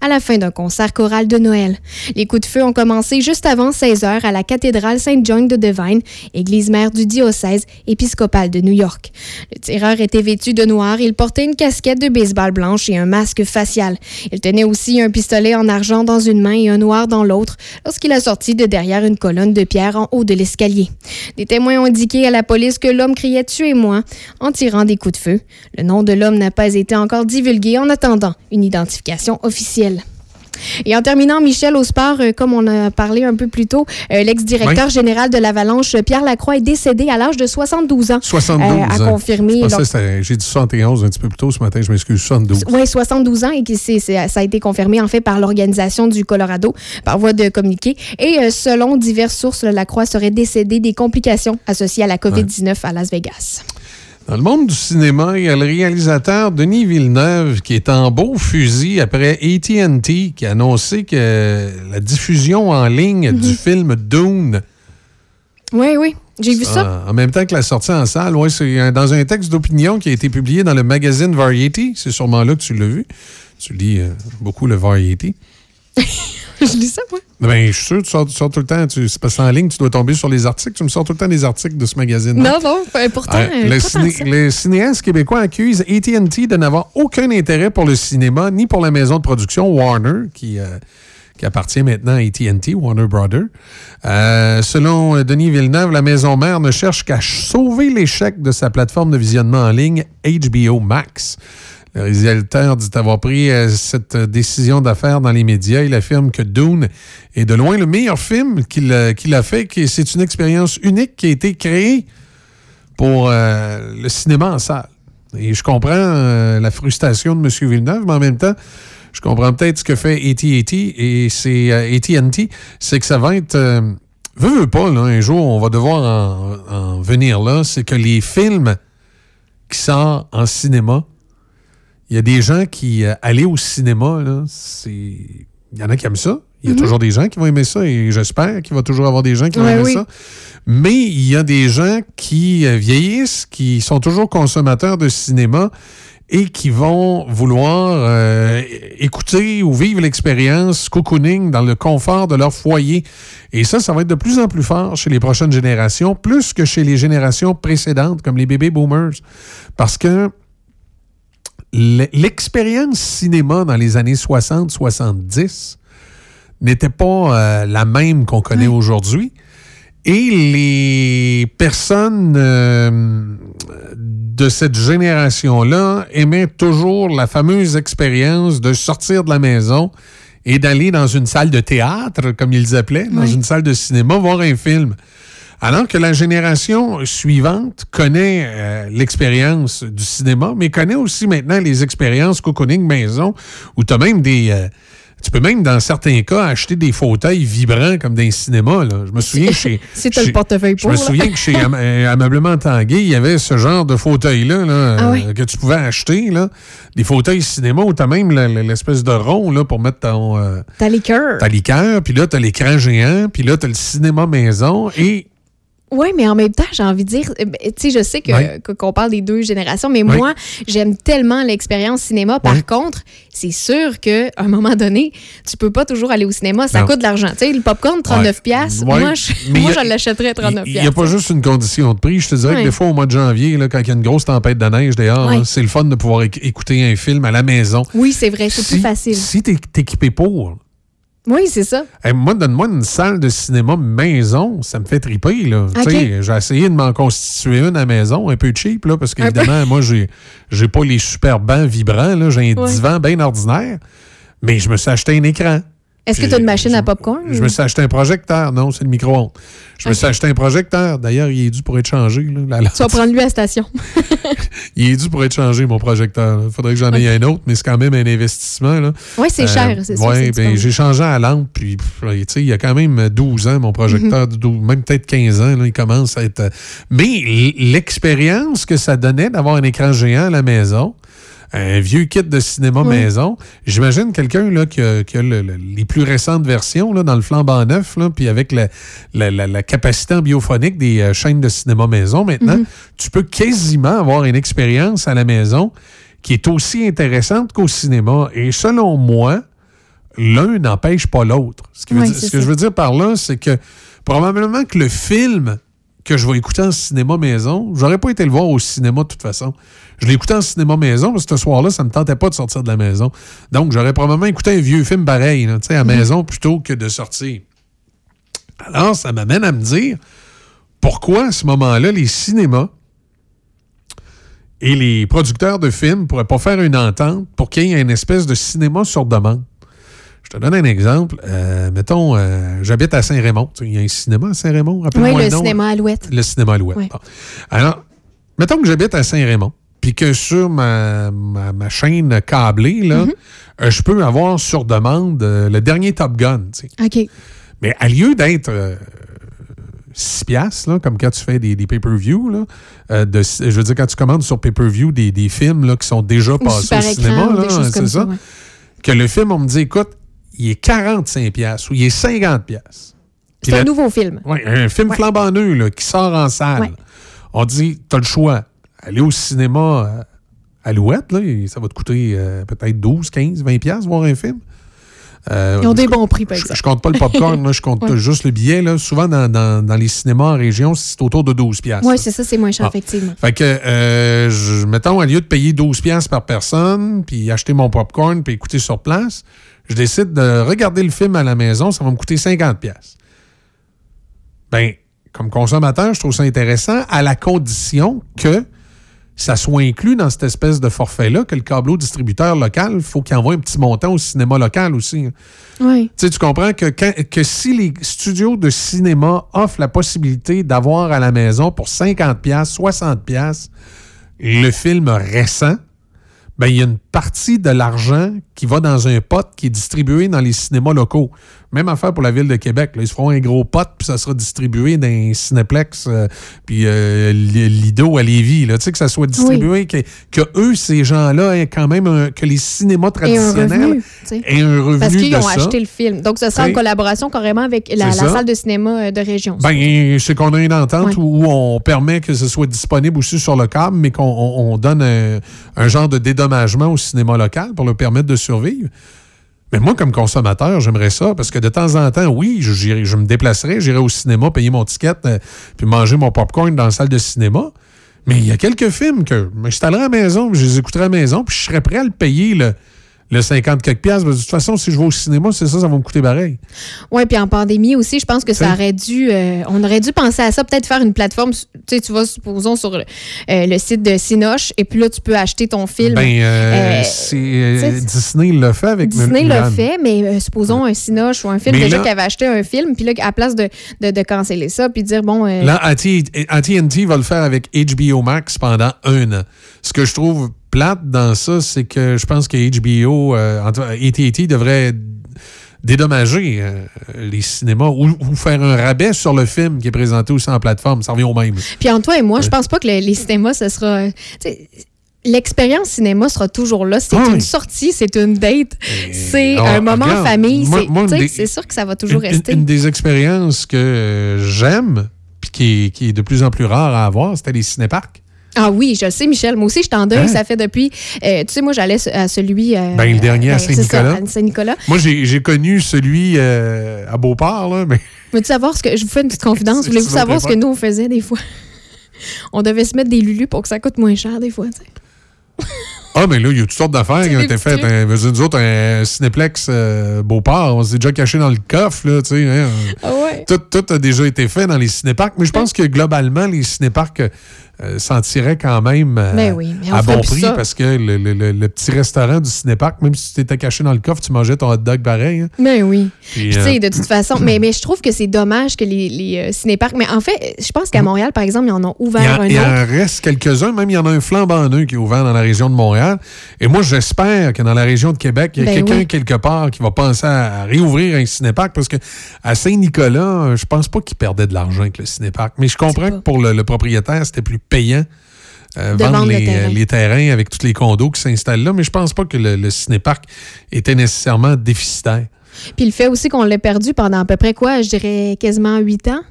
à la fin d'un concert choral de Noël. Les coups de feu ont commencé juste avant 16 heures à la cathédrale Saint-John de Devine, église mère du diocèse épiscopal de New York. Le tireur était vêtu de noir, il portait une casquette de baseball blanche et un masque facial. Il tenait aussi un pistolet en argent dans une main et un noir dans l'autre lorsqu'il a sorti de derrière une colonne de pierre en haut de l'escalier. Des témoins ont indiqué à la police que l'homme criait Tuez-moi en tirant des coups de feu. Le nom de l'homme n'a pas été encore divulgué en attendant une identification officielle. Et en terminant, Michel, au sport, euh, comme on a parlé un peu plus tôt, euh, l'ex-directeur général de l'Avalanche, Pierre Lacroix, est décédé à l'âge de 72 ans. 72 euh, a confirmé. J'ai dit 71 un petit peu plus tôt ce matin, je m'excuse, 72. Oui, 72 ans et que ça a été confirmé en fait par l'organisation du Colorado par voie de communiqué. Et selon diverses sources, Lacroix serait décédé des complications associées à la COVID-19 à Las Vegas. Dans le monde du cinéma, il y a le réalisateur Denis Villeneuve qui est en beau fusil après ATT qui a annoncé que la diffusion en ligne du mhm. film Dune. Oui, oui. J'ai vu ça. En même temps que la sortie en salle. Oui, c'est dans un texte d'opinion qui a été publié dans le magazine Variety. C'est sûrement là que tu l'as vu. Tu lis euh, beaucoup le Variety. je lis ça, moi. Ben, je suis sûr, tu sors, tu sors tout le temps. Tu, c'est parce en ligne, tu dois tomber sur les articles. Tu me sors tout le temps des articles de ce magazine. Non, non, pourtant. les cinéastes québécois accusent ATT de n'avoir aucun intérêt pour le cinéma ni pour la maison de production Warner, qui. Euh, qui appartient maintenant à AT&T, Warner Brothers. Euh, selon Denis Villeneuve, la maison mère ne cherche qu'à sauver l'échec de sa plateforme de visionnement en ligne HBO Max. Réalisateur dit avoir pris euh, cette décision d'affaires dans les médias. Il affirme que Dune est de loin le meilleur film qu'il euh, a fait, que c'est une expérience unique qui a été créée pour euh, le cinéma en salle. Et je comprends la frustration de M. Villeneuve, mais en même temps, je comprends peut-être ce que fait AT&T et c'est AT&T, c'est que ça va être... veux, veux pas, là, un jour, on va devoir en, en venir là, c'est que les films qui sortent en cinéma il y a des gens qui, euh, aller au cinéma, c'est. Il y en a qui aiment ça. Il y a mhm. toujours des gens qui vont aimer ça et j'espère qu'il va toujours avoir des gens qui vont aimer ça. Mais il y a des gens qui euh, vieillissent, qui sont toujours consommateurs de cinéma et qui vont vouloir euh, écouter ou vivre l'expérience cocooning dans le confort de leur foyer. Et ça, ça va être de plus en plus fort chez les prochaines générations, plus que chez les générations précédentes, comme les bébés boomers. Parce que l'expérience cinéma dans les années 60-70 n'était pas euh, la même qu'on connaît aujourd'hui. Et les personnes euh, de cette génération-là aimaient toujours la fameuse expérience de sortir de la maison et d'aller dans une salle de théâtre, comme ils appelaient, dans une salle de cinéma, voir un film. Alors que la génération suivante connaît euh, l'expérience du cinéma, mais connaît aussi maintenant les expériences cocooning maison, où tu as même des... Euh, tu peux même, dans certains cas, acheter des fauteuils vibrants comme dans les cinémas. Je me souviens chez. C'est le portefeuille pour. Je me souviens que chez euh, Ameublement Tanguay, il y avait ce genre de fauteuil-là ah que tu pouvais acheter. Là. Des fauteuils cinéma où tu as même l'espèce de rond là, pour mettre ton. Euh, ta liqueur. Ta liqueur, puis là, tu as l'écran géant, puis là, tu as le cinéma maison. Et oui, mais en même temps, j'ai envie de dire, euh, ben, tu sais, je sais que, qu'on parle des deux générations, mais moi, j'aime tellement l'expérience cinéma. Par contre, c'est sûr qu'à un moment donné, tu peux pas toujours aller au cinéma. Ça coûte de l'argent. Tu sais, le popcorn, 39 pièces. Moi, je, moi, je l'achèterais 39 Il n'y a pas juste une condition de prix. Je te dirais que des fois, au mois de janvier, là, quand il y a une grosse tempête de neige dehors, c'est le fun de pouvoir écouter un film à la maison. Oui, c'est vrai. C'est plus facile. Si tu es équipé pour, oui, c'est ça. moi, donne-moi une salle de cinéma maison, ça me fait triper. Là. J'ai essayé de m'en constituer une à la maison, un peu cheap, là, parce qu'évidemment, moi, j'ai, j'ai pas les super bancs vibrants. J'ai un divan bien ordinaire, mais je me suis acheté un écran. Est-ce que tu as une machine à popcorn? Je, me suis acheté un projecteur. Non, c'est le micro-ondes. Je me suis acheté un projecteur. D'ailleurs, il est dû pour être changé. Là, tu vas prendre lui à la station. il est dû pour être changé, mon projecteur. Il faudrait que j'en ai un autre, mais c'est quand même un investissement. Oui, c'est cher, c'est Oui, ben, j'ai changé à la lampe. Puis, il y a quand même 12 ans, mon projecteur, mhm. même peut-être 15 ans. il commence à être. Mais l'expérience que ça donnait d'avoir un écran géant à la maison, un vieux kit de cinéma maison. J'imagine quelqu'un là, qui a, les plus récentes versions là, dans le flambant neuf, là, puis avec la, la, capacité en biophonique des euh, chaînes de cinéma maison maintenant, mm-hmm. tu peux quasiment avoir une expérience à la maison qui est aussi intéressante qu'au cinéma. Et selon moi, l'un n'empêche pas l'autre. Ce, qui veut Ouais, dire- c'est ce que je veux dire par là, c'est que probablement que le film que je vais écouter en cinéma maison, j'aurais pas été le voir au cinéma de toute façon. Je l'ai écouté en cinéma maison parce que ce soir-là, ça me tentait pas de sortir de la maison. Donc, j'aurais probablement écouté un vieux film pareil, là, tu sais, à la maison plutôt que de sortir. Alors, ça m'amène à me dire pourquoi à ce moment-là, les cinémas et les producteurs de films ne pourraient pas faire une entente pour qu'il y ait une espèce de cinéma sur demande? Je te donne un exemple. Euh, mettons, euh, j'habite à Saint-Raymond. Il y a un cinéma à Saint-Raymond. Oui, Rappelle-moi le nom. cinéma Alouette. Le cinéma Alouette. Bon. Alors, mettons que j'habite à Saint-Raymond, puis que sur ma, ma, ma chaîne câblée, là, Mm-hmm. euh, je peux avoir sur demande le dernier Top Gun. OK. Mais à lieu d'être euh, 6 piastres, là, comme quand tu fais des, des pay-per-view, euh, de, je veux dire, quand tu commandes sur pay-per-view des, des films là, qui sont déjà passés au cinéma, c'est ça. ça, ouais. que le film, on me dit, écoute, il est 45 piastres ou il est 50 piastres. Puis C'est un nouveau film. oui, un film Ouais. flambant neuf là, qui sort en salle. Ouais. On dit, tu as le choix. Aller au cinéma euh, à Alouette, là, et ça va te coûter euh, peut-être 12, 15, 20 piastres voir un film. Euh, Ils ont des je- bons prix, par je, exemple. je compte pas le popcorn, là, je compte Ouais. juste le billet. Là. Souvent, dans, dans- dans les cinémas en région, c'est autour de 12 piastres. Oui, c'est ça, c'est moins cher, Ah. effectivement. Fait que, euh, je- mettons, au lieu de payer 12 piastres par personne, puis acheter mon popcorn, puis écouter sur place, je décide de regarder le film à la maison, ça va me coûter 50 piastres. Ben, comme consommateur, je trouve ça intéressant à la condition que ça soit inclus dans cette espèce de forfait-là, que le câbleau distributeur local, il faut qu'il envoie un petit montant au cinéma local aussi. Oui. Tu sais, tu comprends que, quand- que si les studios de cinéma offrent la possibilité d'avoir à la maison pour 50$, piastres, 60$ piastres, le film récent, ben, il y a une partie de l'argent qui va dans un pot qui est distribué dans les cinémas locaux. Même affaire pour la ville de Québec. là. Ils se feront un gros pot, puis ça sera distribué dans un Cineplex, euh, puis euh, Li- Lido à Lévis. Là. Tu sais, que ça soit distribué, que, que eux, ces gens-là, aient quand même un- que les cinémas un traditionnels revenu, tu sais. aient un revenu Parce qu'ils ont ça. acheté le film. Donc, ce sera en collaboration carrément avec la, salle de cinéma euh, de région. Ben, c'est qu'on a une entente où on permet que ce soit disponible aussi sur le câble, mais qu'on on- on donne un, un genre de dédommagement au cinéma local pour leur permettre de survivre. Mais moi, comme consommateur, j'aimerais ça parce que de temps en temps, oui, je, je me déplacerai, j'irai au cinéma, payer mon ticket, euh, puis manger mon popcorn dans la salle de cinéma. Mais il y a quelques films que je m'installerai à la maison, je les écouterai à la maison, puis je serais prêt à le payer, le 50 quelques piastres. que De toute façon, si je vais au cinéma, c'est ça, ça va me coûter pareil. Oui, puis en pandémie aussi, je pense que ça aurait dû. euh, on aurait dû penser à ça, peut-être faire une plateforme. Tu sais, tu vas, supposons, sur le, euh, le site de Cinoche, et puis là, tu peux acheter ton film. Ben, euh, Disney l'a fait avec Disney l'a fait, mais supposons un Cinoche ou un film Mais déjà qui avait acheté un film, puis là, à place de, de, de canceller ça, puis dire, bon. euh, Là, AT&T va le faire avec HBO Max pendant un an. Ce que je trouve plate dans ça, c'est que je pense que HBO, euh, en AT&T devrait dédommager euh, les cinémas ou, ou faire un rabais sur le film qui est présenté aussi en plateforme. Ça revient au même. Puis entre toi et moi, je pense pas que le- les cinémas, ce sera. euh, L'expérience cinéma sera toujours là. C'est oui. une sortie, c'est une date, c'est ah, un moment regarde, famille. c'est- sûr que ça va toujours Une, rester. une- une des expériences que euh, j'aime puis qui est, qui est de plus en plus rare à avoir, c'était les cinéparcs. Ah oui, je le sais, Michel. Moi aussi, je t'en donne. Hein? Ça fait depuis. euh, tu sais, moi, j'allais à celui. euh, Ben, le dernier à c'est Saint-Nicolas. Saint-Nicolas. Moi, j'ai connu celui euh, à Beauport, là, mais Veux-tu savoir ce que. Je vous fais une petite confidence. Voulez-vous savoir ce que nous, on faisait des fois? on devait se mettre des lulus pour que ça coûte moins cher, des fois. tu sais. Ah, mais là, il y a toutes sortes d'affaires qui ont été faites. Hein. Nous autres, un Cinéplex euh, Beauport, on s'est déjà caché dans le coffre, là, tu sais. hein. Ah ouais. Tout, tout a déjà été fait dans les cinéparcs, mais je pense que globalement, les cinéparcs euh, s'en tiraient quand même euh, Ben oui, mais on à bon prix parce que le, le- le- le petit restaurant du cinéparc, même si tu étais caché dans le coffre, tu mangeais ton hot dog pareil. hein. Ben oui. Tu euh, sais, de toute façon, mais, mais je trouve que c'est dommage que les, les euh, cinéparcs. Mais en fait, je pense qu'à Montréal, par exemple, ils en ont il y, ouvert en, un il y autre. en reste quelques-uns, même il y en a un flambant neuf qui est ouvert dans la région de Montréal. Et moi, j'espère que dans la région de Québec, il y a Ben quelqu'un oui. quelque part qui va penser à, réouvrir un cinéparc parce que à Saint-Nicolas, euh, je pense pas qu'il perdait de l'argent avec le cinéparc. Mais je comprends que pour le, le propriétaire, c'était plus payant. euh, vendre vendre le les, terrain. euh, les terrains avec tous les condos qui s'installent là, mais je pense pas que le, le cinéparc était nécessairement déficitaire. Puis le fait aussi qu'on l'a perdu pendant à peu près quoi, je dirais quasiment huit ans?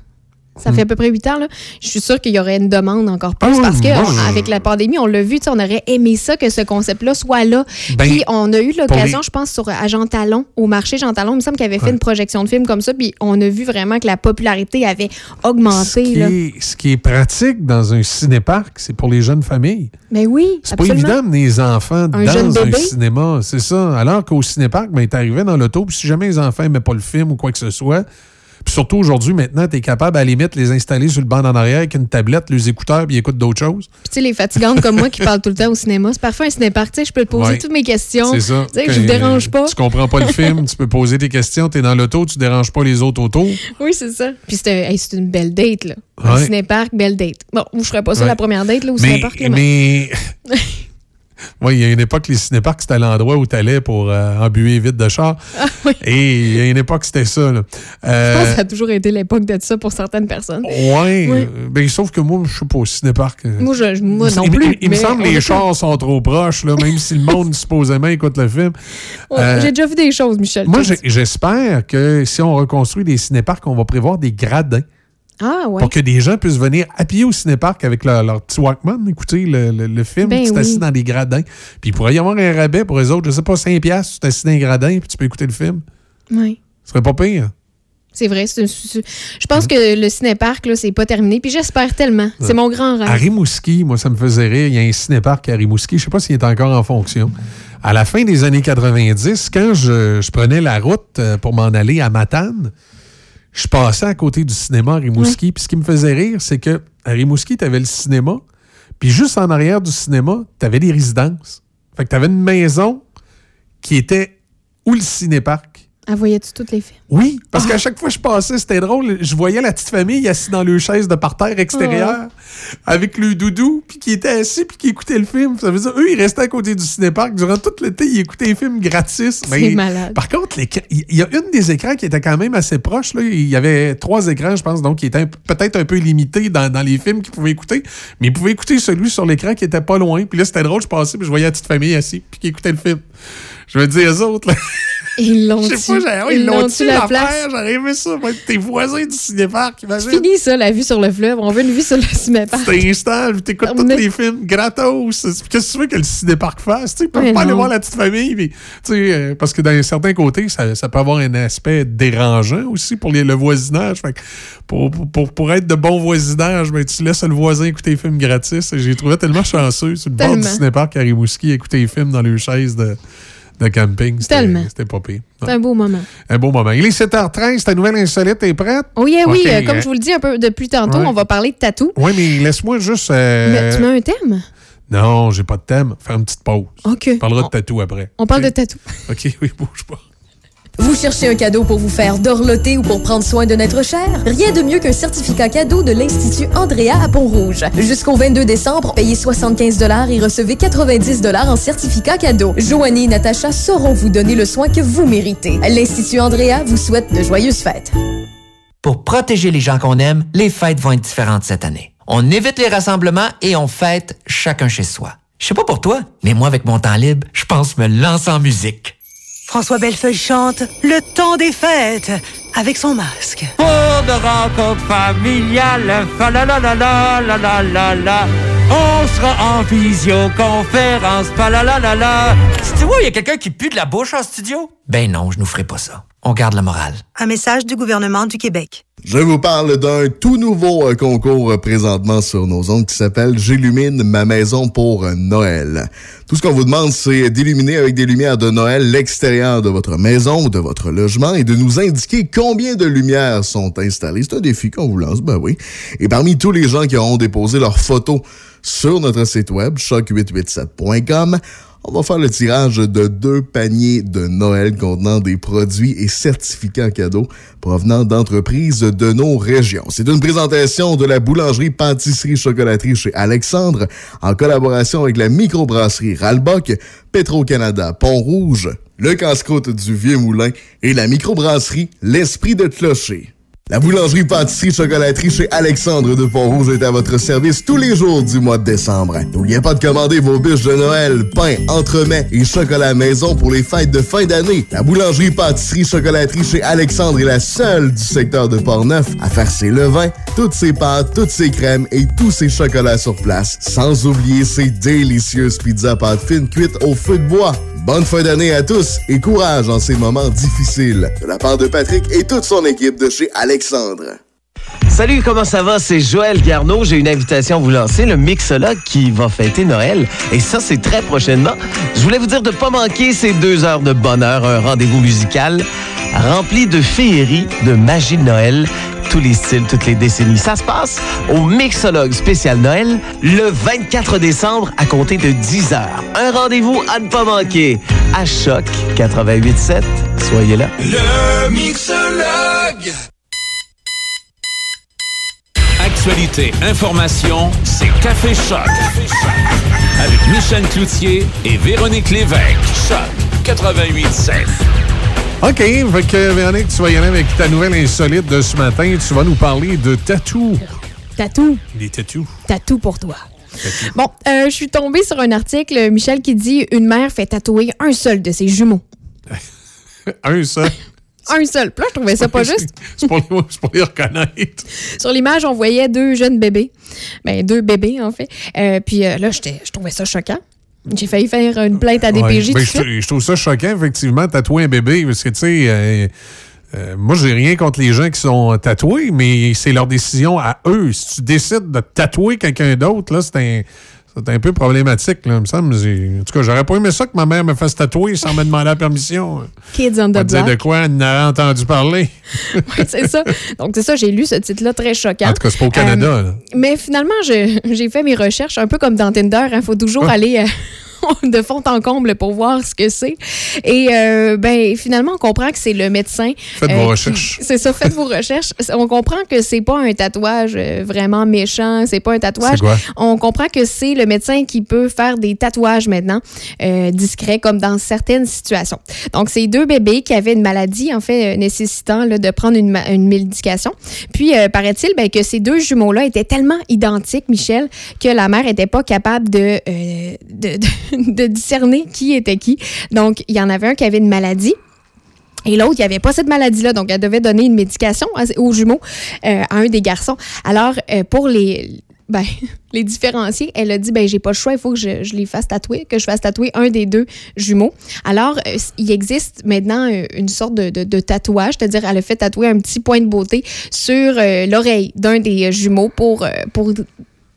Ça fait à peu près huit ans. Là. Je suis sûre qu'il y aurait une demande encore plus Ah, parce que on- je- avec la pandémie, on l'a vu, tu sais, on aurait aimé ça que ce concept-là soit là. Ben, puis on a eu l'occasion, les- je pense, sur à Jean Talon, au marché Jean Talon, il me semble qu'il avait fait Ouais. une projection de film comme ça, puis on a vu vraiment que la popularité avait Ce augmenté. qui, Là. est, ce qui est pratique dans un cinéparc, c'est pour les jeunes familles. Mais oui, C'est pas évident d'amener les enfants Un dans un cinéma, c'est ça. Alors qu'au cinéparc, ben, t'arrivais dans l'auto, puis si jamais les enfants n'aimaient pas le film ou quoi que ce soit, puis surtout aujourd'hui, maintenant, t'es capable à la limite de les installer sur le banc en arrière avec une tablette, les écouteurs, puis ils écoutent d'autres choses. Puis tu sais, les fatigantes comme moi qui parlent tout le temps au cinéma, c'est parfois un cinéparc, tu sais, je peux te poser Ouais. toutes mes questions. C'est ça. Tu sais, je Quand, dérange pas. Tu comprends pas le film, tu peux poser tes questions, t'es dans l'auto, tu déranges pas les autres autour. Oui, c'est ça. Puis c'est un- hey, c'est une belle date, là. Un Ouais. cinéparc, belle date. Bon, je ferais pas ça Ouais. la première date, là, au là, mais- Oui, il y a une époque, les cinéparcs, c'était l'endroit où tu allais pour euh, embuer vite de char. Ah oui. Et il y a une époque, c'était ça. Là. Je pense Euh, que ça a toujours été l'époque de ça pour certaines personnes. ouais, Oui. euh, ben, sauf que moi, je suis pas au cinéparc. euh, Moi, je, moi non il, plus. il- il me semble que les chars sont trop proches, là, même si le monde supposément écoute le film. euh, J'ai déjà vu des choses, Michel. Moi, j'espère que si on reconstruit des cinéparcs, on va prévoir des gradins Ah, ouais. pour que des gens puissent venir appuyer au cinéparc avec leur, leur petit Walkman, écouter le, le- le film, Ben tu oui. t'assis dans des gradins. Puis il pourrait y avoir un rabais pour eux autres, je sais pas, 5$, piastres, tu t'assis dans un gradin, puis tu peux écouter le film. Ouais. Ce serait pas pire. C'est vrai. c'est une- c'est- je pense que le cinéparc, là, c'est pas terminé. Puis j'espère tellement. C'est mon grand À rêve. Rimouski, moi, ça me faisait rire. Il y a un cinéparc à Rimouski. Je sais pas s'il est encore en fonction. À la fin des années 90, quand je, je prenais la route euh, pour m'en aller à Matane, je passais à côté du cinéma à Rimouski. Puis ce qui me faisait rire, c'est que à Rimouski, tu avais le cinéma. Puis juste en arrière du cinéma, tu avais des résidences. Fait que tu avais une maison qui était où le cinéparc. Ah, voyais-tu toutes les films? Oui, parce qu'à chaque fois que je passais, c'était drôle. Je voyais la petite famille assise dans le chaise de parterre extérieur avec le doudou, puis qui était assis, puis qui écoutait le film. Ça veut dire, eux, ils restaient à côté du cinéparc. Durant tout l'été, ils écoutaient les films gratis. C'est malade. Par contre, il y a une des écrans qui était quand même assez proche. Là. Il y avait trois écrans, je pense, donc qui étaient peut-être un peu limités dans, dans les films qu'ils pouvaient écouter. Mais ils pouvaient écouter celui sur l'écran qui était pas loin. Puis là, c'était drôle, je passais, puis je voyais la petite famille assise, puis qui écoutait le film. Je me dis, eux autres, là, Ils l'ont je sais pas, oui, Ils ils l'ont tué la l'affaire, place? j'aurais aimé ça. Tes voisins du cinéparc, C'est imagine. fini, ça, la vue sur le fleuve. On veut une vue sur le cinéparc. C'est instant, puis t'écoutes tous Mais- les films gratos. Qu'est-ce que tu veux que le cinéparc fasse? Ils peuvent Mais pas aller voir la petite famille. puis, euh, parce que dans certains côtés, ça, ça peut avoir un aspect dérangeant aussi pour les- le voisinage. Fait que pour, pour- pour, être de bon voisinage, ben, tu laisses le voisin écouter les films gratis. J'ai trouvé tellement chanceux sur le bord du Tellement. cinéparc à Rimouski, écouter les films dans les chaises de, de camping. C'était- Tellement. C'était pas pire. C'est un beau moment. Un beau moment. Il est 7h13, ta nouvelle insolite est prête? Oh yeah, oui, euh, comme euh, je vous le dis un peu depuis tantôt, ouais. on va parler de tatou. Oui, mais laisse-moi juste. euh, Mais tu mets un thème? Non, j'ai pas de thème. Faire une petite pause. OK. On parlera de tatou après. on parle de tatou. OK, oui, bouge pas. Vous cherchez un cadeau pour vous faire dorloter ou pour prendre soin de notre cher? Rien de mieux qu'un certificat cadeau de l'Institut Andrea à Pont-Rouge. Jusqu'au 22 décembre, payez 75 et recevez 90 en certificat cadeau. Joanie et Natacha sauront vous donner le soin que vous méritez. L'Institut Andrea vous souhaite de joyeuses fêtes. Pour protéger les gens qu'on aime, les fêtes vont être différentes cette année. On évite les rassemblements et on fête chacun chez soi. Je sais pas pour toi, mais moi, avec mon temps libre, je pense me lancer en musique. François Bellefeuille chante Le temps des fêtes avec son masque. Pour de rencontres familiales, fa la la la la la la la la. On sera en visioconférence, fa la la la la. Tu vois, il y a quelqu'un qui pue de la bouche en studio? Ben non, je nous ferai pas ça. On garde la morale. Un message du gouvernement du Québec. Je vous parle d'un tout nouveau euh, concours euh, présentement sur nos ondes qui s'appelle J'illumine ma maison pour euh, Noël. Tout ce qu'on vous demande, c'est d'illuminer avec des lumières de Noël l'extérieur de votre maison ou de votre logement et de nous indiquer combien de lumières sont installées. C'est un défi qu'on vous lance, ben oui. Et parmi tous les gens qui auront déposé leurs photos sur notre site web, choc887.com, on va faire le tirage de deux paniers de Noël contenant des produits et certificats cadeaux provenant d'entreprises de nos régions. C'est une présentation de la boulangerie pâtisserie chocolaterie chez Alexandre en collaboration avec la microbrasserie Ralbock, Petro-Canada Pont-Rouge, le casse-croûte du Vieux Moulin et la microbrasserie L'Esprit de Clocher. La boulangerie pâtisserie chocolaterie chez Alexandre de Pont-Rouge est à votre service tous les jours du mois de décembre. N'oubliez pas de commander vos bûches de Noël, pain, entremets et chocolat maison pour les fêtes de fin d'année. La boulangerie pâtisserie chocolaterie chez Alexandre est la seule du secteur de Portneuf à faire ses levains, toutes ses pâtes, toutes ses crèmes et tous ses chocolats sur place. Sans oublier ses délicieuses pizzas pâtes fines cuites au feu de bois. Bonne fin d'année à tous et courage en ces moments difficiles. De la part de Patrick et toute son équipe de chez Alexandre. Salut, comment ça va? C'est Joël Garneau. J'ai une invitation à vous lancer, le Mixologue qui va fêter Noël. Et ça, c'est très prochainement. Je voulais vous dire de ne pas manquer ces deux heures de bonheur, un rendez-vous musical rempli de féerie, de magie de Noël tous les styles, toutes les décennies. Ça se passe au Mixologue spécial Noël le 24 décembre à compter de 10 heures. Un rendez-vous à ne pas manquer à Choc 88.7. Soyez là. Le Mixologue. Actualité, information, c'est Café Choc. Avec Michel Cloutier et Véronique Lévesque. Choc 88.7. OK, fait que Véronique, tu vas y aller avec ta nouvelle insolite de ce matin. Tu vas nous parler de tatou. Tatou. Des tatous. Tatou pour toi. Bon, euh, je suis tombée sur un article, Michel, qui dit une mère fait tatouer un seul de ses jumeaux. un seul? un seul. Puis là, je trouvais ça pas juste. C'est pour, pour les reconnaître. Sur l'image, on voyait deux jeunes bébés. Ben, deux bébés, en fait. Euh, puis euh, là, je trouvais ça choquant. J'ai failli faire une plainte à DPJ Ouais. Ben, je trouve ça choquant, effectivement, tatouer un bébé, parce que, tu sais, euh, euh, moi, j'ai rien contre les gens qui sont tatoués, mais c'est leur décision à eux. Si tu décides de tatouer quelqu'un d'autre, là, c'est un, c'est un peu problématique, là, il me semble. En tout cas, j'aurais pas aimé ça que ma mère me fasse tatouer sans me demander la permission. Kids on the dire de block. quoi? Elle entendu parler. Ouais, c'est ça. Donc, c'est ça, j'ai lu ce titre-là très choquant. En tout cas, c'est pas au Canada, Euh, là. Mais finalement, j'ai fait mes recherches, un peu comme dans Tinder. Il faut toujours aller euh, de fond en comble pour voir ce que c'est. Et euh, ben, finalement, on comprend que c'est le médecin. Faites vos qui- recherches. C'est ça, faites vos recherches. On comprend que c'est pas un tatouage euh, vraiment méchant. C'est pas un tatouage. Quoi? On comprend que c'est le médecin qui peut faire des tatouages maintenant, euh, discrets, comme dans certaines situations. Donc, c'est deux bébés qui avaient une maladie, en fait, euh, nécessitant là, de prendre une, une médication. Puis, euh, paraît-il ben, que ces deux jumeaux-là étaient tellement identiques, Michel, que la mère n'était pas capable de, euh, de, de- de discerner qui était qui. Donc, il y en avait un qui avait une maladie. Et l'autre, il n'y avait pas cette maladie-là, donc elle devait donner une médication aux jumeaux, euh, à un des garçons. Alors, euh, pour les, ben, les différencier, elle a dit, ben, j'ai pas le choix, il faut que je, je les fasse tatouer, que je fasse tatouer un des deux jumeaux. Alors, euh, il existe maintenant une sorte de, de- tatouage, c'est-à-dire elle a fait tatouer un petit point de beauté sur l'oreille d'un des jumeaux pour, pour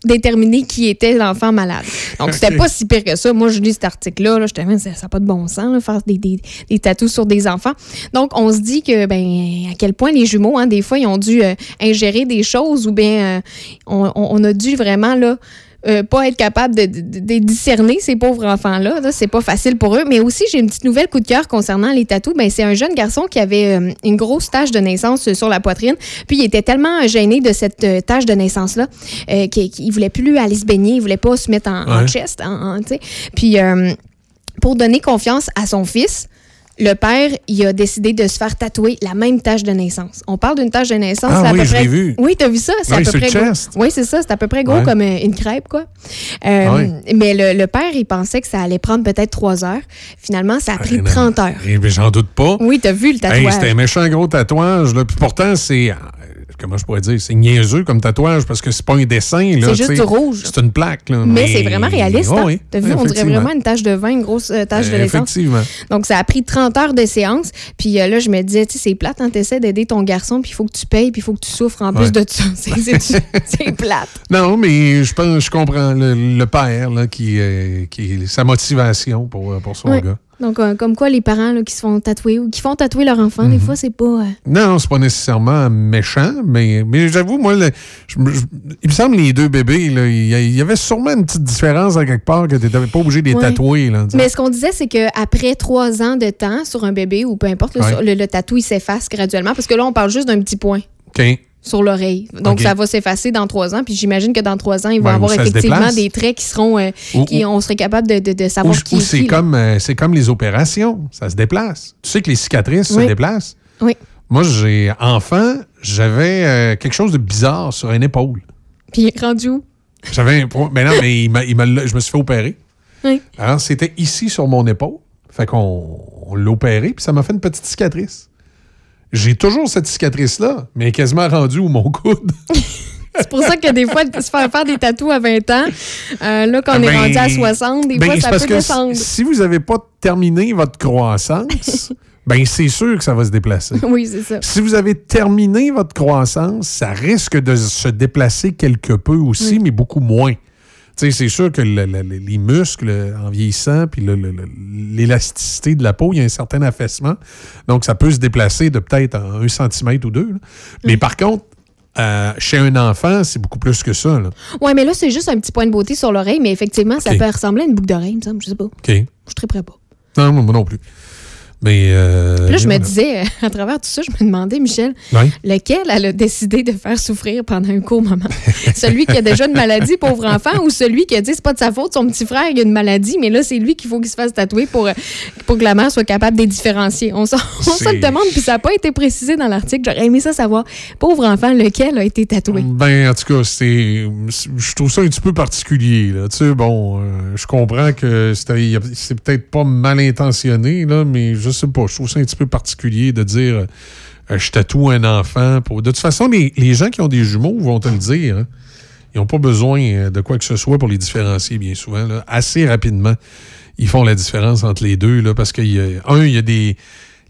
déterminer qui était l'enfant malade. Donc, c'était pas si pire que ça. Moi, je lis cet article-là, là, je te dis, ça n'a pas de bon sens, là, faire des, des, des tatous sur des enfants. Donc, on se dit que, ben, à quel point les jumeaux, hein, des fois, ils ont dû euh, ingérer des choses ou bien euh, on a dû vraiment, là, euh, pas être capable de, de- de discerner ces pauvres enfants-là. Là. C'est pas facile pour eux. Mais aussi, j'ai une petite nouvelle coup de cœur concernant les tatous. Ben, c'est un jeune garçon qui avait euh, une grosse tache de naissance euh, sur la poitrine. Puis il était tellement gêné de cette euh, tache de naissance-là qu'il voulait plus aller se baigner. Il voulait pas se mettre en, chest. En, en-. Puis pour donner confiance à son fils, le père, il a décidé de se faire tatouer la même tache de naissance. On parle d'une tache de naissance. Ah c'est à oui, peu je près... vu. Oui, t'as vu ça? C'est Oui, à peu près gros. Oui, c'est ça. C'est à peu près gros Ouais. comme euh, une crêpe, quoi. Euh, Ouais. Mais le, le père, il pensait que ça allait prendre peut-être trois heures. Finalement, ça a pris non. 30 heures. J'en doute pas. Oui, t'as vu le Hey, tatouage. c'était un méchant gros tatouage. Là. Puis pourtant, c'est. Comment je pourrais dire? C'est niaiseux comme tatouage parce que c'est pas un dessin. C'est juste du rouge. C'est une plaque. Là, mais c'est vraiment réaliste. Oh, oui. T'as vu, on dirait vraiment une tache de vin, une grosse euh, tache de naissance. Effectivement. Donc, ça a pris 30 heures de séance. Puis euh, là, je me disais, tu sais, c'est plate, hein, t'essaies d'aider ton garçon, puis il faut que tu payes, puis il faut que tu souffres en plus de ça. C'est- plate. Non, mais je pense, je comprends le, le père là, qui, euh, qui sa motivation pour, pour son Ouais. gars. Donc, euh, comme quoi, les parents là, qui se font tatouer ou qui font tatouer leur enfant, Mhm. des fois, c'est pas. euh, Non, c'est pas nécessairement méchant, mais, mais j'avoue, moi, le- je me- je- il me semble les deux bébés, il y avait sûrement une petite différence à quelque part que tu n'étais pas obligé de les Ouais. tatouer. Là. Mais ce qu'on disait, c'est qu'après trois ans de temps sur un bébé ou peu importe, Ouais. le, le tatou, il s'efface graduellement parce que là, on parle juste d'un petit point OK. Sur l'oreille. Donc, ça va s'effacer dans trois ans. Puis j'imagine que dans trois ans, il va Ouais, y avoir effectivement des traits qui seront. euh, Ou- qui, on serait capable de, de, de Ou, savoir qui ou est c'est comme, euh, c'est comme les opérations, ça se déplace. Tu sais que les cicatrices Oui. se déplacent. Oui. Moi, j'ai enfant, j'avais euh, quelque chose de bizarre sur une épaule. Puis rendu où? J'avais un. Mais non, mais il m'a- il m'a- je me suis fait opérer. Oui. Alors, c'était ici sur mon épaule. Fait qu'on opéré, puis ça m'a fait une petite cicatrice. J'ai toujours cette cicatrice-là, mais quasiment rendue où mon coude. C'est pour ça que des fois, se faire faire des tatous à 20 ans, euh, là, quand on est Ben, rendu à 60, des ben, fois, ça parce peut que descendre. si- Si vous n'avez pas terminé votre croissance, ben c'est sûr que ça va se déplacer. Oui, c'est ça. Si vous avez terminé votre croissance, ça risque de se déplacer quelque peu aussi, mais beaucoup moins. C'est sûr que le- le- le- les muscles, en vieillissant, puis l'élasticité de la peau, il y a un certain affaissement. Donc, ça peut se déplacer de peut-être un centimètre ou deux. là. Mais par contre, euh, chez un enfant, c'est beaucoup plus que ça. Ouais, mais là, c'est juste un petit point de beauté sur l'oreille, mais effectivement, ça peut ressembler à une boucle d'oreille, il me semble. Je sais pas. OK. Je ne prêt pas. Non, moi non plus. Mais. euh, là, je me disais, euh, à travers tout ça, je me demandais, Michel, lequel elle a décidé de faire souffrir pendant un court moment? celui qui a déjà une maladie, pauvre enfant, ou celui qui a dit c'est pas de sa faute, son petit frère il a une maladie, mais là, c'est lui qu'il faut qu'il se fasse tatouer pour, euh, pour que la mère soit capable de les différencier. On, on se le demande, puis ça n'a pas été précisé dans l'article. J'aurais aimé ça savoir. Pauvre enfant, lequel a été tatoué? Ben, en tout cas, c'est. Je trouve ça un petit peu particulier, là. Tu sais, bon, euh, je comprends que c'est peut-être pas mal intentionné, là, mais je sais pas. Je trouve ça un petit peu particulier de dire euh, je tatoue un enfant. Pour... De toute façon, les, les gens qui ont des jumeaux vont te le dire. hein. Ils n'ont pas besoin euh, de quoi que ce soit pour les différencier, bien souvent. là. Assez rapidement, ils font la différence entre les deux, là, parce qu'il y a, un, il y a des.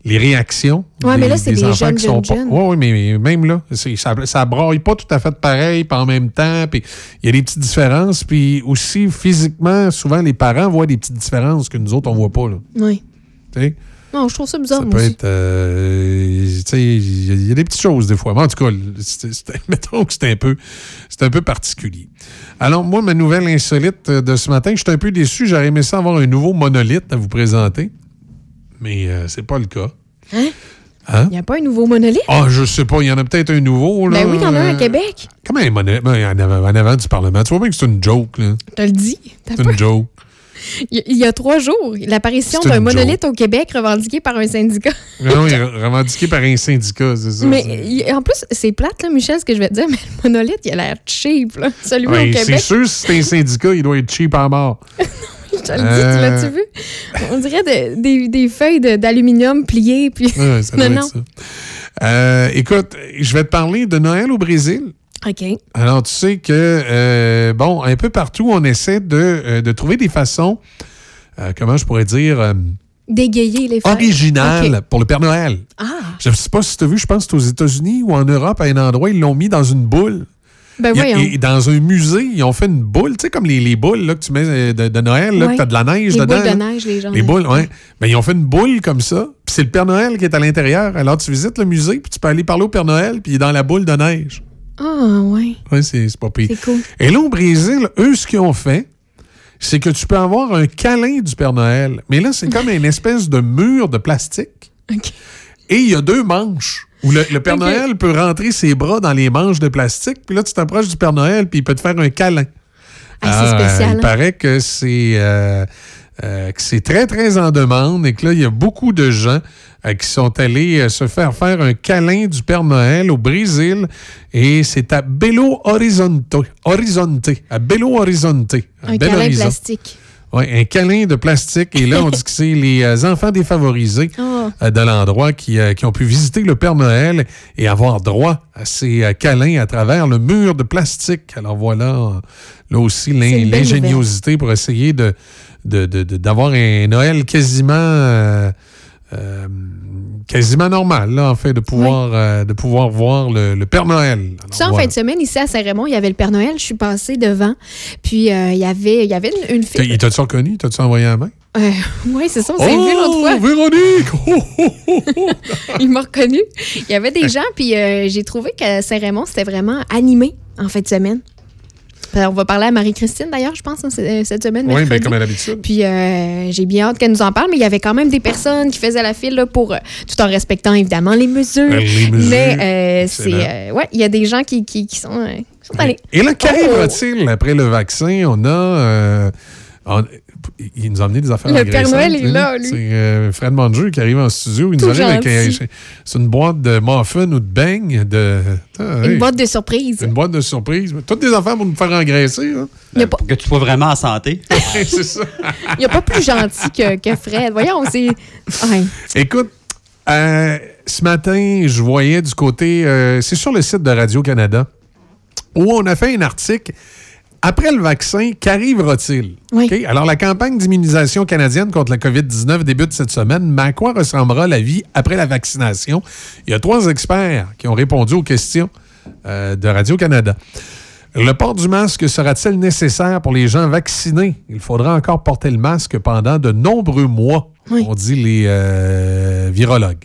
Les réactions. Ouais, mais des- là, c'est des enfants jeunes, qui sont jeunes, pas- jeunes. Ouais, oui, mais même là, ça, ça braille pas tout à fait pareil, pas en même temps. Puis il y a des petites différences. Puis aussi, physiquement, souvent, les parents voient des petites différences que nous autres, on voit pas. Là. Oui. Tu sais? Non, je trouve ça bizarre, Ça moi peut aussi. être. euh, tu sais, il y, a- il y a des petites choses des fois. Mais en tout cas, mettons que c'est un, peu- un peu particulier. Alors, moi, ma nouvelle insolite de ce matin, je suis un peu déçu. J'aurais aimé ça avoir un nouveau monolithe à vous présenter. Mais euh, c'est pas le cas. Hein? Hein? Il n'y a pas un nouveau monolithe? Ah, je sais pas, il y en a peut-être un nouveau. Là. Ben oui, il y en a un à Euh, Québec. Comment un monolithe? Ben, en, avant, en avant du Parlement. Tu vois bien que c'est une joke, là. Je te le dis. C'est une joke. Il y a- trois jours, l'apparition C'est d'un monolithe au Québec revendiqué par un syndicat. Non, il est revendiqué par un syndicat, c'est ça. mais c'est- il- en plus, c'est plate, là, Michel, ce que je vais te dire, mais le monolithe, il a l'air cheap. Là. Celui Ouais, au c'est Québec, sûr, si c'est un syndicat, il doit être cheap à mort. je te le dis, tu Euh. l'as-tu vu? On dirait de- des, des feuilles de- d'aluminium pliées. Puis... Ouais, ça doit non, non. ça. Euh, écoute, je vais te parler de Noël au Brésil. OK. Alors, tu sais que, euh, bon, un peu partout, on essaie de, euh, de trouver des façons, euh, comment je pourrais dire, euh, Dégayer les feuilles. originales OK. pour le Père Noël. Ah, Je ne sais pas si tu as vu, je pense que c'est aux États-Unis ou en Europe, à un endroit, ils l'ont mis dans une boule. ben a- et dans un musée, ils ont fait une boule, tu sais, comme les, les boules là, que tu mets de, de Noël, là, Ouais. que tu as de la neige les dedans. boules de neige, les gens. Les boules, oui. Ben, ils ont fait une boule comme ça, puis c'est le Père Noël qui est à l'intérieur. Alors, tu visites le musée, puis tu peux aller parler au Père Noël, puis il est dans la boule de neige. Ah, ouais. Oui, c'est pas pire. C'est cool. Et là, au Brésil, eux, ce qu'ils ont fait, c'est que tu peux avoir un câlin du Père Noël. Mais là, c'est comme une espèce de mur de plastique. OK. Et il y a deux manches où le, le Père. Noël peut rentrer ses bras dans les manches de plastique. Puis là, tu t'approches du Père Noël, puis il peut te faire un câlin. Ah, c'est Ah, spécial, Il hein? paraît que c'est euh, euh, que c'est très, très en demande et que là, il y a beaucoup de gens euh, qui sont allés euh, se faire faire un câlin du Père Noël au Brésil. Et c'est à Belo Horizonte. Horizonte. À Belo Horizonte. à Un Belo câlin Horizonte. plastique. Oui, un câlin de plastique. Et là, on dit que c'est les enfants défavorisés Oh. de l'endroit qui, qui ont pu visiter le Père Noël et avoir droit à ces câlins à travers le mur de plastique. Alors voilà, là aussi, l'ingéniosité pour essayer de de- de- de- d'avoir un Noël quasiment... euh, euh, quasiment normal, là, en fait, de pouvoir, euh, de pouvoir voir le, le Père Noël. Alors, Ça, en voilà. fin de semaine, ici à Saint-Raymond, il y avait le Père Noël. Je suis passée devant. Puis, il y avait, il y avait une, une fille. Il t'a-tu reconnu? T'as-tu envoyé la main? Euh, oui, c'est ça, on s'est vu l'autre fois. Oh, Véronique! Oh, oh, oh, oh. Il m'a reconnu. Il y avait des gens, puis euh, j'ai trouvé que Saint-Raymond, c'était vraiment animé en fin de semaine. Euh, on va parler à Marie-Christine, d'ailleurs, je pense, hein, euh, cette semaine. Oui, bien comme à l'habitude. Puis euh, j'ai bien hâte qu'elle nous en parle, mais il y avait quand même des personnes qui faisaient la file là, pour, euh, tout en respectant évidemment les mesures. Les mesures, Mais euh, c'est, euh, ouais, il y a des gens qui, qui, qui sont, qui sont allés. Et là, Oh! qu'arrivera-t-il après le vaccin? On a. on- il nous a amené des affaires Le Père Noël est hein. là, lui. C'est euh, Fred Manger qui arrive en studio. Il Tout nous arrive avec euh, c'est une boîte de muffins ou de beignes. De, Ah, Une hey, boîte de surprise. une boîte de surprise. Toutes des affaires pour nous faire engraisser. hein. Il n'y a, pas- Pour que tu sois vraiment en santé. c'est ça. il y a pas plus gentil que, que Fred. Voyons, c'est. Ouais. Écoute, euh, ce matin, je voyais du côté. euh, c'est sur le site de Radio-Canada où on a fait un article. Après le vaccin, qu'arrivera-t-il? Oui. Alors, la campagne d'immunisation canadienne contre la COVID-19 débute cette semaine. Mais à quoi ressemblera la vie après la vaccination? Il y a trois experts qui ont répondu aux questions euh, de Radio-Canada. Le port du masque sera-t-il nécessaire pour les gens vaccinés? Il faudra encore porter le masque pendant de nombreux mois, Oui. on dit les euh, virologues.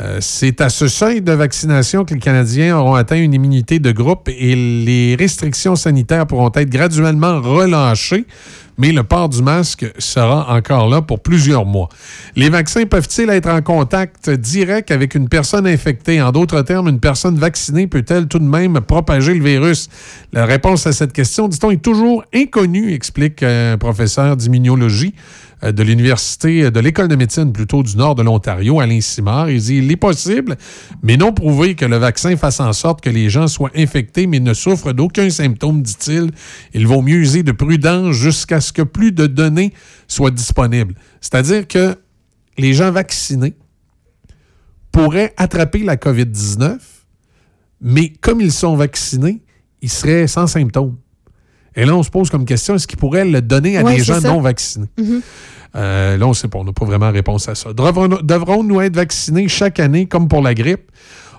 Euh, c'est à ce seuil de vaccination que les Canadiens auront atteint une immunité de groupe et les restrictions sanitaires pourront être graduellement relâchées, mais le port du masque sera encore là pour plusieurs mois. Les vaccins peuvent-ils être en contact direct avec une personne infectée? En d'autres termes, une personne vaccinée peut-elle tout de même propager le virus? La réponse à cette question, dit-on, est toujours inconnue, explique un professeur d'immunologie de l'Université de l'École de médecine plutôt du nord de l'Ontario, Alain Simard. Il dit il est possible, mais non prouvé que le vaccin fasse en sorte que les gens soient infectés mais ne souffrent d'aucun symptôme, dit-il. Il vaut mieux user de prudence jusqu'à ce que plus de données soient disponibles. C'est-à-dire que les gens vaccinés pourraient attraper la COVID-19, mais comme ils sont vaccinés, ils seraient sans symptômes. Et là, on se pose comme question, est-ce qu'ils pourraient le donner à Ouais, des gens ça. non vaccinés? Mhm. Euh, là, on ne sait pas, on n'a pas vraiment réponse à ça. Devrons- Devrons-nous être vaccinés chaque année comme pour la grippe?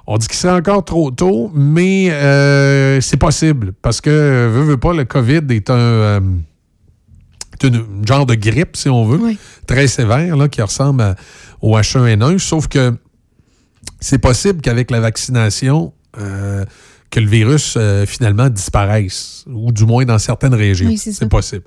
On dit qu'il serait encore trop tôt, mais euh, c'est possible parce que, veut, veut pas, le COVID est un, euh, une genre de grippe, si on veut, Oui. très sévère, là, qui ressemble à- au H1N1, sauf que c'est possible qu'avec la vaccination, euh, que le virus euh, finalement disparaisse, ou du moins dans certaines régions. Oui, c'est possible.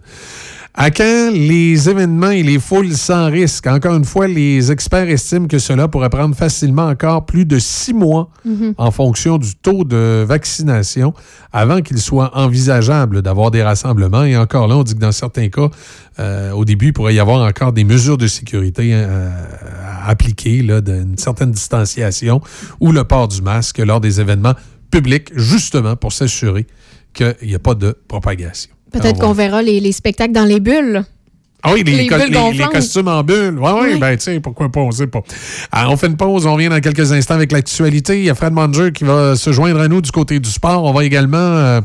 À quand les événements et les foules sans risque? Encore une fois, les experts estiment que cela pourrait prendre facilement encore plus de six mois Mhm. en fonction du taux de vaccination avant qu'il soit envisageable d'avoir des rassemblements. Et encore là, on dit que dans certains cas, euh, au début, il pourrait y avoir encore des mesures de sécurité euh, à appliquer, d'une certaine distanciation ou le port du masque lors des événements publics, justement pour s'assurer qu'il n'y a pas de propagation. Peut-être Alors, qu'on verra les, les spectacles dans les bulles. ah oui, les, Les co- les- costumes en bulles. Oui, oui, Oui. ben, sais, pourquoi pas, on sait pas. Alors, on fait une pause, on revient dans quelques instants avec l'actualité. Il y a Fred Manger qui va se joindre à nous du côté du sport. On va également. euh,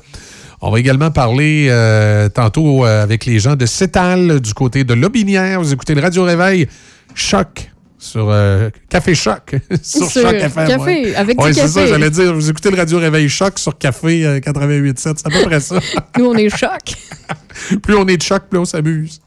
on va également parler euh, tantôt euh, avec les gens de Cétal du côté de Lobinière. Vous écoutez le Radio Réveil Choc sur euh, Café Choc sur, Sur Choc FM. Café, ouais. avec Ouais, c'est ça, j'allais dire. Vous écoutez le Radio Réveil Choc sur Café euh, 88.7. C'est à peu près ça. Nous, on est choc. plus on est de choc, plus on s'amuse.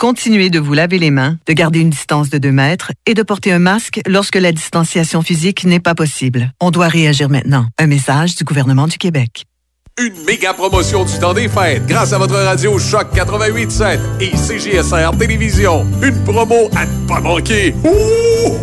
Continuez de vous laver les mains, de garder une distance de 2 mètres et de porter un masque lorsque la distanciation physique n'est pas possible. On doit réagir maintenant. Un message du gouvernement du Québec. Une méga promotion du temps des fêtes grâce à votre radio Choc 88.7 et CGSR Télévision. Une promo à ne pas manquer. Oh,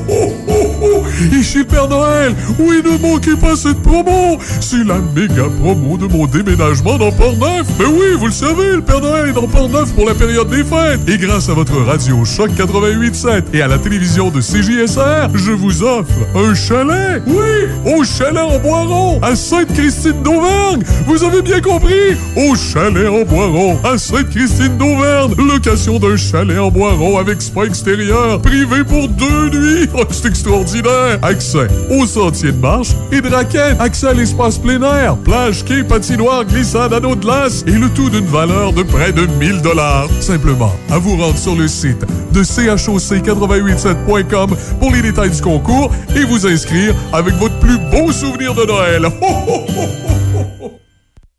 oh, oh, oh. Ici le Père Noël. Oui, ne manquez pas cette promo. C'est la méga promo de mon déménagement dans Port-Neuf. Mais oui, vous le savez, le Père Noël est dans Port-Neuf pour la période des fêtes. Et grâce à votre radio Choc 88.7 et à la télévision de CJSR, je vous offre un chalet. Oui, au chalet en Boiron, à Sainte-Christine d'Auvergne. Avez bien compris, au chalet en Boiron, à Sainte-Christine d'Auvergne. Location d'un chalet en Boiron avec spa extérieur, privé pour deux nuits. Oh, c'est extraordinaire. Accès aux sentiers de marche et de raquettes. Accès à l'espace plein air, plage, quai, patinoire, glissade, anneau de glace et le tout d'une valeur de près de 1000 dollars. Simplement, à vous rendre sur le site de choc887.com pour les détails du concours et vous inscrire avec votre plus beau souvenir de Noël. Ho, ho, ho.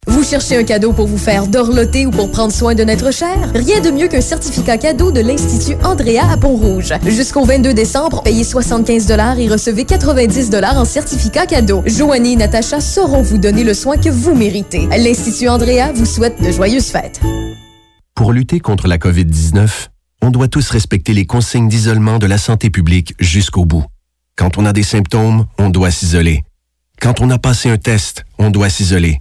Vous cherchez un cadeau pour vous faire dorloter ou pour prendre soin d'un être cher? Rien de mieux qu'un certificat cadeau de l'Institut Andrea à Pont-Rouge. Jusqu'au 22 décembre, payez 75 et recevez 90 en certificat cadeau. Joanie et Natacha sauront vous donner le soin que vous méritez. L'Institut Andrea vous souhaite de joyeuses fêtes. Pour lutter contre la COVID-19, on doit tous respecter les consignes d'isolement de la santé publique jusqu'au bout. Quand on a des symptômes, on doit s'isoler. Quand on a passé un test, on doit s'isoler.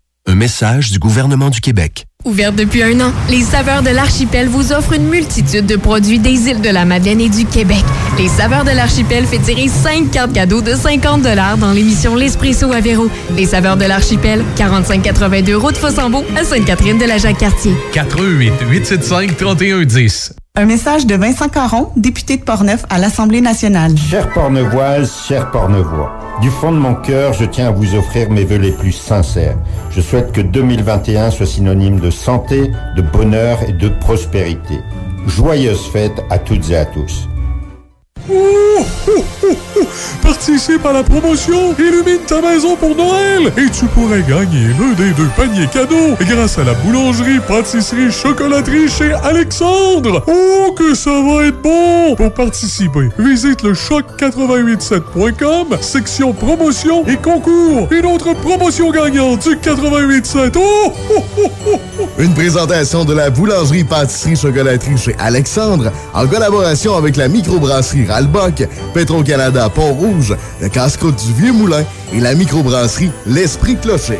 Un message du gouvernement du Québec. Ouverte depuis un an, les Saveurs de l'Archipel vous offrent une multitude de produits des îles de la Madeleine et du Québec. Les Saveurs de l'Archipel fait tirer 5 cartes cadeaux de 50 dans l'émission L'Espresso à Véro. Les Saveurs de l'Archipel, 4582 route Fossambeau à Sainte-Catherine de la Jacques-Cartier. 418 875 3110. Un message de Vincent Caron, député de Portneuf à l'Assemblée nationale. Chère Portneuvoise, chers Portneuvois, du fond de mon cœur, je tiens à vous offrir mes vœux les plus sincères. Je souhaite que 2021 soit synonyme de santé, de bonheur et de prospérité. Joyeuses fêtes à toutes et à tous. Participe à la promotion Illumine ta maison pour Noël et tu pourrais gagner l'un des deux paniers cadeaux grâce à la boulangerie, pâtisserie, chocolaterie chez Alexandre. Oh, que ça va être bon! Pour participer, visite le choc887.com, section promotion et concours. Une autre promotion gagnante du 887. Oh, oh, oh, oh, Une présentation de la boulangerie, pâtisserie, chocolaterie chez Alexandre en collaboration avec la microbrasserie Petro-Canada Pont-Rouge, le casse-croûte du Vieux-Moulin et la microbrasserie L'Esprit Clocher.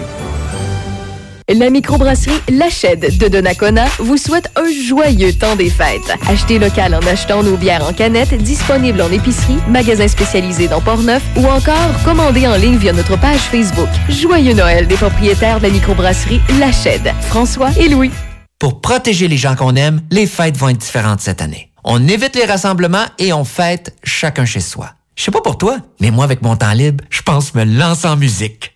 La microbrasserie Lachède de Donnacona vous souhaite un joyeux temps des fêtes. Achetez local en achetant nos bières en canette disponibles en épicerie, magasins spécialisés dans Portneuf ou encore commandez en ligne via notre page Facebook. Joyeux Noël des propriétaires de la microbrasserie Lachède, François et Louis. Pour protéger les gens qu'on aime, les fêtes vont être différentes cette année. On évite les rassemblements et on fête chacun chez soi. Je sais pas pour toi, mais moi avec mon temps libre, je pense me lancer en musique.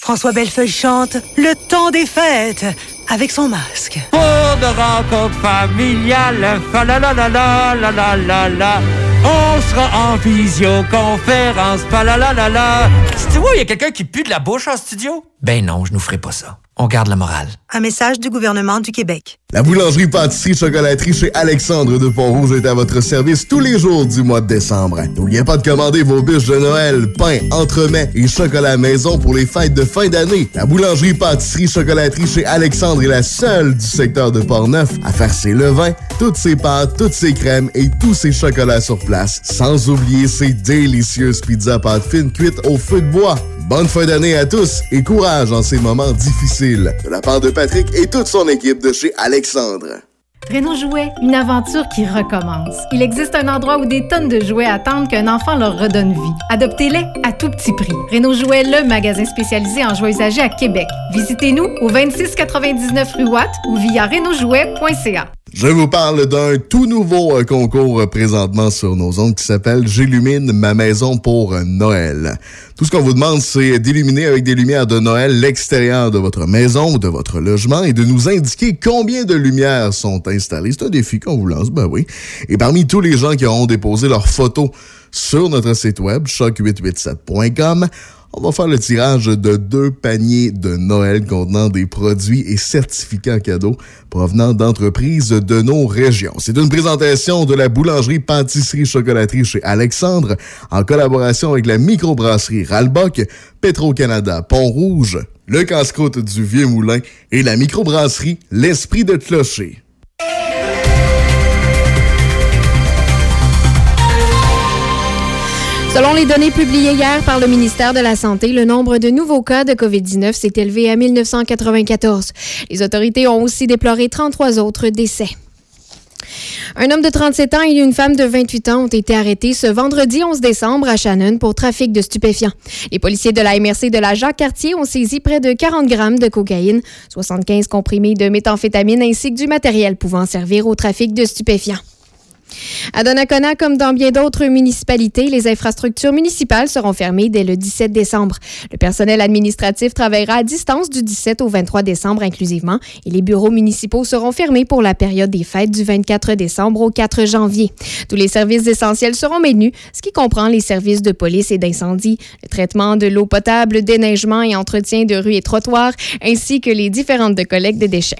François Bellefeuille chante Le temps des fêtes avec son masque. Pour de rencontres familiales, fa la la la la la la la la. On sera en visioconférence, fa la la la la. Tu vois, il y a quelqu'un qui pue de la bouche en studio? Ben non, je nous ferai pas ça. On garde la morale. Un message du gouvernement du Québec. La boulangerie, pâtisserie, chocolaterie chez Alexandre de Pont-Rouge est à votre service tous les jours du mois de décembre. N'oubliez pas de commander vos bûches de Noël, pain, entremets et chocolat maison pour les fêtes de fin d'année. La boulangerie, pâtisserie, chocolaterie chez Alexandre est la seule du secteur de Port-Neuf à faire ses levains, toutes ses pâtes, toutes ses crèmes et tous ses chocolats sur place. Sans oublier ses délicieuses pizzas pâtes fines cuites au feu de bois. Bonne fin d'année à tous et courage en ces moments difficiles. De la part de Patrick et toute son équipe de chez Alexandre. Renault Jouet, une aventure qui recommence. Il existe un endroit où des tonnes de jouets attendent qu'un enfant leur redonne vie. Adoptez-les à tout petit prix. Renault Jouet, le magasin spécialisé en jouets usagés à Québec. Visitez-nous au 2699 rue Watt ou via renaultjouet.ca. Je vous parle d'un tout nouveau euh, concours euh, présentement sur nos ondes qui s'appelle J'illumine ma maison pour euh, Noël. Tout ce qu'on vous demande, c'est d'illuminer avec des lumières de Noël l'extérieur de votre maison ou de votre logement et de nous indiquer combien de lumières sont installées. C'est un défi qu'on vous lance, ben oui. Et parmi tous les gens qui auront déposé leurs photos sur notre site web, choc887.com, on va faire le tirage de deux paniers de Noël contenant des produits et certificats cadeaux provenant d'entreprises de nos régions. C'est une présentation de la boulangerie pâtisserie chocolaterie chez Alexandre en collaboration avec la microbrasserie Ralbock, Petro-Canada Pont-Rouge, le casse-croûte du Vieux Moulin et la microbrasserie L'Esprit de Clocher. Selon les données publiées hier par le ministère de la Santé, le nombre de nouveaux cas de COVID-19 s'est élevé à 1994. Les autorités ont aussi déploré 33 autres décès. Un homme de 37 ans et une femme de 28 ans ont été arrêtés ce vendredi 11 décembre à Shannon pour trafic de stupéfiants. Les policiers de la MRC de la Jacques-Cartier ont saisi près de 40 grammes de cocaïne, 75 comprimés de méthamphétamine ainsi que du matériel pouvant servir au trafic de stupéfiants. À Donnacona, comme dans bien d'autres municipalités, les infrastructures municipales seront fermées dès le 17 décembre. Le personnel administratif travaillera à distance du 17 au 23 décembre inclusivement et les bureaux municipaux seront fermés pour la période des fêtes du 24 décembre au 4 janvier. Tous les services essentiels seront maintenus, ce qui comprend les services de police et d'incendie, le traitement de l'eau potable, déneigement et entretien de rues et trottoirs, ainsi que les différentes de collecte de déchets.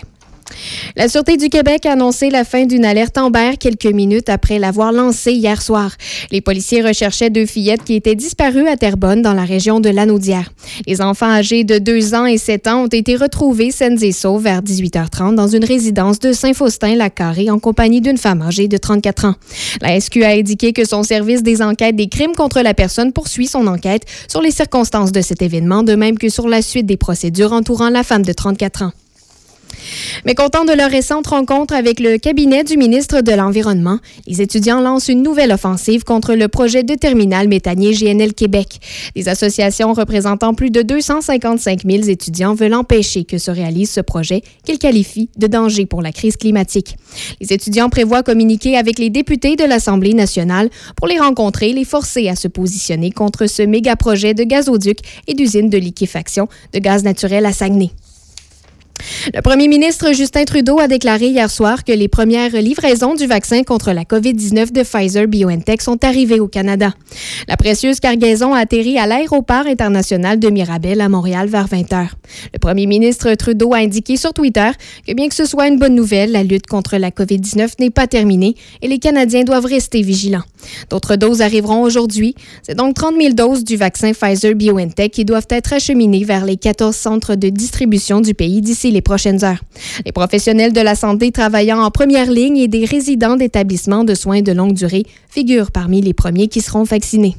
La Sûreté du Québec a annoncé la fin d'une alerte Amber quelques minutes après l'avoir lancée hier soir. Les policiers recherchaient deux fillettes qui étaient disparues à Terrebonne, dans la région de Lanaudière. Les enfants âgés de 2 ans et 7 ans ont été retrouvés saines et sauves vers 18h30 dans une résidence de Saint-Faustin-la-Carré en compagnie d'une femme âgée de 34 ans. La SQ a indiqué que son service des enquêtes des crimes contre la personne poursuit son enquête sur les circonstances de cet événement, de même que sur la suite des procédures entourant la femme de 34 ans. Mais content de leur récente rencontre avec le cabinet du ministre de l'Environnement, les étudiants lancent une nouvelle offensive contre le projet de terminal méthanier GNL Québec. Des associations représentant plus de 255 000 étudiants veulent empêcher que se réalise ce projet qu'ils qualifient de danger pour la crise climatique. Les étudiants prévoient communiquer avec les députés de l'Assemblée nationale pour les rencontrer et les forcer à se positionner contre ce méga projet de gazoduc et d'usine de liquéfaction de gaz naturel à Saguenay. Le premier ministre Justin Trudeau a déclaré hier soir que les premières livraisons du vaccin contre la COVID-19 de Pfizer BioNTech sont arrivées au Canada. La précieuse cargaison a atterri à l'aéroport international de Mirabel à Montréal vers 20 h. Le premier ministre Trudeau a indiqué sur Twitter que bien que ce soit une bonne nouvelle, la lutte contre la COVID-19 n'est pas terminée et les Canadiens doivent rester vigilants. D'autres doses arriveront aujourd'hui. C'est donc 30 000 doses du vaccin Pfizer BioNTech qui doivent être acheminées vers les 14 centres de distribution du pays d'ici les prochaines heures. Les professionnels de la santé travaillant en première ligne et des résidents d'établissements de soins de longue durée figurent parmi les premiers qui seront vaccinés.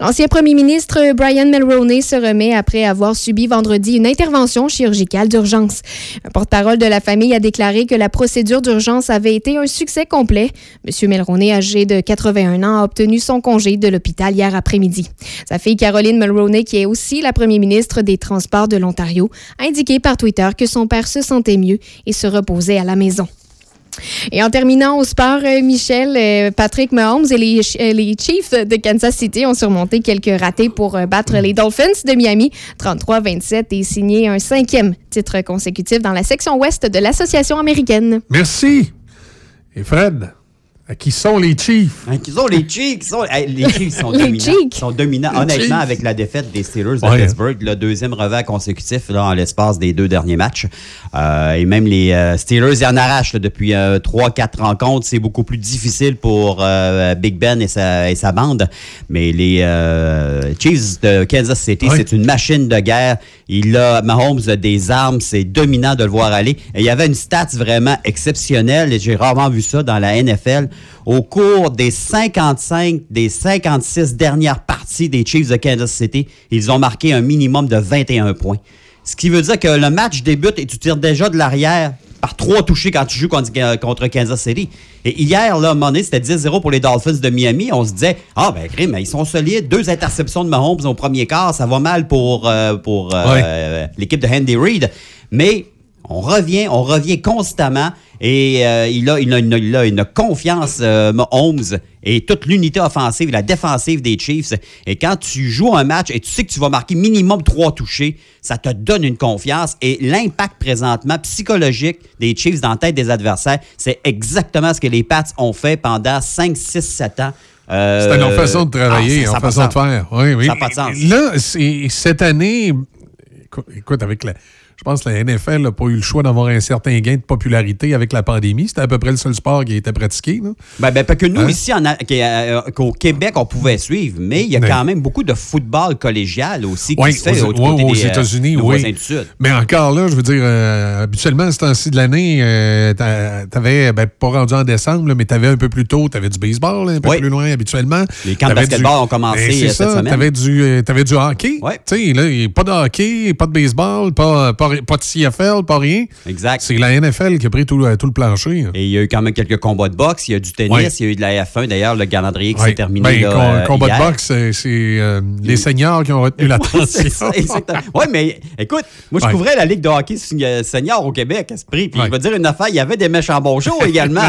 L'ancien premier ministre Brian Mulroney se remet après avoir subi vendredi une intervention chirurgicale d'urgence. Un porte-parole de la famille a déclaré que la procédure d'urgence avait été un succès complet. M. Mulroney, âgé de 81 ans, a obtenu son congé de l'hôpital hier après-midi. Sa fille Caroline Mulroney, qui est aussi la première ministre des Transports de l'Ontario, a indiqué par Twitter que son père se sentait mieux et se reposait à la maison. Et en terminant au sport, euh, Michel, euh, Patrick Mahomes et les, euh, les, Chiefs de Kansas City ont surmonté quelques ratés pour battre les Dolphins de Miami 33-27 et signer un cinquième titre consécutif dans la section ouest de l'Association américaine. Merci. Et Fred, qui sont les Chiefs? Qui sont les Chiefs? Qui sont, les Chiefs sont dominants. sont dominants. Honnêtement, avec la défaite des Steelers de Pittsburgh, le deuxième revers consécutif là, en l'espace des deux derniers matchs. Euh, et même les euh, Steelers y en arrachent depuis euh, trois, quatre rencontres. C'est beaucoup plus difficile pour Big Ben et sa, et sa, bande. Mais les Chiefs de Kansas City, c'est une machine de guerre. Il a, Mahomes a des armes. C'est dominant de le voir aller. Il y avait une stats vraiment exceptionnelle. Et j'ai rarement vu ça dans la NFL au cours des 55, des 56 dernières parties des Chiefs de Kansas City, ils ont marqué un minimum de 21 points. Ce qui veut dire que le match débute et tu tires déjà de l'arrière par trois touchés quand tu joues contre, Kansas City. Et hier, là, à c'était 10-0 pour les Dolphins de Miami. On se disait, ah, ben, mais ils sont solides. Deux interceptions de Mahomes au premier quart. Ça va mal pour, euh, pour euh, l'équipe de Andy Reid. Mais on revient, on revient constamment. Et euh, il, a, il, a, une, confiance, euh, Holmes, et toute l'unité offensive, la défensive des Chiefs. Et quand tu joues un match et tu sais que tu vas marquer minimum trois touchés, ça te donne une confiance. Et l'impact présentement psychologique des Chiefs dans la tête des adversaires, c'est exactement ce que les Pats ont fait pendant 5, 6, 7 ans. Euh, c'est une façon de travailler, ah, façon de faire. Oui, oui. Ça n'a pas de sens. Là, cette année, écoute, avec la pense que la NFL n'a pas eu le choix d'avoir un certain gain de popularité avec la pandémie. C'était à peu près le seul sport qui était pratiqué. Là. Ben, ben, que nous, hein? ici, euh, qu'au Québec, on pouvait suivre, mais il y a quand même beaucoup de football collégial aussi qui se fait aux, aux euh, États-Unis, oui. Mais encore là, je veux dire, euh, habituellement, ce temps-ci de l'année, tu avais, ben, pas rendu en décembre, mais tu avais un peu plus tôt, tu avais du baseball un peu plus loin habituellement. Les camps de basketball ont commencé ben, cette ça, semaine. Tu avais, du, avais du hockey. Tu sais, là, pas de hockey, pas de baseball, pas, pas pas de CFL, pas rien. Exact. C'est la NFL qui a pris tout, le- tout le plancher. Et il y a eu quand même quelques combats de boxe, il y a du tennis, Ouais. il y a eu de la F1. D'ailleurs, le calendrier qui Ouais. s'est terminé Ben, là, com- euh, combat hier. de boxe, c'est euh, les seniors qui ont retenu l'attention. Ouais, mais écoute, moi, je couvrais la Ligue de hockey euh, senior au Québec à ce prix. Puis je vais dire une affaire, il y avait des méchants shows également.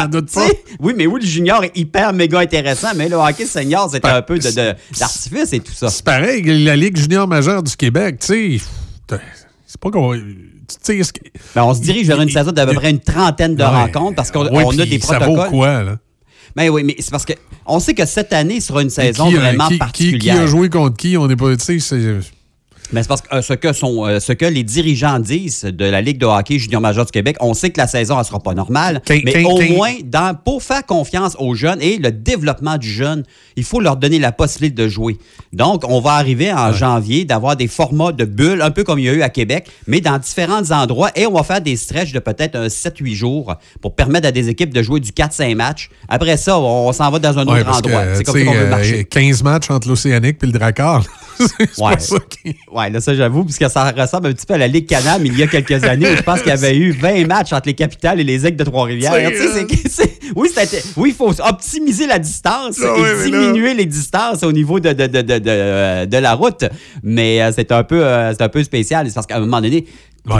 Oui, mais oui, le junior est hyper méga intéressant, mais le hockey senior, c'était un peu de- de- d'artifice et tout ça. C'est pareil, la Ligue junior majeure du Québec, tu sais, c'est pas qu'on... Tu sais, Ben, on se dirige vers une saison d'à peu près une trentaine de Ouais. rencontres parce qu'on Ouais, on a des ça protocoles. vaut quoi, là? Ben oui, mais c'est parce que on sait que cette année sera une saison Qui, euh, vraiment qui- qui- particulière. Qui, a joué contre qui? On n'est pas, tu sais. Mais c'est parce que euh, ce, que euh, ce que les dirigeants disent de la Ligue de hockey junior majeur du Québec, on sait que la saison ne sera pas normale, Quin- mais quin- au quin- moins, dans, pour faire confiance aux jeunes et le développement du jeune, il faut leur donner la possibilité de jouer. Donc, on va arriver en janvier d'avoir des formats de bulles, un peu comme il y a eu à Québec, mais dans différents endroits, et on va faire des stretches de peut-être un 7-8 jours pour permettre à des équipes de jouer du 4-5 matchs. Après ça, on, on s'en va dans un Ouais, autre endroit. C'est comme ça sais, qu'on veut euh, marcher. 15 matchs entre l'Océanique et le Drakkar. c'est Ouais. pas ça qui... Ouais, là, ça, j'avoue, puisque ça ressemble un petit peu à la Ligue Canam il y a quelques années. où je pense qu'il y avait eu 20 matchs entre les capitales et les aigles de Trois-Rivières. Oui, c'était- oui, il faut optimiser la distance Ah et diminuer les distances au niveau de, de, de, de, de- de la route. Mais euh, c'est un, peu, euh, c'est un peu spécial. C'est parce qu'à un moment donné,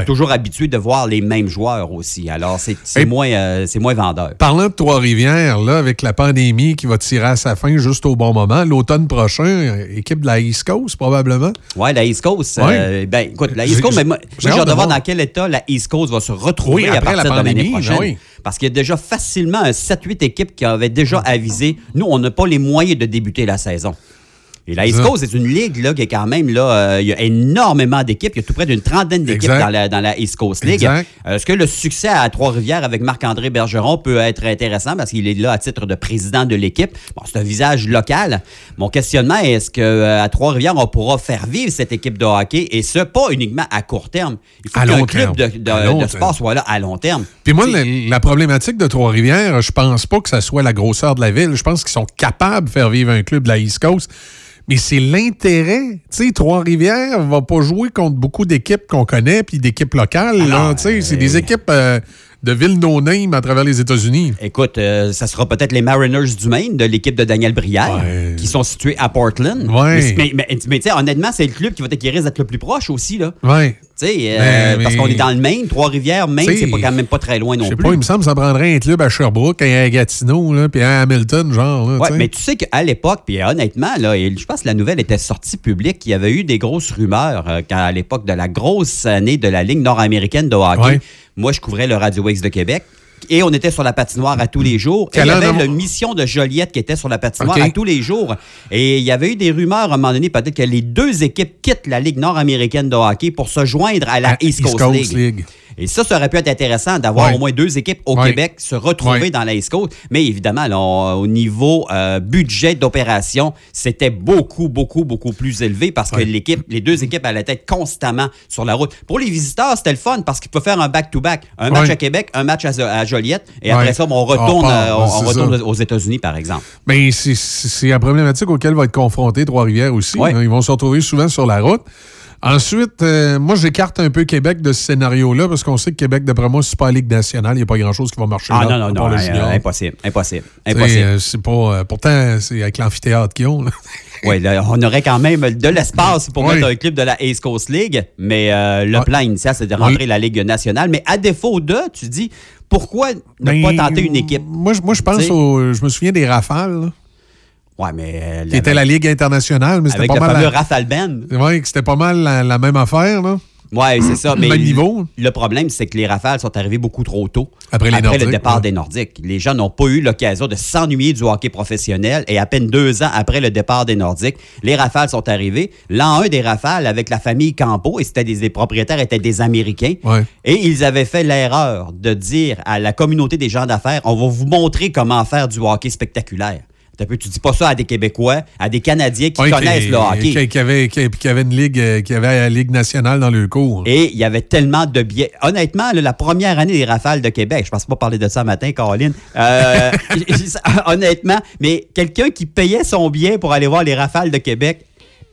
es toujours habitué de voir les mêmes joueurs aussi. Alors, c'est moins, euh, moins vendeur. Parlant de Trois-Rivières, là, avec la pandémie qui va tirer à sa fin juste au bon moment, l'automne prochain, équipe de la East Coast, probablement. Ouais, la East Coast. Ouais. euh, ben, écoute, la East Coast, mais moi, j'ai hâte de voir dans quel état la East Coast va se retrouver Oui, à après la partir de l'année pandémie, prochaine. oui. Parce qu'il y a déjà facilement un 7-8 équipes qui avaient déjà avisé. Nous, on n'a pas les moyens de débuter la saison. Et la East. Coast, c'est une ligue là, qui est quand même, là, euh, il y a énormément d'équipes. Il y a tout près d'une trentaine d'équipes dans la, dans la East Coast League. Euh, Est-ce que le succès à Trois-Rivières avec Marc-André Bergeron peut être intéressant? Parce qu'il est là à titre de président de l'équipe? Bon, c'est un visage local. Mon questionnement est est-ce qu'à Trois-Rivières, on pourra faire vivre cette équipe de hockey? Et ce, pas uniquement à court terme. Il faut qu'un club de, de- sport soit là à long terme. Puis moi, la, la problématique de Trois-Rivières, je pense pas que ça soit la grosseur de la ville. Je pense qu'ils sont capables de faire vivre un club de la East Coast. Mais c'est l'intérêt. Tu sais, Trois-Rivières va pas jouer contre beaucoup d'équipes qu'on connaît puis d'équipes locales. C'est des équipes euh, de villes no-name à travers les États-Unis. Écoute, euh, ça sera peut-être les Mariners du Maine de l'équipe de Daniel Brière, qui sont situés à Portland. Ouais. Mais, mais, mais- mais tu sais, honnêtement, c'est le club qui, va être, qui risque d'être le plus proche aussi. Là. Ouais. Euh, Mais- parce qu'on est dans le Maine, Trois-Rivières, Maine, c'est quand même pas très loin non Je sais plus. pas, il me semble que ça prendrait un club à Sherbrooke, un à Gatineau, là, puis un à Hamilton, genre. Là, Ouais, mais tu sais qu'à l'époque, puis honnêtement, là, je pense que la nouvelle était sortie publique, qu'il y avait eu des grosses rumeurs euh, quand, à l'époque de la grosse année de la Ligue nord-américaine de hockey. Ouais. Moi, je couvrais le Radio X de Québec. Et on était sur la patinoire à tous les jours. Et il y avait la mission de Joliette qui était sur la patinoire à tous les jours. Et il y avait eu des rumeurs à un moment donné, peut-être que les deux équipes quittent la Ligue nord-américaine de hockey pour se joindre à la À East Coast, League. Et ça, ça aurait pu être intéressant d'avoir au moins deux équipes au. Québec se retrouver dans la East Coast. Mais évidemment, là, on- au niveau euh, budget d'opération, c'était beaucoup, beaucoup, beaucoup plus élevé parce que l'équipe, les deux équipes allaient être constamment sur la route. Pour les visiteurs, c'était le fun parce qu'ils pouvaient faire un back-to-back. Un match à Québec, un match à, à Joliette. Et Ouais. après ça, on retourne, On part, euh, on, ouais, on c'est retourne aux États-Unis, par exemple. Mais c'est- c'est c'est la problématique auquel va être confronté Trois-Rivières aussi. Ouais. hein. Ils vont se retrouver souvent sur la route. Ensuite, euh, moi, j'écarte un peu Québec de ce scénario-là parce qu'on sait que Québec, d'après moi, Super Ligue nationale, il n'y a pas grand-chose qui va marcher Ah là, non, non, non, euh, impossible, impossible, impossible. c'est pas. euh, pourtant, c'est avec l'amphithéâtre qu'ils ont. là. Oui, on aurait quand même de l'espace pour Oui. mettre un club de la East Coast League, mais le Ouais. plan initial, c'est de rentrer la Ligue nationale. Mais à défaut de, tu dis, pourquoi ne Ben, pas tenter une équipe? Moi, je- moi je pense au. Je me souviens des Rafales, là, Ouais, mais. euh, qui était la Ligue internationale, mais c'était pas le mal. la- Raphaël Ben. Que c'était pas mal la, la même affaire, là. Oui, c'est ça. Mais Même niveau. Le problème, c'est que les rafales sont arrivés beaucoup trop tôt. Après les le départ ouais. des Nordiques. Les gens n'ont pas eu l'occasion de s'ennuyer du hockey professionnel et à peine deux ans après le départ des Nordiques, les rafales sont arrivés. L'an 1 des rafales avec la famille Campo, et c'était des, les propriétaires étaient des Américains. Ouais. Et ils avaient fait l'erreur de dire à la communauté des gens d'affaires, on va vous montrer comment faire du hockey spectaculaire. Tu dis pas ça à des Québécois, à des Canadiens qui connaissent qui- le hockey. Qui, qui avait, qui, qui avait une ligue, euh, qui avait la Ligue nationale dans le cours. Et il y avait tellement de billets. Honnêtement, là, la première année des Rafales de Québec, je pense pas parler de ça matin, Caroline. Euh, honnêtement, mais quelqu'un qui payait son billet pour aller voir les Rafales de Québec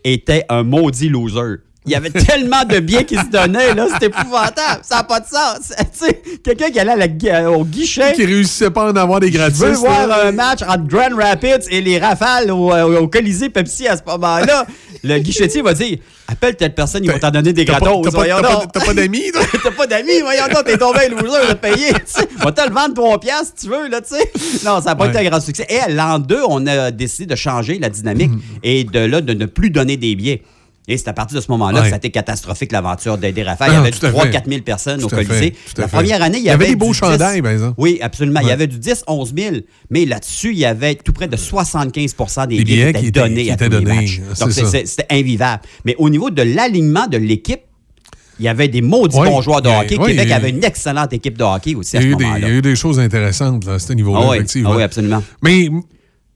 était un maudit loser. Il y avait tellement de biens qui se donnaient, là, c'était épouvantable. Ça n'a pas de sens. Tu quelqu'un qui allait la euh, au guichet. Qui réussissait pas à en avoir des gratis. Je veux voir là. un match entre Grand Rapids et les Rafales au, euh, au Colisée Pepsi à ce moment-là. Le guichetier va dire Appelle telle personne, ils vont t'en donner des gratos. t'as pas- d'amis, toi? T'as pas d'amis, voyons donc, t'es tombé loser de payer. tu va te le vendre 3 piastres si tu veux, là, tu sais. Non, ça n'a pas Ouais. été un grand succès. Et l'an 2, on a décidé de changer la dynamique Mhm. et de là, de ne plus donner des billets. Et c'est à partir de ce moment-là Ouais. que ça a été catastrophique, l'aventure d'aider Raphaël. Ah, il y avait tout à 3 fait. 4 000 personnes Tout au Colisée. La première année, il y, Il y avait des beaux 10 chandails, par exemple. Oui, absolument. Il y avait du 10, 11 000, mais là-dessus, il y avait tout près de 75 des Des billets, billets qui étaient donnés à tous les matchs. Donc, c'était invivable. Mais au niveau de l'alignement de l'équipe, il y avait des maudits Oui, bons joueurs de hockey. oui, Québec avait une excellente équipe de hockey aussi Il à y, ce a eu des, il moment-là. y a eu des choses intéressantes là, à ce niveau-là, Ah oui, effectivement. ah oui, absolument. Mais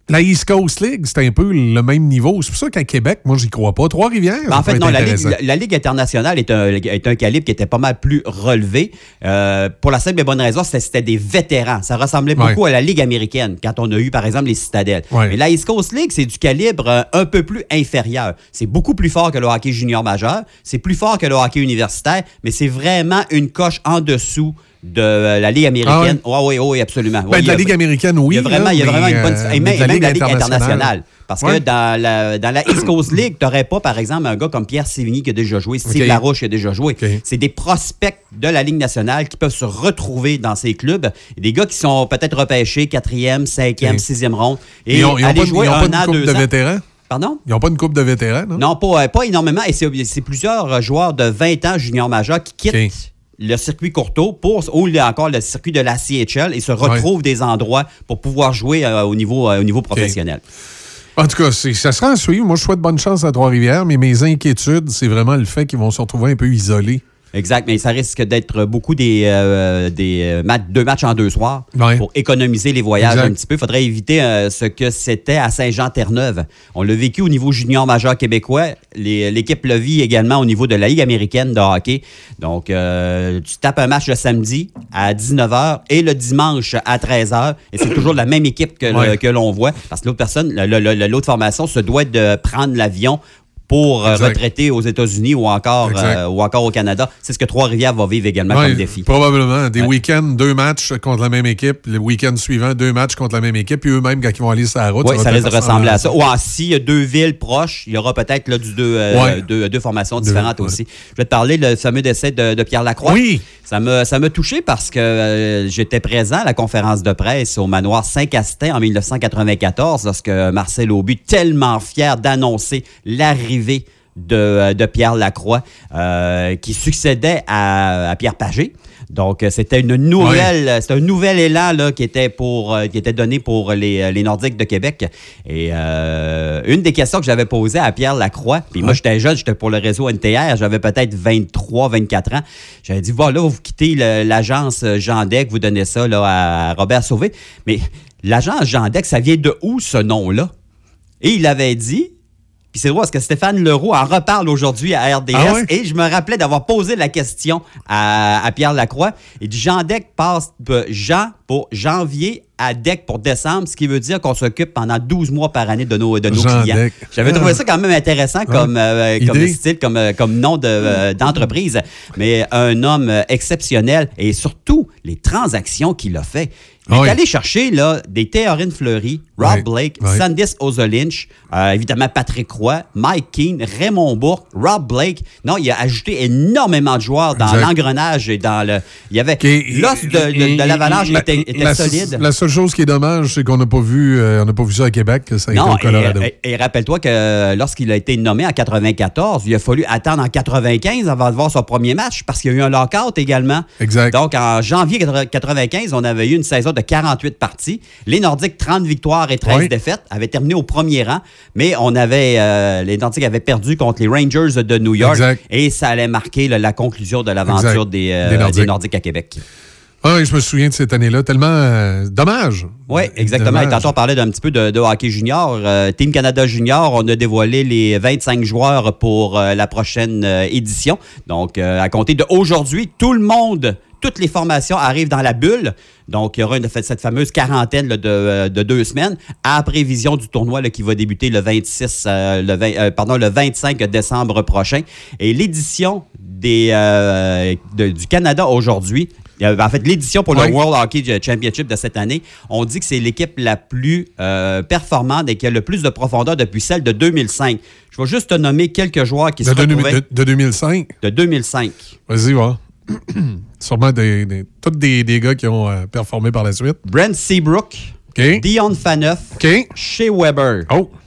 la East Coast League, c'était un peu le même niveau. C'est pour ça qu'à Québec, moi, j'y crois pas. Trois-Rivières, Ben, en fait, non, la Ligue, la, internationale est un, est un calibre qui était pas mal plus relevé. Euh, pour la simple et bonne raison, c'était des vétérans. Ça ressemblait Ouais. beaucoup à la Ligue américaine, quand on a eu, par exemple, les Citadelles. Ouais. Mais la East Coast League, c'est du calibre euh, un peu plus inférieur. C'est beaucoup plus fort que le hockey junior majeur. C'est plus fort que le hockey universitaire, mais c'est vraiment une coche en dessous de euh, la Ligue américaine. Ah oui, oui, oui, absolument. Ben, Oui, de la Ligue américaine, oui. il y a vraiment, il y a vraiment une bonne. euh, et même, de même la Ligue internationale. Parce Ouais. que dans la, dans la East Coast League, tu n'aurais pas, par exemple, un gars comme Pierre Sévigny qui a déjà joué, Steve OK. Larouche qui a déjà joué. C'est des prospects de la Ligue nationale qui peuvent se retrouver dans ces clubs. Des gars qui sont peut-être repêchés quatrième, cinquième, sixième ronde. Et Ils ont, ils ont aller pas, jouer ils ont un pas une an, coupe deux de ans. vétérans? Pardon? Ils n'ont pas une coupe de vétérans, non? Non, pas, euh, pas énormément. Et c'est plusieurs joueurs de 20 ans junior majeur qui quittent le circuit courto pour, ou il y a encore le circuit de la CHL et se retrouvent des endroits pour pouvoir jouer euh, au, niveau, euh, au niveau professionnel. En tout cas, ça sera à suivre. Moi, je souhaite bonne chance à Trois-Rivières, mais mes inquiétudes, c'est vraiment le fait qu'ils vont se retrouver un peu isolés. Exact, mais ça risque d'être beaucoup des, euh, des euh, mat- deux matchs en deux soirs Ouais. pour économiser les voyages Exact. un petit peu. Il faudrait éviter euh, ce que c'était à Saint-Jean-Terre-Neuve. On l'a vécu au niveau junior majeur québécois. L'équipe le vit également au niveau de la Ligue américaine de hockey. Donc, euh, tu tapes un match le samedi à 19h et le dimanche à 13h. Et c'est toujours la même équipe que, Ouais. que l'on voit. Parce que l'autre personne, l'autre formation se doit de prendre l'avion pour euh, Exact. retraiter aux États-Unis ou encore, euh, ou encore au Canada. C'est ce que Trois-Rivières va vivre également Ouais, comme défi. Probablement. Des Ouais. week-ends, deux matchs contre la même équipe. Le week-end suivant, deux matchs contre la même équipe. Puis eux-mêmes, quand ils vont aller sur la route, Oui, va ça risque de ressembler à ça. Ou en- s'il y a deux villes proches, il y aura peut-être là, du deux, euh, deux, deux formations différentes aussi. Je vais te parler le fameux décès de, de Pierre Lacroix. Oui. Ça m'a ça touché parce que euh, j'étais présent à la conférence de presse au manoir Saint-Castin en 1994 lorsque Marcel Aubu, tellement fier d'annoncer l'arrivée de, euh, de Pierre Lacroix, euh, qui succédait à, à Pierre Pagé. Donc, euh, c'était une nouvelle, c'était un nouvel élan là, qui était pour, qui était donné pour les, les Nordiques de Québec. Et euh, une des questions que j'avais posées à Pierre Lacroix, puis moi j'étais jeune, j'étais pour le réseau NTR, j'avais peut-être 23, 24 ans. J'avais dit voilà, vous quittez l'agence Jean Deck, vous donnez ça là, à Robert Sauvé. Mais l'agence Jean Deck, ça vient de où ce nom-là? Et il avait dit, puis c'est drôle parce que Stéphane Leroux en reparle aujourd'hui à RDS. Ah? Et je me rappelais d'avoir posé la question à, à Pierre Lacroix. Il dit Jean Deck passe de Jean pour janvier à Deck pour décembre, ce qui veut dire qu'on s'occupe pendant 12 mois par année de nos, de nos clients. J'avais Ah. trouvé ça quand même intéressant comme, euh, comme style, comme, euh, comme nom de, euh, d'entreprise. Mais un homme exceptionnel et surtout les transactions qu'il a fait. Il Ah est oui. allé chercher là, des Théorine Fleury, Rob. Blake. Sandis Ozolinch, euh, évidemment Patrick Roy, Mike Keane, Raymond Bourque, Rob Blake. Non, il a ajouté énormément de joueurs dans l'engrenage et dans le. Il y avait. L'os de, de- de l'avalanche La- était, était la, solide. La seule chose qui est dommage, c'est qu'on n'a pas vu, euh, on n'a pas vu ça à Québec, que ça a été Non, au Colorado. et, et- et rappelle-toi que lorsqu'il a été nommé en 94, il a fallu attendre en 95 avant de voir son premier match parce qu'il y a eu un lockout également. Exact. Donc, en janvier 95, on avait eu une saison de 48 parties. Les Nordiques, 30 victoires et 13 Oui. défaites, avaient terminé au premier rang, mais on avait, euh, les Nordiques avaient perdu contre les Rangers de New York Exact. et ça allait marquer là, la conclusion de l'aventure des, euh, Des des Nordiques. À Québec. Ah oui, je me souviens de cette année-là. Tellement euh, dommage. Oui, exactement. Et tantôt, on parlait d'un petit peu de, de hockey junior. Euh, Team Canada Junior, on a dévoilé les 25 joueurs pour euh, la prochaine édition. Donc, à compter d'aujourd'hui, tout le monde toutes les formations arrivent dans la bulle. Donc, il y aura une- cette fameuse quarantaine là, de, euh, de deux semaines à prévision du tournoi là, qui va débuter le 26, euh, le, 20 euh, pardon, le 25 décembre prochain. Et l'édition des, euh, de- du Canada aujourd'hui, en fait, l'édition pour Oui. le World Hockey Championship de cette année, on dit que c'est l'équipe la plus euh, performante et qui a le plus de profondeur depuis celle de 2005. Je vais juste te nommer quelques joueurs qui De, se de- retrouvaient de- de 2005. de 2005. Vas-y, va. Sûrement des, des- tous des, des gars qui ont euh, performé par la suite. Brent Seabrook, Dion Phaneuf, Shea Weber,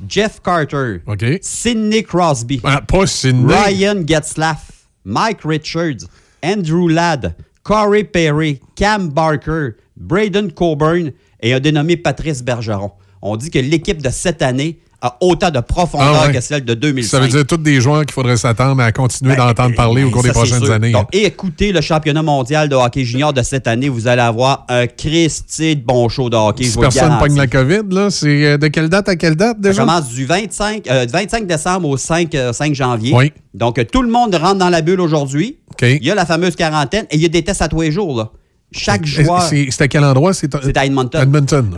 Jeff Carter, Sidney Crosby, Ah, pas Sidney. Ryan Getzlaff, Mike Richards, Andrew Ladd, Corey Perry, Cam Barker, Braden Coburn et un dénommé Patrice Bergeron. On dit que l'équipe de cette année a autant de profondeur Ah ouais. que celle de 2005. Ça veut dire tous des joueurs qu'il faudrait s'attendre à continuer d'entendre parler au cours des Ben, Ça, prochaines sûr. années. Donc, écoutez le championnat mondial de hockey junior de cette année. Vous allez avoir un Christy de bon show de hockey. Si personne pogne la COVID, là, c'est euh, de quelle date à quelle date Ça déjà? commence du 25, euh, 25 décembre au 5, euh, 5 janvier. Oui. Donc, euh, tout le monde rentre dans la bulle aujourd'hui. Il y a la fameuse quarantaine et il y a des tests à tous les jours. Là. Chaque joueur. c'est- à quel endroit? C'est à Edmonton. Edmonton.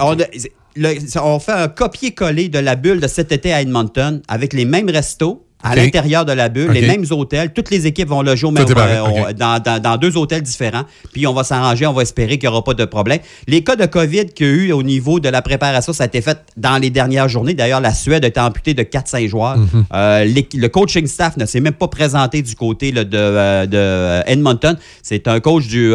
On fait un copier-coller de la bulle de cet été à Edmonton avec les mêmes restos. À l'intérieur de la bulle, les mêmes hôtels, toutes les équipes vont loger au même, euh, dans, dans- dans deux hôtels différents. Puis on va s'arranger, on va espérer qu'il n'y aura pas de problème. Les cas de COVID qu'il y a eu au niveau de la préparation, ça a été fait dans les dernières journées. D'ailleurs, la Suède a été amputée de 4-5 joueurs. Mhm. Euh, le coaching staff ne s'est même pas présenté du côté là, de, euh, de, euh, Edmonton. C'est un coach du,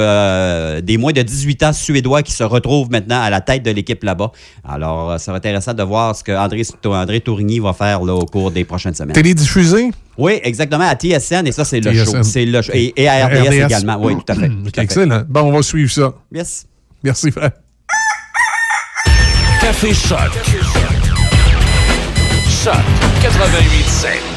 des moins de 18 ans suédois qui se retrouve maintenant à la tête de l'équipe là-bas. Alors, ça va être intéressant de voir ce que André, André Tourigny va faire là, au cours des prochaines semaines. Oui, exactement, à TSN, et ça, c'est le show. C'est le show. Et, et à RDS, également. Oui, tout à fait. tout à fait. Excellent. Bon, on va suivre ça. Yes. Merci, frère. Café Choc. Choc 88.7.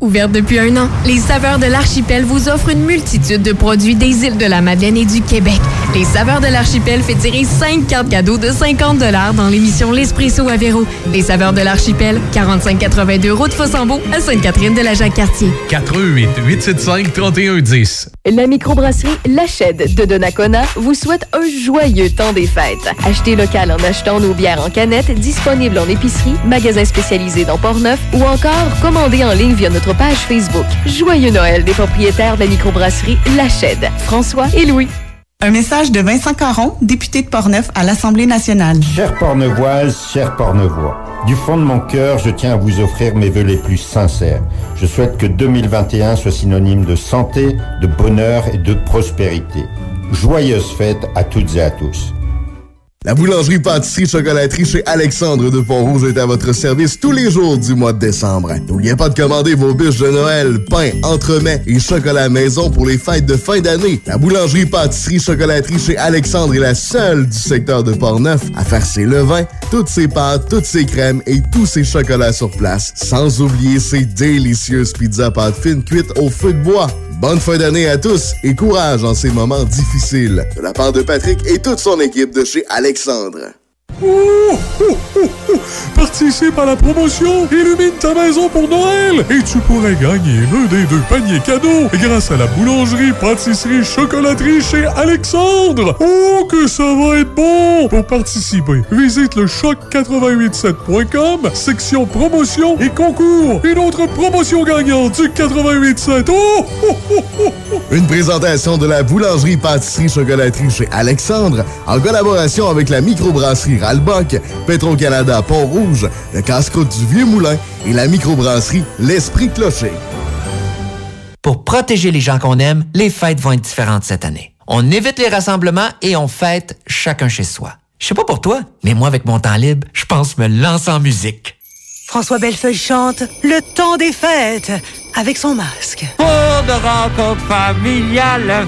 Ouverte depuis un an, les Saveurs de l'Archipel vous offrent une multitude de produits des îles de la Madeleine et du Québec. Les Saveurs de l'Archipel fait tirer 5 cartes cadeaux de 50 dans l'émission L'Espresso à. Les Saveurs de l'Archipel, 4582 route Fossambeau à Sainte-Catherine de la Jacques-Cartier. 418 875 3110. La microbrasserie La Chède de Donnacona vous souhaite un joyeux temps des fêtes. Achetez local en achetant nos bières en canette disponibles en épicerie, magasins spécialisés dans Portneuf ou encore commandez en ligne via notre page Facebook. Joyeux Noël des propriétaires de la microbrasserie La Chède, François et Louis. Un message de Vincent Caron, député de Portneuf à l'Assemblée nationale. Chère Pornevoise, chers Pornevois, du fond de mon cœur, je tiens à vous offrir mes vœux les plus sincères. Je souhaite que 2021 soit synonyme de santé, de bonheur et de prospérité. Joyeuses fêtes à toutes et à tous. La boulangerie pâtisserie chocolaterie chez Alexandre de Pont-Rouge est à votre service tous les jours du mois de décembre. N'oubliez pas de commander vos bûches de Noël, pain, entremets et chocolat maison pour les fêtes de fin d'année. La boulangerie pâtisserie chocolaterie chez Alexandre est la seule du secteur de Portneuf à faire ses levains, toutes ses pâtes, toutes ses crèmes et tous ses chocolats sur place. Sans oublier ses délicieuses pizzas pâtes fines cuites au feu de bois. Bonne fin d'année à tous et courage en ces moments difficiles. De la part de Patrick et toute son équipe de chez Alexandre. Alexandre. Participe à la promotion Illumine ta maison pour Noël et tu pourrais gagner l'un des deux paniers cadeaux grâce à la boulangerie, pâtisserie, chocolaterie chez Alexandre. Oh, que ça va être bon! Pour participer, visite le choc887.com, section promotion et concours. Une autre promotion gagnante du 887. Oh, oh, oh, oh, oh. Une présentation de la boulangerie pâtisserie chocolaterie chez Alexandre en collaboration avec la microbrasserie Ralbock, Petro-Canada Pont-Rouge, le casse-croûte du Vieux-Moulin et la microbrasserie L'Esprit Clocher. Pour protéger les gens qu'on aime, les fêtes vont être différentes cette année. On évite les rassemblements et on fête chacun chez soi. Je sais pas pour toi, mais moi, avec mon temps libre, je pense me lancer en musique. François Bellefeuille chante Le temps des fêtes avec son masque. Pour de rencontres familiales.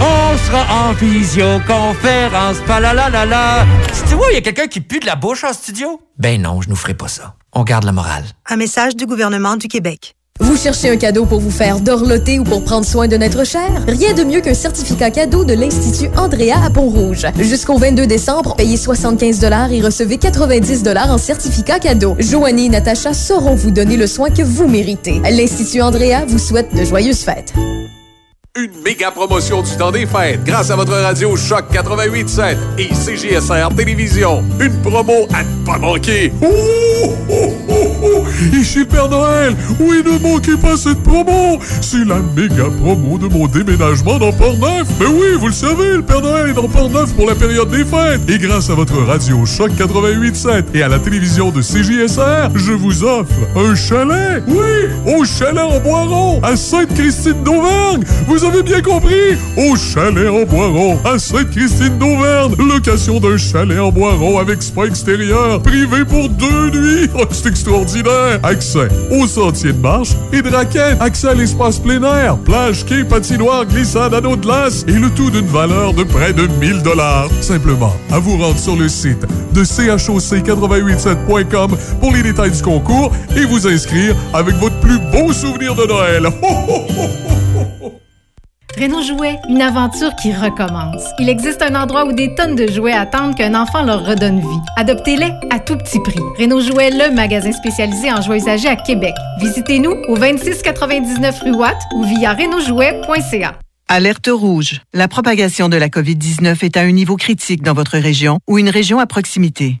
On sera en visioconférence, fa la la la la. Tu vois, il y a quelqu'un qui pue de la bouche en studio? Ben non, je nous ferai pas ça. On garde la morale. Un message du gouvernement du Québec. Vous cherchez un cadeau pour vous faire dorloter ou pour prendre soin de notre cher? Rien de mieux qu'un certificat cadeau de l'Institut Andrea à Pont-Rouge. Jusqu'au 22 décembre, payez 75 et recevez 90 en certificat cadeau. Joanie et Natacha sauront vous donner le soin que vous méritez. L'Institut Andrea vous souhaite de joyeuses fêtes. Une méga promotion du temps des fêtes grâce à votre radio Choc 88.7 et CGSR Télévision. Une promo à ne pas manquer. Oh, oh, oh, oh! Ici le Père Noël! Oui, ne manquez pas cette promo! C'est la méga promo de mon déménagement dans Port-Neuf! Mais oui, vous le savez, le Père Noël est dans Port-Neuf pour la période des fêtes! Et grâce à votre radio Choc 88.7 et à la télévision de CJSR, je vous offre un chalet! Oui! Au chalet en Boiron, à Sainte-Christine d'Auvergne! Avez bien compris! Au chalet en Boiron, à Sainte-Christine d'Auvergne! Location d'un chalet en Boiron avec spa extérieur, privé pour deux nuits! Oh, c'est extraordinaire! Accès aux sentiers de marche et de raquettes. Accès à l'espace plein air, plage, quai, patinoire, glissade, anneau de glace et le tout d'une valeur de près de 1000 dollars. Simplement, à vous rendre sur le site de choc887.com pour les détails du concours et vous inscrire avec votre plus beau souvenir de Noël. Ho, ho, ho. Renault Jouet, une aventure qui recommence. Il existe un endroit où des tonnes de jouets attendent qu'un enfant leur redonne vie. Adoptez-les à tout petit prix. Renault Jouet, le magasin spécialisé en jouets usagés à Québec. Visitez-nous au 2699 rue Watt ou via renaultjouet.ca. Alerte rouge. La propagation de la COVID-19 est à un niveau critique dans votre région ou une région à proximité.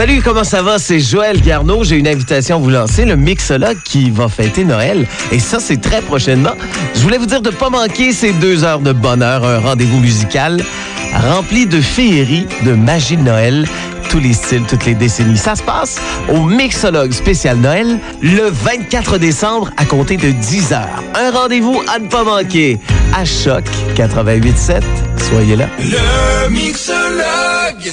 Salut, comment ça va? C'est Joël Garneau. J'ai une invitation à vous lancer, le Mixologue qui va fêter Noël. Et ça, c'est très prochainement. Je voulais vous dire de ne pas manquer ces deux heures de bonheur, un rendez-vous musical rempli de féerie, de magie de Noël, tous les styles, toutes les décennies. Ça se passe au Mixologue spécial Noël le 24 décembre à compter de 10 heures. Un rendez-vous à ne pas manquer à Choc 88.7. Soyez là. Le mixologue!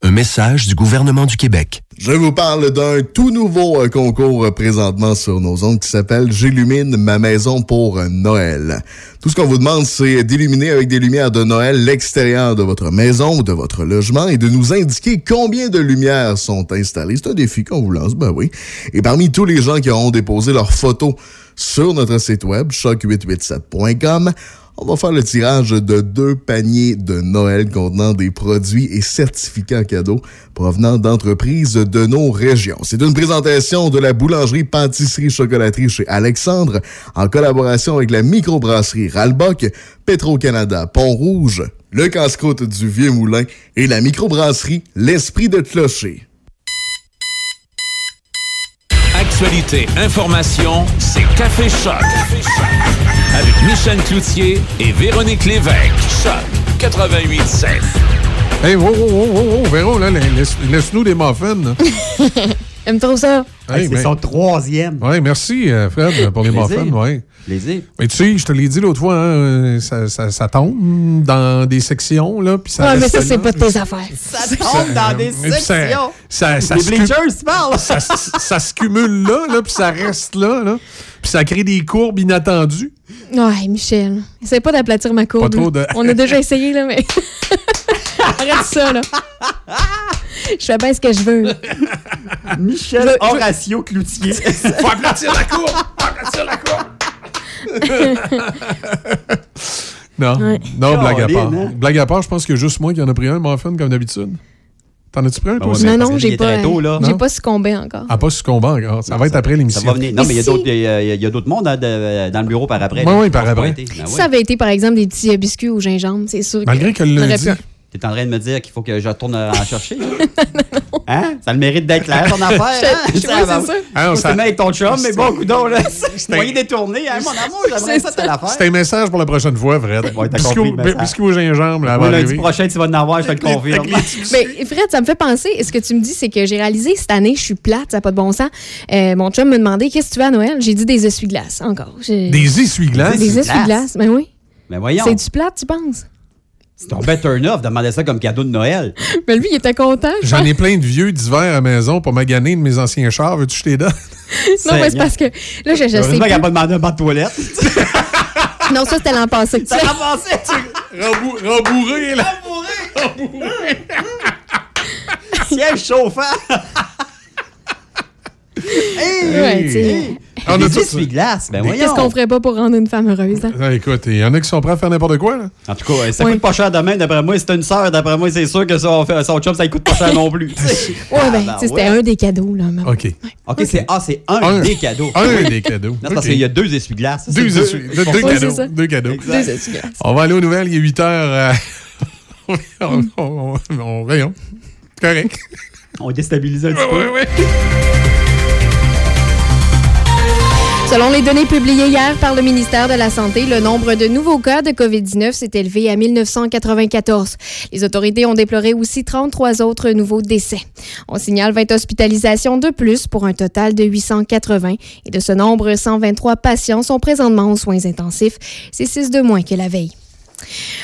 Un message du gouvernement du Québec. Je vous parle d'un tout nouveau euh, concours euh, présentement sur nos ondes qui s'appelle J'illumine ma maison pour Noël. Tout ce qu'on vous demande, c'est d'illuminer avec des lumières de Noël l'extérieur de votre maison ou de votre logement et de nous indiquer combien de lumières sont installées. C'est un défi qu'on vous lance, ben oui. Et parmi tous les gens qui auront déposé leurs photos sur notre site web, choc887.com, on va faire le tirage de deux paniers de Noël contenant des produits et certificats cadeaux provenant d'entreprises de nos régions. C'est une présentation de la boulangerie pâtisserie chocolaterie chez Alexandre en collaboration avec la microbrasserie Ralbock, Petro-Canada Pont-Rouge, le casse-croûte du Vieux Moulin et la microbrasserie L'Esprit de Clocher. Actualité, information, c'est Café Choc. Avec Michel Cloutier et Véronique Lévesque. Choc 88.7. Hey, wow, wow, wow, wow, wow, Véro, là, laisse- laisse-nous des muffins. J'aime trop ça? Hey, c'est son troisième. Oui, merci, euh, Fred, pour les muffins. Ouais. Plaisir. Mais tu sais, je te l'ai dit l'autre fois, hein, ça, ça- ça tombe dans des sections, là, puis ça Ouais, mais ça, c'est pas de tes affaires. Ça tombe dans des Et puis ça- sections. Ça, ça Les bleachers, tu parles? Ça, ça se cumule là, là puis ça reste là, là. Puis ça crée des courbes inattendues. Ouais, Michel. Essaye pas d'aplatir ma courbe. trop là. de- On a déjà essayé, là, mais. Arrête ça, là. Je fais bien ce que je veux. Michel je- Horatio Cloutier. Faut aplatir la courbe! Faut aplatir la courbe! non, Ouais. non, blague à part. hein? Blague à part, je pense a juste moi qui en a pris un muffin comme d'habitude. T'en as-tu pris un, toi ouais, aussi? mais non, non, que j'ai pas. là. J'ai Non? pas succombé encore. Ah, pas succombant encore. Ça va être après Ça l'émission. va venir. Non, mais il y a si- d'autres- il y a- il y a d'autres mondes hein, de- dans le bureau par après. Ouais, qui par après. Ben ouais. ça avait été, par exemple, des petits euh, biscuits au gingembre, c'est sûr. Malgré que on aurait lundi. T'es en train de me dire qu'il faut que je retourne en chercher? Hein? Ça a le mérite d'être clair, ton affaire. Hein? Je- c'est ça. Met avec ton chum, mais bon, coudon, là. C'était- Moyen détourné, hein, mon amour, j'aimerais ça, telle affaire. C'est un message pour la prochaine fois, Fred. Ouais, compris au- gingembre, là, avant lundi prochain, tu vas en avoir, je te le confirme. Mais Fred, ça me fait penser, ce que tu me dis, c'est que j'ai réalisé cette année, je suis plate, ça n'a pas de bon sens. Euh, mon chum me demandait qu'est-ce que tu veux à Noël? J'ai dit des essuie-glaces, encore. Des essuie-glaces? Des essuie-glaces, ben oui. Mais voyons. C'est du plate, tu penses? C'est ton bet turn-off, demander ça comme cadeau de Noël. Mais lui, il était content. je J'en ai plein de vieux d'hiver à la maison pour maganer de mes anciens chars. Veux-tu que je les donne? Non, mais c'est parce que là, je, je sais qu'elle n'a pas demandé un bas de toilette. Non, ça, c'était l'an passé. Ça l'a passé. Rembourré, là. Siège chauffant. hey, Ouais, tu sais. On a Des tout essuie-glaces, ben voyons. Qu'est-ce qu'on ferait pas pour rendre une femme heureuse? hein? Ah, écoute, il y en a qui sont prêts à faire n'importe quoi. Là. En tout cas, ça coûte pas cher demain, d'après moi. Si t'as une sœur, d'après moi, c'est sûr que son, son chum, ça coûte pas cher non plus. Ouais, ben, tu sais, c'était un des cadeaux, là. maman. OK. OK, c'est ah, c'est un, Un. des cadeaux. Un des cadeaux. Non, c'est parce qu'il y a deux essuie-glaces. Deux, c'est essuie- deux- deux cadeaux. c'est ça. Deux cadeaux. Deux essuie-glaces. On va aller aux nouvelles. Il est 8 heures. euh, on, on, on, on-. Correct. On déstabilise un petit peu. ouais, ouais. Selon les données publiées hier par le ministère de la Santé, le nombre de nouveaux cas de COVID-19 s'est élevé à 1994. Les autorités ont déploré aussi 33 autres nouveaux décès. On signale 20 hospitalisations de plus pour un total de 880 et de ce nombre, 123 patients sont présentement aux soins intensifs. C'est 6 de moins que la veille.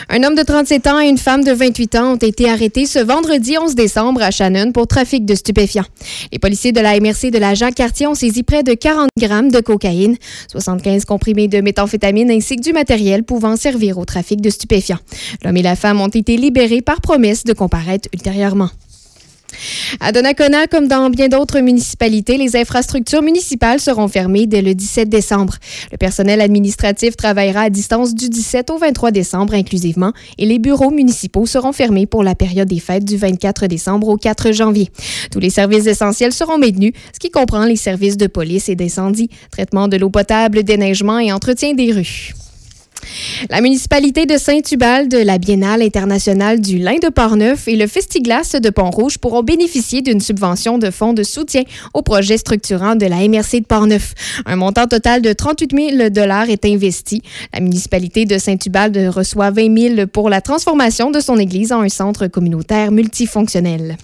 Un homme de 37 ans et une femme de 28 ans ont été arrêtés ce vendredi 11 décembre à Shannon pour trafic de stupéfiants. Les policiers de la MRC de la Jacques-Cartier ont saisi près de 40 grammes de cocaïne, 75 comprimés de méthamphétamine ainsi que du matériel pouvant servir au trafic de stupéfiants. L'homme et la femme ont été libérés par promesse de comparaître ultérieurement. À Donnacona, comme dans bien d'autres municipalités, les infrastructures municipales seront fermées dès le 17 décembre. Le personnel administratif travaillera à distance du 17 au 23 décembre inclusivement et les bureaux municipaux seront fermés pour la période des fêtes du 24 décembre au 4 janvier. Tous les services essentiels seront maintenus, ce qui comprend les services de police et d'incendie, traitement de l'eau potable, déneigement et entretien des rues. La municipalité de Saint-Ubalde, la Biennale internationale du lin de Portneuf et le Festiglas de Pont-Rouge pourront bénéficier d'une subvention de fonds de soutien au projet structurant de la MRC de Portneuf. Un montant total de 38 000 dollars est investi. La municipalité de Saint-Ubalde reçoit 20 000 pour la transformation de son église en un centre communautaire multifonctionnel.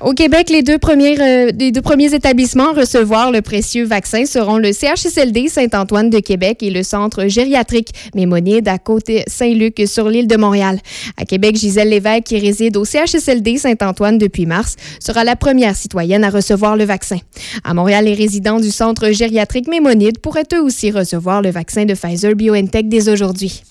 Au Québec, les deux, premiers, euh, les deux premiers établissements à recevoir le précieux vaccin seront le CHSLD Saint-Antoine de Québec et le Centre gériatrique Mémonide à Côte-Saint-Luc sur l'île de Montréal. À Québec, Gisèle Lévesque, qui réside au CHSLD Saint-Antoine depuis mars, sera la première citoyenne à recevoir le vaccin. À Montréal, les résidents du Centre gériatrique Mémonide pourraient eux aussi recevoir le vaccin de Pfizer BioNTech dès aujourd'hui.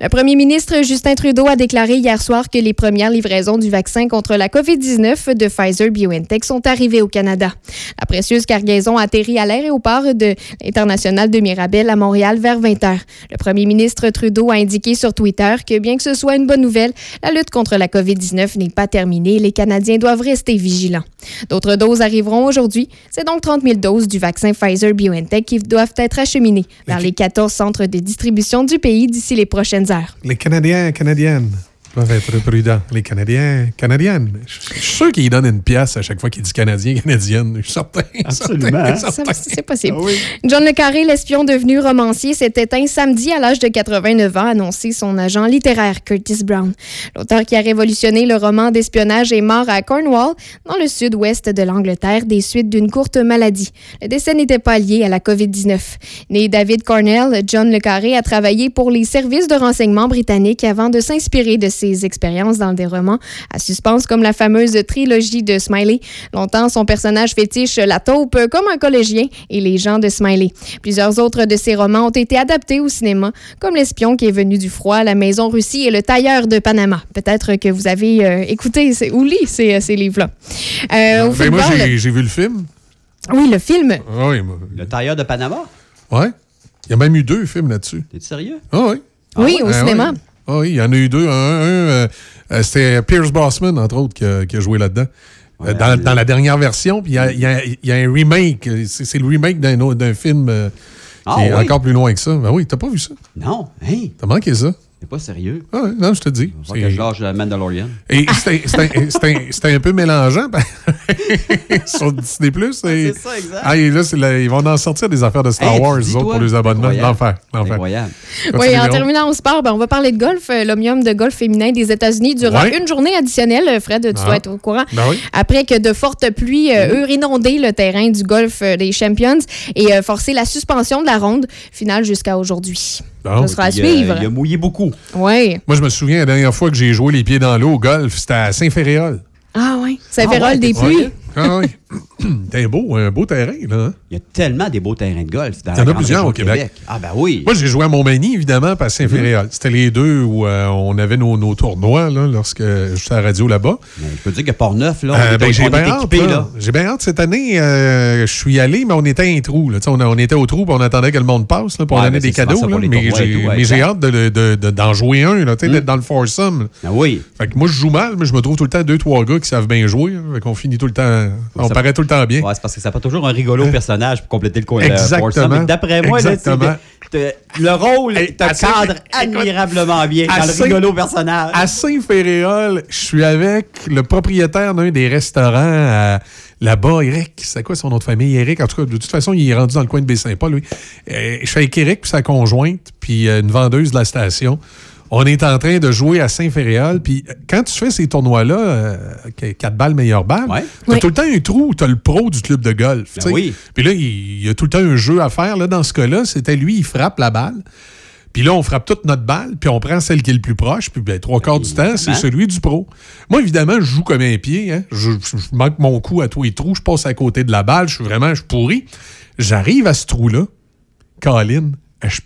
Le premier ministre Justin Trudeau a déclaré hier soir que les premières livraisons du vaccin contre la COVID-19 de Pfizer BioNTech sont arrivées au Canada. La précieuse cargaison a atterri à l'aéroport de international de Mirabel à Montréal vers 20 heures. Le premier ministre Trudeau a indiqué sur Twitter que bien que ce soit une bonne nouvelle, la lutte contre la COVID-19 n'est pas terminée. Les Canadiens doivent rester vigilants. D'autres doses arriveront aujourd'hui. C'est donc 30 000 doses du vaccin Pfizer BioNTech qui doivent être acheminées vers les 14 centres de distribution du pays d'ici les Les Canadiens, Canadiennes être prudents. Les Canadiens, Canadiennes. Je suis sûr qu'ils donnent une pièce à chaque fois qu'ils disent Canadien, Canadienne. Je suis certain. Absolument. C'est possible. Ah oui. John Le Carré, l'espion devenu romancier, s'est éteint samedi à l'âge de 89 ans, annoncé son agent littéraire Curtis Brown. L'auteur qui a révolutionné le roman d'espionnage est mort à Cornwall, dans le sud-ouest de l'Angleterre, des suites d'une courte maladie. Le décès n'était pas lié à la COVID-19. Né David Cornell, John Le Carré a travaillé pour les services de renseignement britanniques avant de s'inspirer de ses expériences dans des romans à suspense comme la fameuse trilogie de Smiley. Longtemps, son personnage fétiche la taupe comme un collégien et les gens de Smiley. Plusieurs autres de ses romans ont été adaptés au cinéma, comme L'espion qui est venu du froid, La maison Russie et Le tailleur de Panama. Peut-être que vous avez euh, écouté ces- ou lu ces, ces livres-là. Euh, au Ben, moi, j'ai j'ai vu le film. oui, le film. Ah oui, Le tailleur de Panama? ouais. Il y a même eu deux films là-dessus. T'es sérieux? Ah oui. Oui, au Ah cinéma. Ah oui, il y en a eu deux. Un, un, euh, euh, c'était Pierce Brosnan, entre autres, qui a, qui a joué là-dedans. Euh, dans, dans la dernière version, puis il y y a- il y a un remake. C'est le remake d'un film euh, qui Ah est encore plus loin que ça. Ben oui, t'as pas vu ça? Non. Hein? T'as manqué ça? T'es pas sérieux? Ah non, je te dis. Faut que je lâche la Mandalorian. Et c'était- un peu mélangeant ben, sur Disney+. Plus. c'est ça, exact. Ah, et là, c'est la- ils vont en sortir des affaires de Star Hey, Wars, autres, pour les abonnements. L'enfer. l'enfer. Incroyable. Oui, en terminant au sport, ben, on va parler de golf. Euh, L'Omnium de golf féminin des États-Unis durant Ouais. une journée additionnelle. Fred, tu Ah. dois être au courant. Ben oui. Après que de fortes pluies euh, eurent inondé le terrain du golf euh, des Champions et euh, forcé la suspension de la ronde finale jusqu'à aujourd'hui. Ça sera à euh, suivre. il a mouillé beaucoup. Oui. Moi, je me souviens, la dernière fois que j'ai joué les pieds dans l'eau au golf, c'était à Saint-Féréol. Ah oui. Ah ouais, des t'es pluies. Ah oui. Un beau, un beau terrain, là. hein? Il y a tellement des beaux terrains de golf dans Il y en a plusieurs au Québec. Ah ben oui. Moi, j'ai joué à Montmagny, évidemment, à Saint-Féréol. C'était les deux où euh, on avait nos, nos tournois, là, lorsque j'étais à la radio là-bas. Mais je peux dire que Port-Neuf, là, on Euh, ben, j'ai bien hâte. J'ai bien hâte. Cette année, euh, je suis allé, mais on était à un trou. Là. On, était au trou, puis on attendait que le monde passe là, pour Ouais, donner ben, des cadeaux. là. mais j'ai hâte de- de- de- d'en jouer un, sais, d'être dans le foursome. Ah oui. Fait que moi, je joue mal, mais je me trouve tout le temps deux, trois gars qui savent bien jouer. Fait qu'on finit tout le temps. On Ça- paraît tout le temps bien. Ouais, c'est parce que ça pas toujours un rigolo personnage pour compléter le co- le Exactement. D'après moi, Exactement. de- le rôle te cadre admirablement bien dans le rigolo personnage. À Saint-Féréol, je suis avec le propriétaire d'un des restaurants euh, là-bas, Eric. C'est quoi son nom de famille? Eric, en tout cas, de toute façon, il est rendu dans le coin de Baie-Saint-Paul, lui. Euh, je suis avec Eric puis sa conjointe, puis euh, une vendeuse de la station. On est en train de jouer à Saint-Féréol, puis euh, quand tu fais ces tournois-là, euh, 4 balles, meilleure balle, t'as Oui. tout le temps un trou où t'as le pro du club de golf. Ben oui. Puis là, il, y a tout le temps un jeu à faire. Là, dans ce cas-là, c'était lui, il frappe la balle. Puis là, on frappe toute notre balle, puis on prend celle qui est le plus proche, puis ben, trois quarts du temps, c'est celui du pro. Moi, évidemment, je joue comme un pied. hein. Je, je- je manque mon coup à tous les trous, je passe à côté de la balle, je suis vraiment je pourri. J'arrive à ce trou-là, Colin, je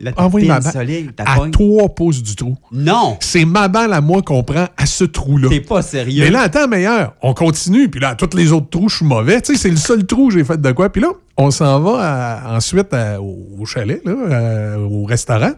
Là, envoie ma pile balle solide, à pogne. trois pouces du trou. Non! C'est ma balle à moi qu'on prend à ce trou-là. T'es pas sérieux. Mais là, attends, meilleur. On continue. Puis là, à tous les autres trous, je suis mauvais. Tu sais, c'est le seul trou où j'ai fait de quoi. Puis là, on s'en va à- ensuite à- au chalet, là, à- au restaurant.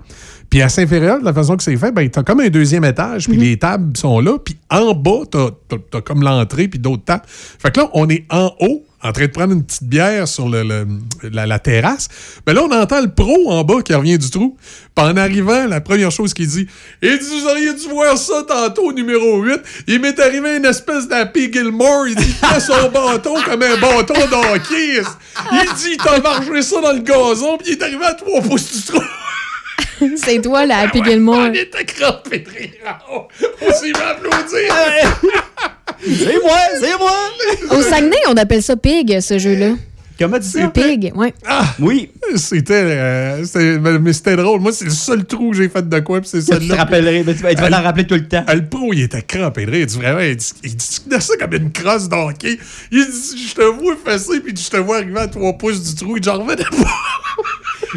Puis à Saint-Féréol, de la façon que c'est fait, ben, t'as comme un deuxième étage, puis les tables sont là. Puis en bas, t'as t'as comme l'entrée, puis d'autres tables. Fait que là, on est en haut, en train de prendre une petite bière sur la, terrasse. Mais là, on entend le pro en bas qui revient du trou. Puis en arrivant, la première chose qu'il dit, il dit, vous auriez dû voir ça tantôt, numéro 8. Il m'est arrivé une espèce d'Happy Gilmore. Il dit, il son bâton comme un bâton d'hockey. Il dit, t'as marché ça dans le gazon, puis il est arrivé à trois pouces du trou. C'est toi, la Happy Gilmore. On était crampés de rire en haut. On s'est mis applaudir. C'est moi, c'est moi! Au Saguenay, on appelle ça pig, ce jeu-là. Comment tu dis Le ça? pig, ouais. Ah! Oui. C'était. euh, mais c'était drôle. Moi, c'est le seul trou que j'ai fait de quoi, puis c'est Tu te celle-là. rappellerais, mais tu vas t'en rappeler tout le temps. Le pro, il était crampé de rire. Il dit vraiment, il dit, il dit ça comme une crosse d'hockey. Il dit, je te vois fesser, puis je te vois arriver à trois pouces du trou. Il dit, j'en revenais pas.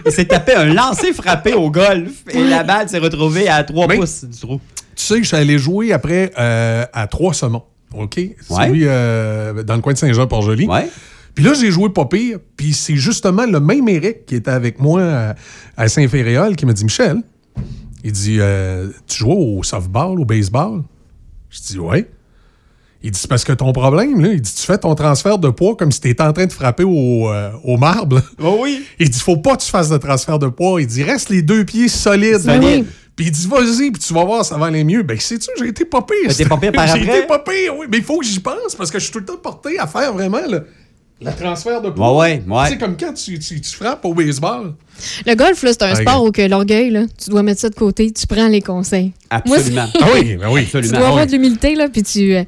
Il s'est tapé un lancer frappé au golf et la balle s'est retrouvée à 3 pouces du trou. Tu sais, je suis allé jouer après euh, à Trois Saumons. OK? Celui euh, dans le coin de Saint-Jean-Port-Joli. Ouais. Puis là, j'ai joué pas pire. Puis c'est justement le même Eric qui était avec moi à, à Saint-Féréol qui m'a dit Michel, il dit euh, Tu joues au softball, au baseball? Je dis Ouais. Il dit C'est parce que ton problème, là, il dit Tu fais ton transfert de poids comme si tu étais en train de frapper au, euh, au marbre. Oh oui. Il dit Faut pas que tu fasses de transfert de poids. Il dit Reste les deux pieds solides. Solide. Puis il dit Vas-y, puis tu vas voir, ça va aller mieux. Ben, sais-tu, j'ai été pas pire. Mais t'es pas pire par J'ai été pas pire, oui. Mais il faut que j'y pense parce que je suis tout le temps porté à faire vraiment le, le transfert de poids. Ouais, ouais, ouais. Tu sais, comme quand tu, tu- tu frappes au baseball. Le golf, là, c'est un Ah, sport où que l'orgueil, là, tu dois mettre ça de côté, tu prends les conseils. Moi, Absolument. c'est- Ah oui, ben oui. Tu Absolument. dois avoir de l'humilité, là, puis tu. euh,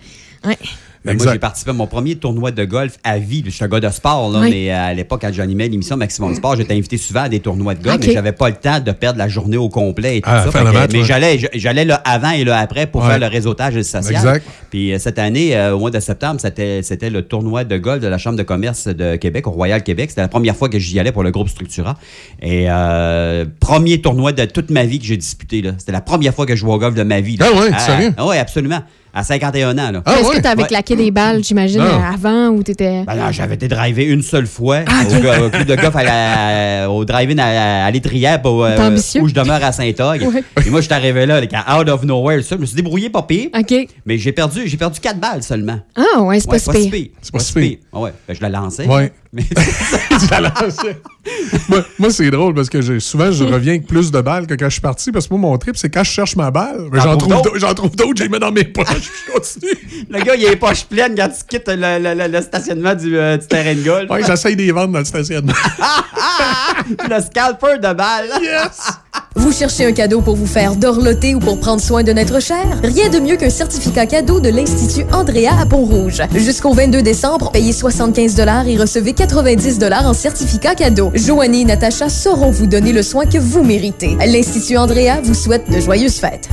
ouais. Ben, moi, j'ai participé à mon premier tournoi de golf à vie. Je suis un gars de sport, là, Oui. mais euh, à l'époque, quand j'animais l'émission Maximum Sport, j'étais invité souvent à des tournois de golf, Ok. mais j'avais pas le temps de perdre la journée au complet et tout Ah, ça. que- match, mais ouais. j'allais, j'allais le avant et le après pour Ouais. faire le réseautage et le social. Exact. Puis euh, cette année, euh, au mois de septembre, c'était, c'était le tournoi de golf de la Chambre de commerce de Québec, au Royal Québec. C'était la première fois que j'y allais pour le groupe Structura. Et euh, premier tournoi de toute ma vie que j'ai disputé. Là. C'était la première fois que je jouais au golf de ma vie. là. Ah ouais, sérieux? Ah ouais, absolument. À 51 ans, là. Ah, Est-ce que tu avais Ouais. claqué des balles, j'imagine, euh, avant ou t'étais. Ben non, j'avais été drivé une seule fois Ah, au, club de golf à la- au drive-in à, à l'étrière euh, où je demeure à Saint-Og. Ouais. Et moi, je suis arrivé là, out of nowhere. Ça, je me suis débrouillé pas pire. OK. Mais j'ai perdu, j'ai perdu 4 balles seulement. Ah, ouais, c'est pas Ouais, si pire. pire. C'est pas si pire. Ah ouais, ben, je la lançais. Ouais. Mais Tu la lançais. moi, moi, c'est drôle parce que je- souvent, je reviens avec plus de balles que quand je suis parti. Parce que moi, mon trip, c'est quand je cherche ma balle, ben, j'en trouve d'autres? d'autres, j'en trouve d'autres, je les mets dans mes poches. Je continue. le gars, il a les poches pleines quand tu quittes le, le- le- le stationnement du, euh, du terrain de golf. Ouais, j'essaye de les vendre dans le stationnement. le scalper de balles. Yes! Vous cherchez un cadeau pour vous faire dorloter ou pour prendre soin d'un être cher? Rien de mieux qu'un certificat cadeau de l'Institut Andrea à Pont-Rouge. Jusqu'au 22 décembre, payez 75 et recevez 90 en certificat cadeau. Joanie et Natacha sauront vous donner le soin que vous méritez. L'Institut Andrea vous souhaite de joyeuses fêtes.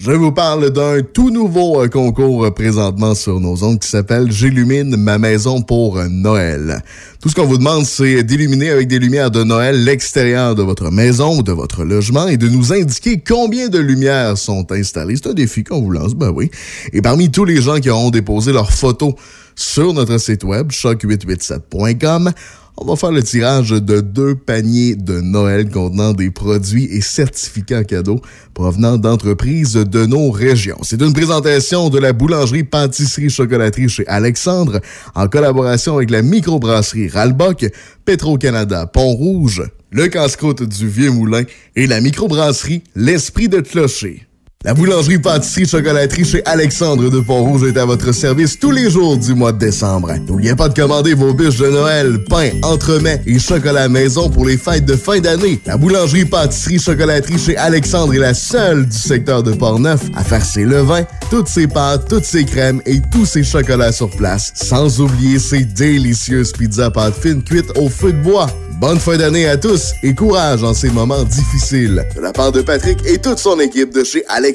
Je vous parle d'un tout nouveau euh, concours euh, présentement sur nos ondes qui s'appelle J'illumine ma maison pour Noël. Tout ce qu'on vous demande, c'est d'illuminer avec des lumières de Noël l'extérieur de votre maison ou de votre logement et de nous indiquer combien de lumières sont installées. C'est un défi qu'on vous lance, ben oui. Et parmi tous les gens qui auront déposé leurs photos sur notre site web, choc887.com, on va faire le tirage de deux paniers de Noël contenant des produits et certificats cadeaux provenant d'entreprises de nos régions. C'est une présentation de la boulangerie pâtisserie chocolaterie chez Alexandre en collaboration avec la microbrasserie Ralbock, Petro-Canada Pont-Rouge, le casse-croûte du Vieux Moulin et la microbrasserie L'Esprit de Clocher. La boulangerie pâtisserie chocolaterie chez Alexandre de Pont-Rouge est à votre service tous les jours du mois de décembre. N'oubliez pas de commander vos bûches de Noël, pain, entremets et chocolat maison pour les fêtes de fin d'année. La boulangerie pâtisserie chocolaterie chez Alexandre est la seule du secteur de Portneuf à faire ses levains, toutes ses pâtes, toutes ses crèmes et tous ses chocolats sur place. Sans oublier ses délicieuses pizzas pâtes fines cuites au feu de bois. Bonne fin d'année à tous et courage en ces moments difficiles. De la part de Patrick et toute son équipe de chez Alexandre.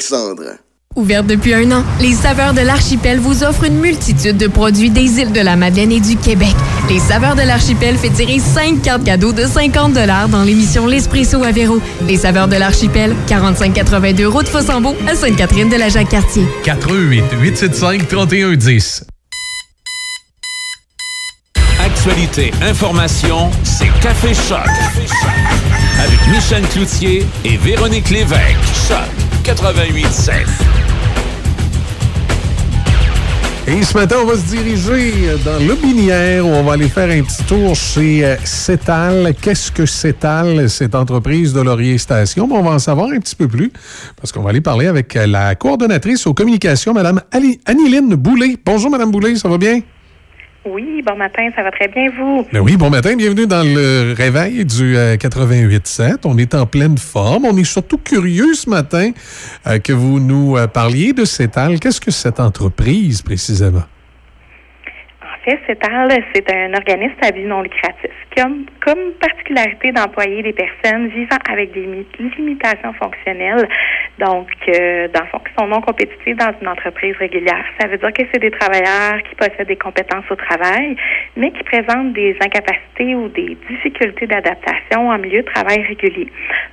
Ouverte depuis un an, les Saveurs de l'Archipel vous offrent une multitude de produits des îles de la Madeleine et du Québec. Les Saveurs de l'Archipel fait tirer 5 cartes cadeaux de 50 dans l'émission L'Espresso à Véro. Les Saveurs de l'Archipel, 4582 route Fossambeau à Sainte-Catherine de la Jacques-Cartier. 418 875 3110. Actualité, information, c'est Café Choc. Avec Michel Cloutier et Véronique Lévesque. Choc 88.7. Et ce matin, on va se diriger dans le Binière où on va aller faire un petit tour chez euh, Cetal. Qu'est-ce que Cetal, cette entreprise de Laurier Station? On va en savoir un petit peu plus parce qu'on va aller parler avec euh, la coordonnatrice aux communications, Mme Anniline Boulay. Bonjour, Mme Boulay, ça va bien? Oui, bon matin, ça va très bien, vous? Ben oui, bon matin, bienvenue dans le réveil du euh, 88.7. On est en pleine forme. On est surtout curieux ce matin euh, que vous nous euh, parliez de Cetal. Qu'est-ce que cette entreprise précisément? En fait, CETAL, c'est un organisme à but non lucratif comme particularité d'employer des personnes vivant avec des mi- limitations fonctionnelles, donc, euh, dans fond, qui sont non compétitives dans une entreprise régulière. Ça veut dire que c'est des travailleurs qui possèdent des compétences au travail, mais qui présentent des incapacités ou des difficultés d'adaptation en milieu de travail régulier.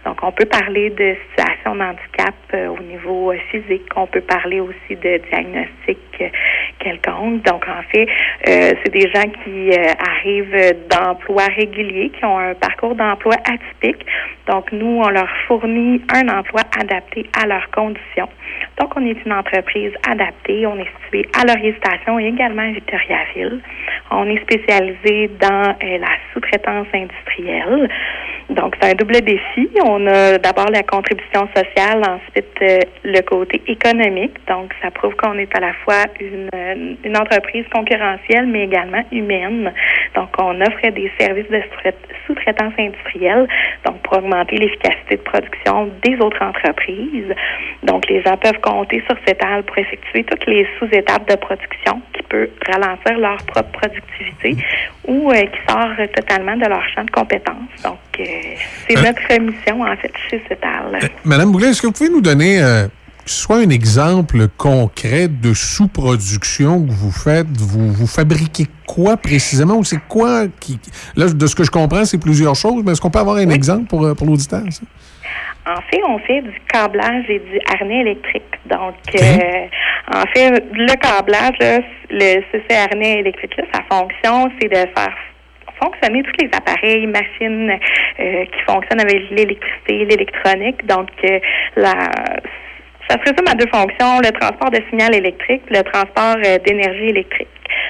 Donc, on peut parler de situation de handicap euh, au niveau euh, physique, on peut parler aussi de diagnostic euh, quelconque. Donc, en fait, euh, c'est des gens qui arrivent d'emplois réguliers, qui ont un parcours d'emploi atypique. Donc, nous, on leur fournit un emploi adapté à leurs conditions. Donc, on est une entreprise adaptée. On est situé à Laurier Station et également à Victoriaville. On est spécialisé dans euh, la sous-traitance industrielle. Donc, c'est un double défi. On a d'abord la contribution sociale, ensuite euh, le côté économique. Donc, ça prouve qu'on est à la fois une, euh, une entreprise concurrentielle, mais également humaine. Donc, on offre des services de sous-trai- sous-traitance industrielle, donc pour augmenter l'efficacité de production des autres entreprises. Donc, les gens peuvent compter sur cette AL pour effectuer toutes les sous-étapes de production qui peut ralentir leur propre productivité ou euh, qui sort totalement de leur champ de compétences. Donc, euh, c'est Euh. notre mission, en fait, chez CETAL. Madame Boulet, est-ce que vous pouvez nous donner soit un exemple concret de sous-production que vous faites? Vous, vous fabriquez quoi précisément ou c'est quoi qui. Là, de ce que je comprends, c'est plusieurs choses, mais est-ce qu'on peut avoir un exemple pour, euh, pour l'auditeur? En fait, on fait du câblage et du harnais électrique. Donc, euh, en fait, le câblage, là, le, ce, ce harnais électrique-là, sa fonction, c'est de faire fonctionner tous les appareils, machines euh, qui fonctionnent avec l'électricité, l'électronique. Donc, euh, la ça se résume à deux fonctions, le transport de signal électrique, le transport euh, d'énergie électrique.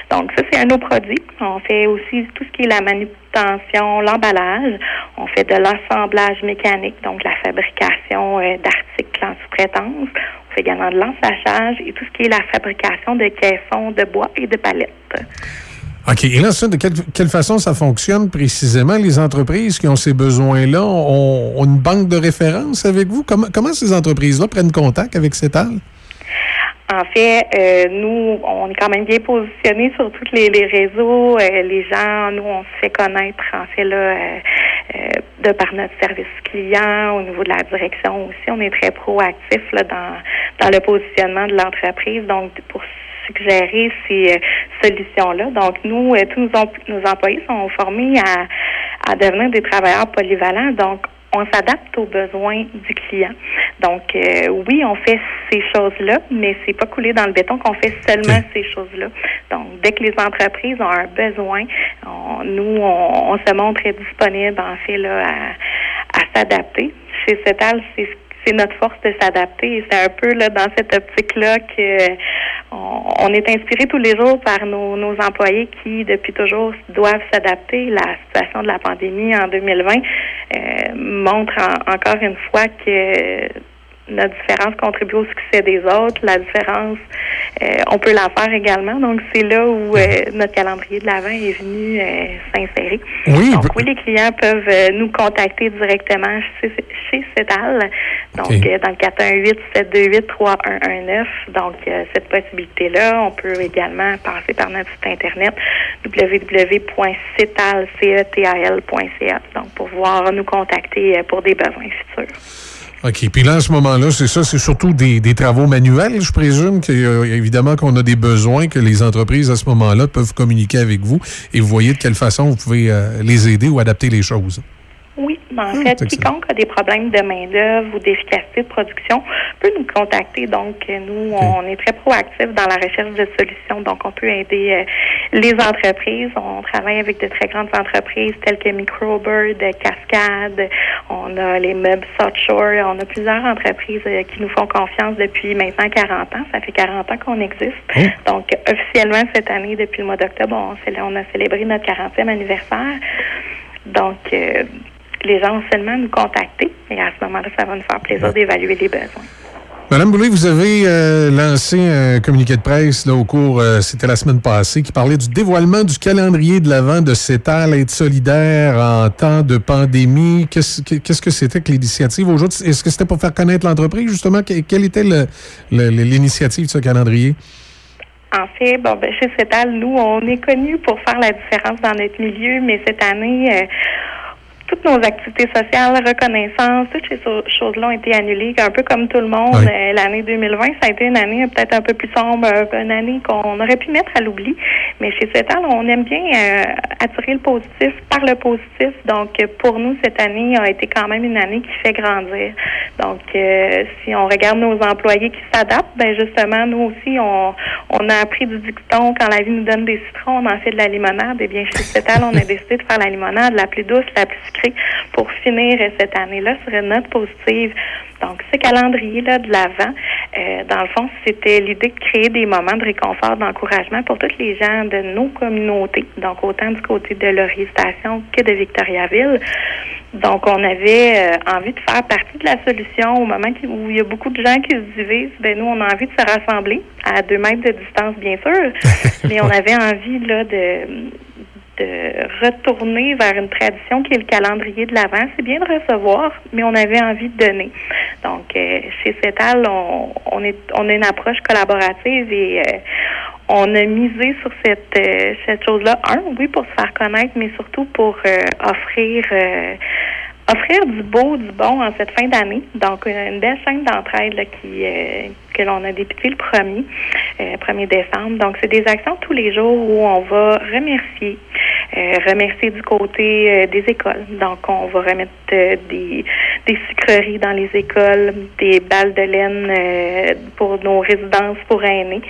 Donc, ça, c'est un de nos produits. On fait aussi tout ce qui est la manutention, l'emballage. On fait de l'assemblage mécanique, donc la fabrication euh, d'articles en sous-traitance. On fait également de l'ensachage et tout ce qui est la fabrication de caissons de bois et de palettes. OK. Et là, ça, de quelle, quelle façon ça fonctionne précisément? Les entreprises qui ont ces besoins-là? Ont, ont une banque de référence avec vous? Comment, comment ces entreprises-là prennent contact avec CETAL? En fait, euh, nous, on est quand même bien positionnés sur tous les, réseaux. Euh, les gens, nous, on se fait connaître, en fait, là, euh, de par notre service client, au niveau de la direction aussi. On est très proactif là, dans, dans le positionnement de l'entreprise. Donc, pour suggérer ces euh, solutions-là. Donc, nous, euh, tous nos, em- nos employés sont formés à, à devenir des travailleurs polyvalents. Donc, on s'adapte aux besoins du client. Donc, euh, oui, on fait ces choses-là, mais c'est pas coulé dans le béton qu'on fait seulement ces choses-là. Donc, dès que les entreprises ont un besoin, on- nous, on, on se montre disponible, en fait, là, à, à s'adapter. Chez Cetal, c'est c'est notre force de s'adapter c'est un peu là dans cette optique-là que on, on est inspiré tous les jours par nos, nos employés qui depuis toujours doivent s'adapter. La situation de la pandémie en 2020 euh, montre en- encore une fois que notre différence contribue au succès des autres. La différence, euh, on peut la faire également. Donc, c'est là où euh, notre calendrier de l'avant est venu euh, s'insérer. Oui, Donc, oui, les clients peuvent nous contacter directement chez, chez CETAL. Donc, dans le 418-728-3119. Donc, cette possibilité-là, on peut également passer par notre site Internet www.cetal.ca. Donc, pour pouvoir nous contacter pour des besoins futurs. OK. Puis là, à ce moment-là, c'est ça, c'est surtout des, des travaux manuels, je présume, euh, évidemment qu'on a des besoins, que les entreprises, à ce moment-là, peuvent communiquer avec vous et vous voyez de quelle façon vous pouvez euh, les aider ou adapter les choses. Mais en fait, quiconque a des problèmes de main-d'œuvre ou d'efficacité de production peut nous contacter. Donc, nous, on est très proactifs dans la recherche de solutions. Donc, on peut aider euh, les entreprises. On travaille avec de très grandes entreprises telles que Microbird, Cascade. On a les meubles South Shore. On a plusieurs entreprises euh, qui nous font confiance depuis maintenant 40 ans. Ça fait 40 ans qu'on existe. Donc, officiellement, cette année, depuis le mois d'octobre, on a célébré notre 40e anniversaire. Donc, euh, les gens vont seulement nous contacter et à ce moment-là, ça va nous faire plaisir d'évaluer les besoins. Madame Boulay, vous avez euh, lancé un communiqué de presse là, au cours, euh, c'était la semaine passée, qui parlait du dévoilement du calendrier de l'Avent de CETAL, être solidaire en temps de pandémie. Qu'est-ce que c'était que l'initiative aujourd'hui? Est-ce que c'était pour faire connaître l'entreprise, justement? Que- Quelle était l'initiative de ce calendrier? En fait, bon, ben, chez CETAL, nous, on est connus pour faire la différence dans notre milieu, mais cette année, euh, toutes nos activités sociales, reconnaissance, toutes ces choses-là ont été annulées, un peu comme tout le monde. Oui. Euh, L'année 2020, ça a été une année peut-être un peu plus sombre, euh, une année qu'on aurait pu mettre à l'oubli. Mais chez CETAL, on aime bien euh, attirer le positif par le positif. Donc, pour nous, cette année a été quand même une année qui fait grandir. Donc, euh, si on regarde nos employés qui s'adaptent, ben justement, nous aussi, on, on a appris du dicton quand la vie nous donne des citrons, on en fait de la limonade. Eh bien, chez CETAL, on a décidé de faire la limonade la plus douce, la plus sucrée pour finir cette année-là sur une note positive. Donc, ce calendrier-là de l'avant, euh, dans le fond, c'était l'idée de créer des moments de réconfort, d'encouragement pour tous les gens de nos communautés, donc autant du côté de Laurier Station que de Victoriaville. Donc, on avait euh, envie de faire partie de la solution au moment où il y a beaucoup de gens qui se divisent. Ben, nous, on a envie de se rassembler à deux mètres de distance, bien sûr, mais on avait envie là de de retourner vers une tradition qui est le calendrier de l'Avent. C'est bien de recevoir, mais on avait envie de donner. Donc, euh, chez CETAL, on, est, on a une approche collaborative et euh, on a misé sur cette, euh, cette chose-là. Un, oui, pour se faire connaître, mais surtout pour offrir... offrir du beau, du bon en cette fin d'année. Donc, une, belle chaîne d'entraide là, qui, euh, que l'on a débuté le 1er, euh, 1er décembre. Donc, c'est des actions tous les jours où on va remercier euh, remercier du côté des écoles. Donc, on va remettre des, des sucreries dans les écoles, des balles de laine pour nos résidences pour aînés.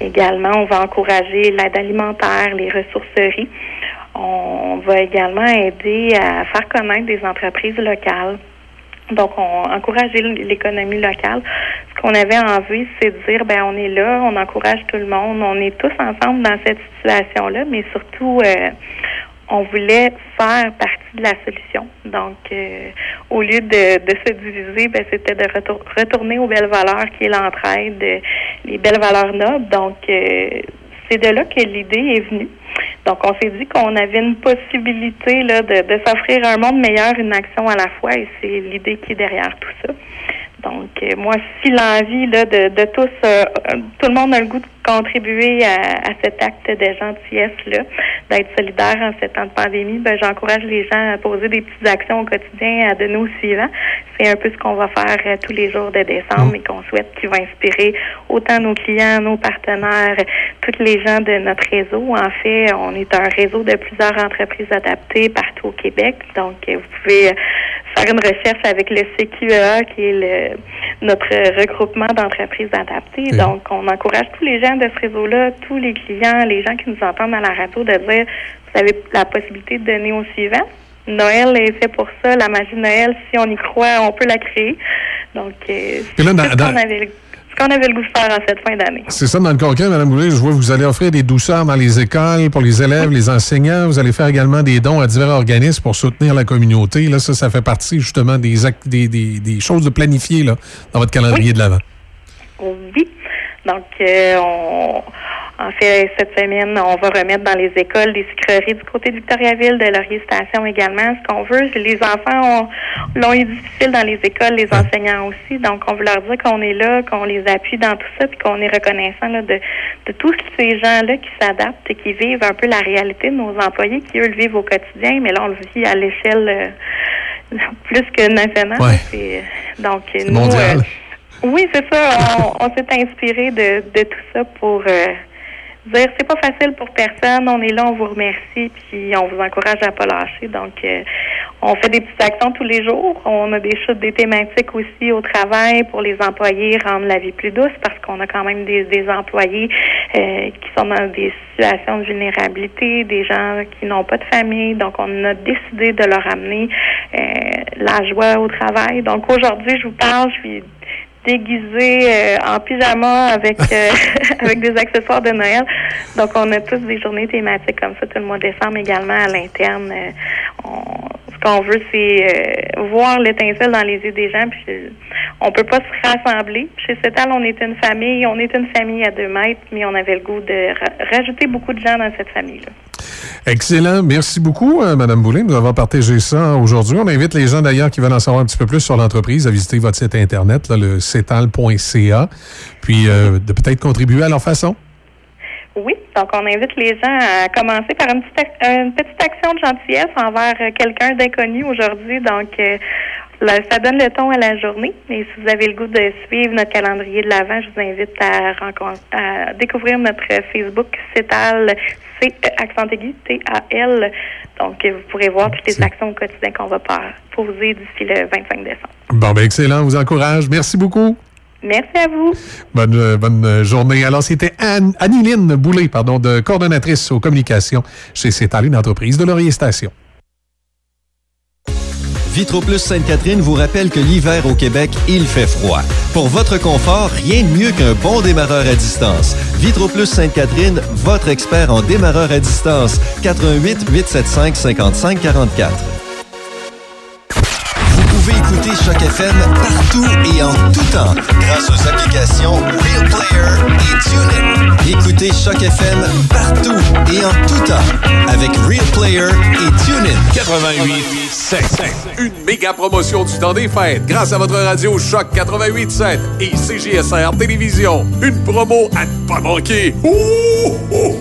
Également, on va encourager l'aide alimentaire, les ressourceries. On va également aider à faire connaître des entreprises locales. Donc, on encourage l'économie locale. Ce qu'on avait envie, c'est de dire, ben, on est là, on encourage tout le monde, on est tous ensemble dans cette situation-là, mais surtout, euh, on voulait faire partie de la solution. Donc, euh, au lieu de, de se diviser, ben, c'était de retourner aux belles valeurs qui est l'entraide, les belles valeurs nobles. Donc, euh, c'est de là que l'idée est venue. Donc, on s'est dit qu'on avait une possibilité de, de s'offrir un monde meilleur, une action à la fois, et c'est l'idée qui est derrière tout ça. Donc, euh, moi, si l'envie là, de, de tous, euh, tout le monde a le goût de contribuer à, cet acte de gentillesse-là, d'être solidaire en ces temps de pandémie, ben, j'encourage les gens à poser des petites actions au quotidien, à donner au suivant. C'est un peu ce qu'on va faire euh, tous les jours de décembre mm. et qu'on souhaite qui va inspirer autant nos clients, nos partenaires, tous les gens de notre réseau. En fait, on est un réseau de plusieurs entreprises adaptées partout au Québec. Donc, vous pouvez faire une recherche avec le CQEA, qui est le, notre regroupement d'entreprises adaptées. Donc, on encourage tous les gens de ce réseau-là, tous les clients, les gens qui nous entendent à la radio, de dire, vous avez la possibilité de donner au suivant. Noël est fait pour ça. La magie de Noël, si on y croit, on peut la créer. Donc, euh, c'est qu'on avait ce qu'on avait le goût de faire en cette fin d'année. C'est ça, dans le concret, Mme Boulay, je vois que vous allez offrir des douceurs dans les écoles pour les élèves, les enseignants. Vous allez faire également des dons à divers organismes pour soutenir la communauté. Là, ça, ça fait partie justement des, des, des, choses de planifier là, dans votre calendrier de l'avant. Oui. Donc, euh, on en fait, cette semaine, on va remettre dans les écoles des sucreries du côté de Victoriaville, de Laurier Station également. Ce qu'on veut, les enfants l'ont eu difficile dans les écoles, les enseignants aussi. Donc, on veut leur dire qu'on est là, qu'on les appuie dans tout ça, puis qu'on est reconnaissant de, de tous ces gens-là qui s'adaptent et qui vivent un peu la réalité de nos employés, qui eux le vivent au quotidien, mais là, on le vit à l'échelle euh, plus que nationale. Donc, nous, euh, oui, c'est ça. On, s'est inspiré de, de tout ça pour euh, dire c'est pas facile pour personne, on est là, on vous remercie, puis on vous encourage à pas lâcher. Donc, euh, on fait des petites actions tous les jours. On a des chutes, des thématiques aussi au travail pour les employés, rendre la vie plus douce parce qu'on a quand même des, des employés euh, qui sont dans des situations de vulnérabilité, des gens qui n'ont pas de famille. Donc, on a décidé de leur amener euh, la joie au travail. Donc, aujourd'hui, je vous parle, je suis déguisé euh, en pyjama avec euh, avec des accessoires de Noël. Donc on a tous des journées thématiques comme ça tout le mois de décembre également à l'interne. Euh, qu'on veut c'est voir l'étincelle dans les yeux des gens puis on peut pas se rassembler. Chez Cetal, on est une famille, on est une famille à deux mètres, mais on avait le goût de rajouter beaucoup de gens dans cette famille-là. Excellent. Merci beaucoup, Mme Madame Boulay, nous avons partagé ça aujourd'hui. On invite les gens d'ailleurs qui veulent en savoir un petit peu plus sur l'entreprise à visiter votre site Internet, le cetal.ca, puis euh, de peut-être contribuer à leur façon. Oui, donc on invite les gens à commencer par une petite, une petite action de gentillesse envers quelqu'un d'inconnu aujourd'hui. Donc, euh, ça donne le ton à la journée. Et si vous avez le goût de suivre notre calendrier de l'avant, je vous invite à, à découvrir notre Facebook CETAL, C e, accent aigu, T-A-L. Donc, vous pourrez voir toutes les actions au quotidien qu'on va poser d'ici le 25 décembre. Bon, ben excellent. On vous encourage. Merci beaucoup. Merci à vous. Bonne, euh, bonne journée. Alors, c'était Anne, Boulay, pardon, de coordonnatrice aux communications chez CETAL, une entreprise de Laurier Station. Vitroplus Sainte-Catherine vous rappelle que l'hiver au Québec, il fait froid. Pour votre confort, rien de mieux qu'un bon démarreur à distance. Vitroplus Sainte-Catherine, votre expert en démarreur à distance. 88 875 55 44. Écouter Choc FM partout et en tout temps grâce aux applications Real Player et TuneIn. Écoutez Choc FM partout et en tout temps avec Real Player et TuneIn. 88 Une méga promotion du temps des fêtes grâce à votre radio Choc 88 7 et CGSR Télévision. Une promo à ne pas manquer. Ouh, ouh. oh,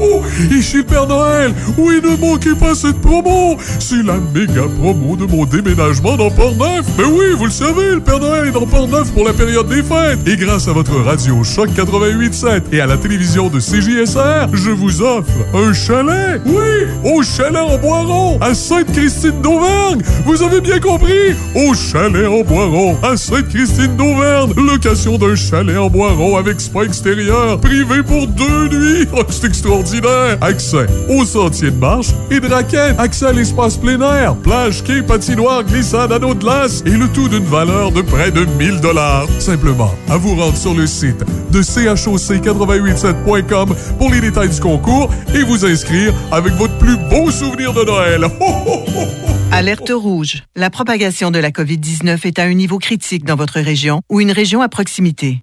oh! Ici le Père Noël! Oui, ne manquez pas cette promo! C'est la méga promo de mon déménagement dans Port-Neuf! Mais oui, vous le savez, le Père Noël est dans Port-Neuf pour la période des fêtes! Et grâce à votre radio Choc 88.7 et à la télévision de CJSR, je vous offre un chalet! Oui! Au chalet en Boiron, à Sainte-Christine d'Auvergne! Vous avez bien compris! Au chalet en Boiron, à Sainte-Christine d'Auvergne! Location d'un chalet en Boiron avec spa extérieur, privé pour deux nuits! Oh, c'est extraordinaire! Accès aux sentiers de marche et de raquettes, accès à l'espace plein air, plage, quai, patinoire, glissade, anneau de glace et le tout d'une valeur de près de 1000 dollars. Simplement, à vous rendre sur le site de choc887.com pour les détails du concours et vous inscrire avec votre plus beau souvenir de Noël. Alerte rouge. La propagation de la COVID-19 est à un niveau critique dans votre région ou une région à proximité.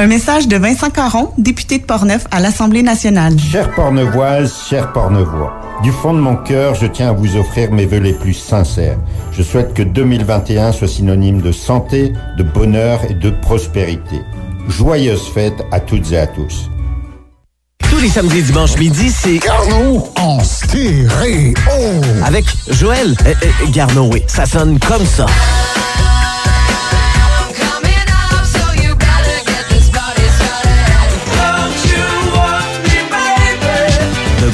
Un message de Vincent Caron, député de Portneuf à l'Assemblée nationale. Chère Pornevoise, chers Pornevois, du fond de mon cœur, je tiens à vous offrir mes vœux les plus sincères. Je souhaite que 2021 soit synonyme de santé, de bonheur et de prospérité. Joyeuses fêtes à toutes et à tous. Tous les samedis et dimanches midi, c'est Garneau en stéréo. avec Joël euh, euh, Garneau, oui. Ça sonne comme ça.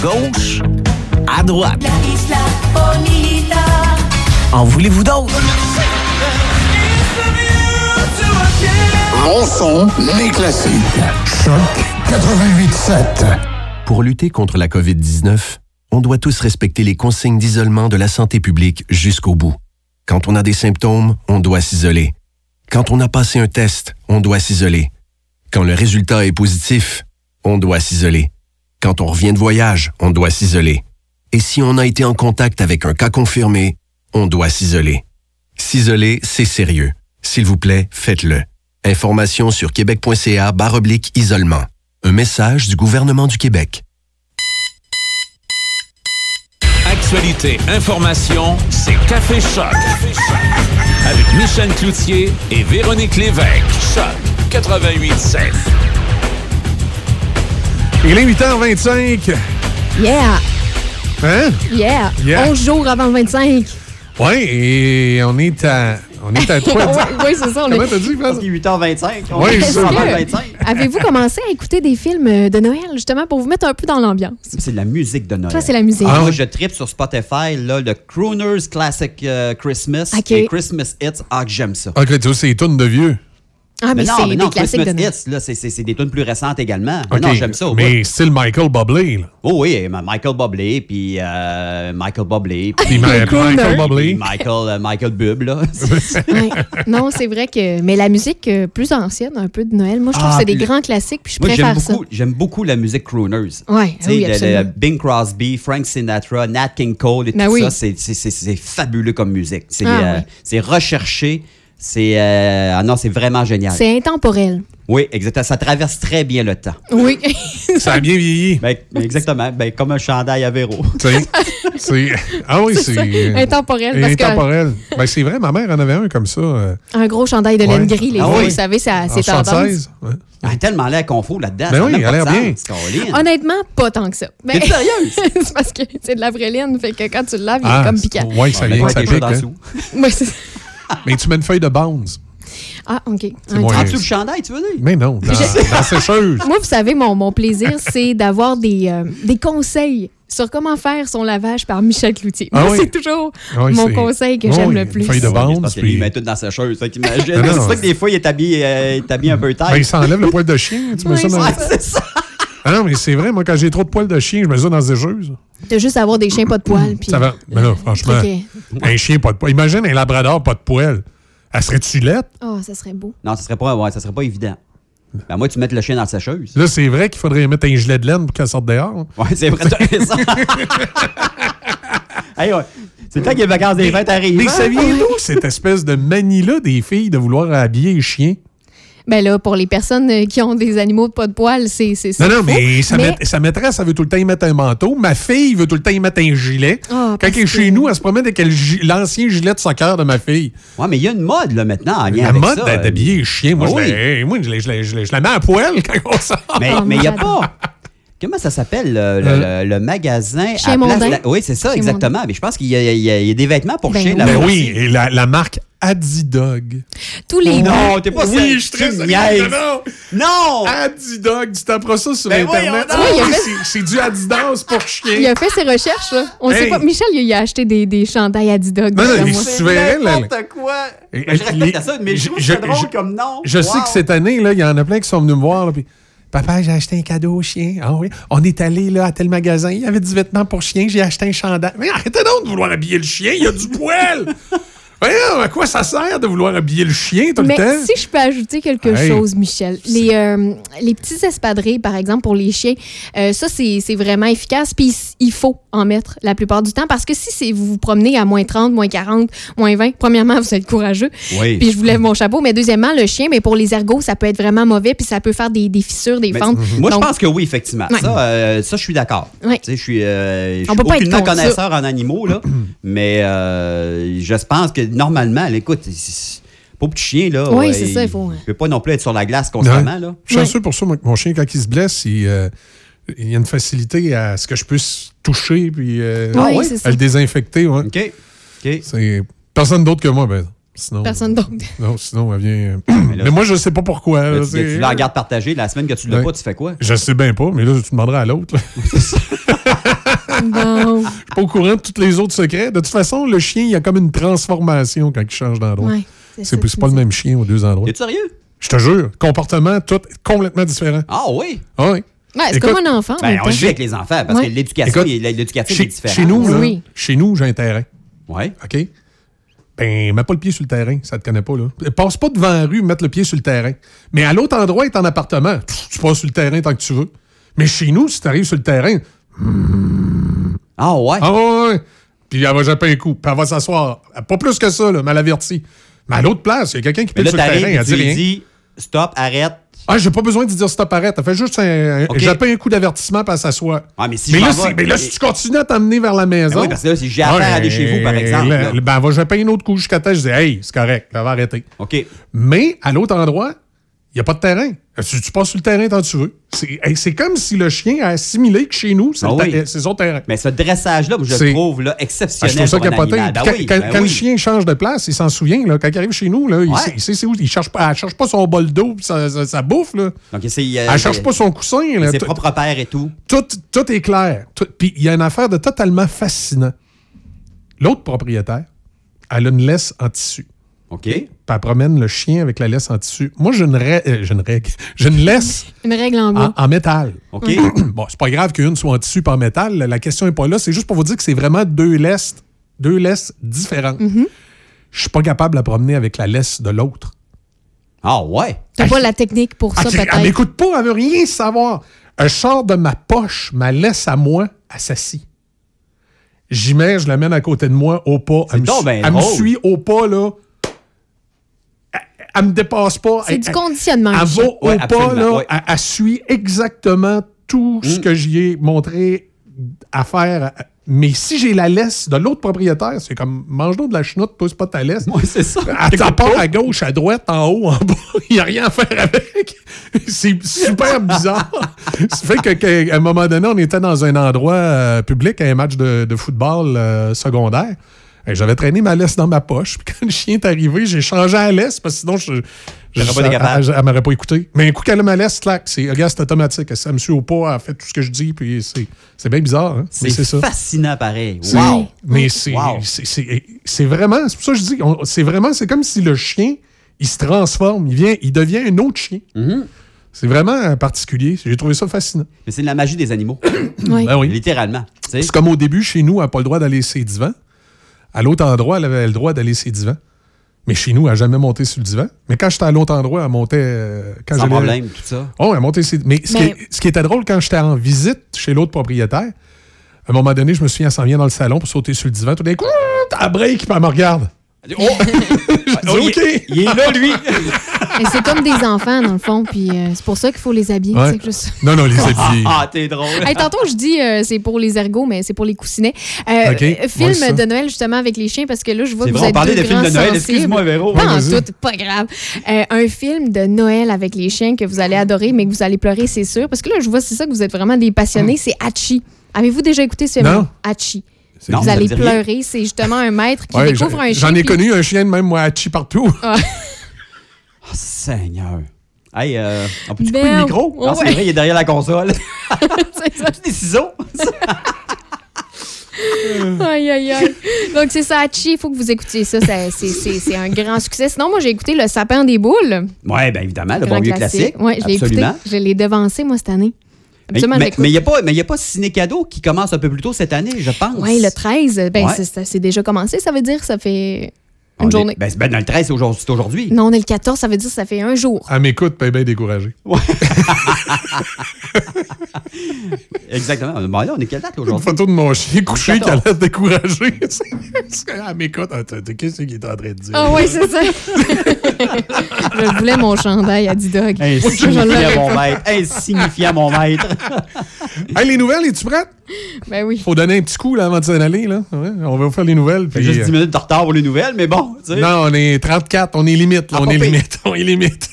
Gauche à droite. En voulez-vous d'autres? Mon son, les classiques. Choc 88.7. Pour lutter contre la COVID-19, on doit tous respecter les consignes d'isolement de la santé publique jusqu'au bout. Quand on a des symptômes, on doit s'isoler. Quand on a passé un test, on doit s'isoler. Quand le résultat est positif, on doit s'isoler. Quand on revient de voyage, on doit s'isoler. Et si on a été en contact avec un cas confirmé, on doit s'isoler. S'isoler, c'est sérieux. S'il vous plaît, faites-le. Information sur québec.ca barre oblique isolement. Un message du gouvernement du Québec. Actualité, information, c'est Café Choc. Avec Michel Cloutier et Véronique Lévesque. Choc 88.7. Il est 8h25. Yeah! Hein? Yeah! Yeah. 11 jours avant le 25. Oui, et on est à. On est à quoi? oui, oui, c'est ça. on est- Comment t'as dit, France? 8h25. Oui, Est-ce c'est ça. que- Avez-vous commencé à écouter des films euh, de Noël, justement, pour vous mettre un peu dans l'ambiance? C'est de la musique de Noël. Ça, c'est la musique. Ah, Ah moi, je tripe sur Spotify, là, le Crooners Classic euh, Christmas Ok. et Christmas Hits. Ah, que j'aime ça. Ok, tu vois, c'est les tunes de vieux. Ah, mais, non, c'est mais des non, classiques de Christmas. Hits, là, c'est- des tunes plus récentes également. Mais Non, j'aime ça. Mais bout. style Michael Bublé, là. Oh oui, ma- Michael Bublé, puis euh, Michael Bublé, Puis Michael Bublé. puis Michael, euh, Michael Bub, là. Ouais. Non, c'est vrai que. Mais la musique euh, plus ancienne, un peu de Noël, moi, je trouve Ah, que c'est des le- grands classiques, puis je Moi, j'aime préfère ça. beaucoup, j'aime beaucoup la musique crooners. Ouais, Tu sais, oui, le- le absolument. Bing Crosby, Frank Sinatra, Nat King Cole et Ben tout oui. ça, c'est- c'est- c'est c'est fabuleux comme musique. C'est Ah, euh, ouais. c'est recherché. C'est euh, ah non, c'est vraiment génial. C'est intemporel. Oui, exactement. Ça traverse très bien le temps. Oui. Ça a bien vieilli. Ben, exactement. Ben, comme un chandail à Véro. C'est. Ah oui, C'est ça, intemporel, que- Intemporel. Ben, c'est vrai, ma mère en avait un comme ça. euh, Un gros chandail de laine gris, les Ah gars, oui. vous savez, ça- en c'est tendance. 76. ouais. Elle a tellement l'air confort là-dedans. Ben ça oui, elle a l'air bien. Honnêtement, pas tant que ça. Ben, T'es sérieuse? c'est parce que c'est de la vraie laine, fait que quand tu le laves, il Ah, est comme c'est- piquant. ouais, ça vient, ça pique. hein. dessous. Ouais, c'est- Mais tu mets une feuille de Bounce. ah, OK. Un moins- En dessous du chandail, tu veux dire? Mais non, dans, dans la sécheuse. Moi, vous savez, mon, mon plaisir, c'est d'avoir des, euh, des conseils sur comment faire son lavage par Michel Cloutier. Ah oui. c'est toujours Ah oui, mon conseil que j'aime oui, le une plus. feuille de Bounce. parce qu'il puis- met tout dans sa. Non, C'est pour ça que des fois, il est habillé, euh, il est habillé un peu tard. Ben, il s'enlève le poil de chien. Tu mets Oui, ça dans... Ouais, c'est ça. Ah non, mais c'est vrai, moi, quand j'ai trop de poils de chien, je mets ça dans la sécheuse. De juste avoir des chiens pas de poils. Puis... Ça va. Mais là, franchement, Ok. un chien pas de poils. Imagine un labrador pas de poils. Elle serait-tu laite? Oh, ça serait beau. Non, ça serait pas, ouais, ça serait pas évident. Ben, moi, tu mets le chien dans la sécheuse. Là, c'est vrai qu'il faudrait mettre un gilet de laine pour qu'elle sorte dehors. Ouais, c'est vrai, t'as raison. Hey, ouais. C'est le temps que les vacances des fêtes arrivent. Mais ça vient d'où, cette espèce de manie-là des filles de vouloir habiller les chiens? Ben là, pour les personnes euh, qui ont des animaux de pas de poils, c'est c'est Non, non, faux. mais sa, Mais- maît- sa maîtresse, elle veut tout le temps y mettre un manteau. Ma fille veut tout le temps y mettre un gilet. Ah, Quand elle est chez nous, elle se promène avec l'ancien gilet de soccer de ma fille. Ouais, mais il y a une mode, là, maintenant, en lien La avec mode d'habiller les chiens, moi, je, oui. la- moi, je, la- je je la- je la mets à poil quand on sort. Mais Oh, mais il n'y a pas. Comment ça s'appelle, le, le- Euh. le- le magasin? Chien à Place. La- Oui, c'est ça, Chien exactement. Mais je pense qu'il y, a- il y a il y a des vêtements pour Ben chiens oui. là-bas. Aussi. oui, et la, la marque Adidog. Tous les Non, t'es pas Oui, sérieux. je suis très sérieux. Non! Adidog, tu t'apprends ça sur Ben Internet. Oui, il Oui, fait- c'est- du Adidas pour chiens. Il a fait ses recherches, là. On Hey. sait pas. Michel, il a acheté des, des chandails à Didog. Non, non, mais là, N'importe quoi! Et- Ben, je respecte les- ça, mais je trouve drôle je- comme nom. Je sais que cette année, là, il y en a plein qui sont venus me voir. là, puis, Papa, j'ai acheté un cadeau au chien. Ah oui. On est allé là, à tel magasin. Il y avait du vêtement pour chien. J'ai acheté un chandail. Mais arrêtez donc de vouloir habiller le chien. Il y a du poil. Voyons, à quoi ça sert de vouloir habiller le chien tout Mais le temps? si je peux ajouter quelque Hey. chose, Michel, les, euh, les petits espadrilles, par exemple, pour les chiens, euh, ça, c'est c'est vraiment efficace. Puis il faut en mettre la plupart du temps parce que si vous vous promenez à moins 30, moins 40, moins 20, premièrement, vous êtes courageux. Oui. Puis je vous lève mon chapeau. Mais deuxièmement, le chien, mais pour les ergots, ça peut être vraiment mauvais. Puis ça peut faire des, des fissures, des Mais fentes. Moi, Donc, je pense que oui, effectivement. Ouais. Ça, euh, ça, je suis d'accord. Ouais. Tu sais, Je suis, euh, je On suis peut pas être aucunement connaisseur en animaux, là, mais euh, je pense que normalement, là, écoute, pour petit chien, là, Oui, ouais, c'est ça, il faut, peut pas non plus être sur la glace constamment. Ouais. Là. Je suis chanceux pour ça, mon chien, quand il se blesse, il, euh, il y a une facilité à ce que je puisse toucher puis euh, Ah oui, c'est ça. à le désinfecter. ouais. OK. OK. C'est personne d'autre que moi, ben. Sinon, Personne d'autre. Non, sinon, elle vient. Mais là, mais moi, je sais pas pourquoi. Mais là, tu, tu la regardes partager, la semaine que tu l'as Ouais. pas, tu fais quoi? Je sais bien pas, mais là, tu demanderas à l'autre. Je suis pas au courant de tous les autres secrets. De toute façon, le chien, il y a comme une transformation quand il change d'endroit. Ouais, c'est pas le même chien aux deux endroits. Es-tu sérieux? Je te jure, comportement, tout complètement différent. Ah oui? Ah oui. Ouais, c'est comme un enfant. en Ben, on vit avec les enfants parce Ouais. que l'éducation est- différente. chez nous, là, Oui. chez nous, j'ai un terrain. Ouais. OK? Ben, mets pas le pied sur le terrain, ça te connaît pas, là. Passe pas devant la rue, mettre le pied sur le terrain. Mais à l'autre endroit, est en appartement. Tu passes sur le terrain tant que tu veux. Mais chez nous, si tu arrives sur le terrain. Ah ouais? Ah ouais. Puis elle va japper un coup. Puis elle va s'asseoir. Pas plus que ça, là, mal averti. Mais à l'autre place, il y a quelqu'un qui Mais pète sur le t'arrives terrain, elle dit rien. dis stop, arrête. Ah, j'ai pas besoin de dire stop, arrête. Elle fait juste un, un- OK. japper un coup d'avertissement, elle s'assoit. Ah, mais si mais, là, mais là, si tu continues à t'emmener vers la maison. Ben oui, parce que là, si j'ai affaire à aller chez vous, par exemple, là, là. ben, va un autre coup jusqu'à temps. Je dis, hey, c'est correct, elle va arrêter. OK. Mais à l'autre endroit, n'y a pas de terrain. Tu, tu passes sur le terrain tant que tu veux. C'est hey, comme si le chien a assimilé que chez nous, c'est Ah oui. ter- son terrain. Mais ce dressage-là, je le trouve là, Ah, je exceptionnel. trouve ça capoté. animal. Ben Quand, oui, quand- ben quand le oui. chien change de place, il s'en souvient. Là, quand il arrive chez nous, là, il, sait, il sait c'est où. Il cherche pas, elle cherche pas son bol d'eau puis sa, sa- sa bouffe. Là. Donc, euh, elle cherche pas son coussin. là. Ses propres pères et tout. tout, tout est clair. Puis il y a une affaire de totalement fascinant. L'autre propriétaire, elle a une laisse en tissu. OK. Puis elle promène le chien avec la laisse en tissu. Moi, j'ai une, ra- euh, j'ai une règle. J'ai une laisse Une règle en bois. en, en métal. OK. bon, c'est pas grave qu'une soit en tissu pas en métal. La question n'est pas là. C'est juste pour vous dire que c'est vraiment deux laisses, deux laisses différentes. Mhm. Je suis pas capable de la promener avec la laisse de l'autre. Ah ouais? T'as pas la technique pour ça, Ah, tu- elle peut-être? m'écoute pas, elle veut rien savoir. Elle sort de ma poche, ma laisse à moi, elle s'assit. J'y mets, je l'amène à côté de moi au pas. Elle, me, ben elle me drôle. suit au pas, là. Elle, me dépasse pas. C'est Elle- du elle- conditionnement. Elle Michel. va au Ouais, pas, là. ouais. Elle, elle suit exactement tout ce Mm. que j'y ai montré à faire. Mais si j'ai la laisse de l'autre propriétaire, c'est comme mange donc de la chenoute, c'est pas ta laisse. Ouais, c'est ça. Elle part à gauche, à droite, en haut, en bas. Il n'y a rien à faire avec. C'est super bizarre. Ça fait qu'à un moment donné, on était dans un endroit euh, public, à un match de, de football euh, secondaire. J'avais traîné ma laisse dans ma poche. Puis quand le chien est arrivé, j'ai changé la laisse parce que sinon, je, je, T'aurais pas elle- capable. elle, elle m'aurait pas écouté. Mais un coup qu'elle a ma laisse, clac, c'est, regarde, c'est automatique. Ça me suit au pas, elle fait tout ce que je dis. Puis c'est, c'est bien bizarre. Hein? C'est, ça. fascinant pareil. C'est- Wow! Mais c'est, Wow. c'est, c'est- c'est vraiment, c'est pour ça que je dis, on- c'est vraiment, c'est comme si le chien, il se transforme, il, vient, il devient un autre chien. Mhm. C'est vraiment particulier. J'ai trouvé ça fascinant. Mais c'est de la magie des animaux. Oui. Ben oui. Littéralement. C'est comme au début, chez nous, elle n'a pas le droit d'aller ses divans. À l'autre endroit, elle avait le droit d'aller ses divans. Mais chez nous, elle n'a jamais monté sur le divan. Mais quand j'étais à l'autre endroit, elle montait. euh, quand Sans problème, tout ça. Oh, elle montait ses... Mais ce, Mais- Qui, ce qui était drôle quand j'étais en visite chez l'autre propriétaire, À un moment donné, je me souviens, elle s'en vient dans le salon pour sauter sur le divan. Tout d'un coup, à break, puis elle me regarde. Oh! Je dis, OK. Il est là, lui. Et c'est comme des enfants, dans le fond, puis euh, c'est pour ça qu'il faut les habiller. Ouais. juste- Non, non, les habiller. Ah, t'es drôle. Hey, tantôt, je dis euh, c'est pour les ergots, mais c'est pour les coussinets. Euh, OK, euh, film ouais, de Noël, justement, avec les chiens, parce que là, je vois que vrai, vous on êtes parlait deux de films de Noël. Excuse-moi, Véro. Pas Ouais, en tout, pas grave. Euh, un film de Noël avec les chiens que vous allez adorer, mais que vous allez pleurer, c'est sûr. Parce que là, je vois, c'est ça que vous êtes vraiment des passionnés. C'est Hachi. Avez-vous déjà écouté ce film? Non. Hachi. Non, vous allez pleurer. C'est justement un maître qui Ouais, découvre un chien. J'en ai puis- connu un chien de même, moi, Hachi partout. Ah. Oh, Seigneur. Hey, euh, on peut-tu couper Ben, le micro? Non, c'est ouais. vrai, il est derrière la console. c'est ça. des ciseaux. Aïe, aïe, aïe. Donc, c'est ça, Hachi. Il faut que vous écoutiez ça. ça c'est- un grand succès. Sinon, moi, j'ai écouté Le sapin des boules. Oui, bien évidemment, le bon vieux classique. Oui, je l'ai écouté. Je l'ai devancé, moi, cette année. Mais Absolument, il n'y a pas, mais y a pas Ciné Cadeau qui commence un peu plus tôt cette année, je pense. Oui, le 13, ben, Ouais. c'est- déjà commencé. Ça veut dire ça fait une On est- journée. Ben, c'est- ben, dans le 13, c'est aujourd'hui- aujourd'hui. Non, on est le 14, ça veut dire que ça fait un jour. Elle m'écoute, puis elle est bien découragée. Exactement. Bon, là, on est quelle date là, Une aujourd'hui? photo de mon chien couché qui a 14. l'air découragé. elle m'écoute. Qu'est-ce qu'il est en train de dire? Ah, ouais, c'est ça. je voulais mon chandail à D-Dog. Insignifiant, mon maître. Insignifiant, mon maître. Hey, les nouvelles, es-tu prête? Ben oui. Faut donner un petit coup là, avant de s'en aller. Là. Ouais, on va vous faire les nouvelles. Puis, juste euh, 10 minutes de retard pour les nouvelles, mais bon. Non, on est 34, on est limite. là, Ah, on est limite. On est limite.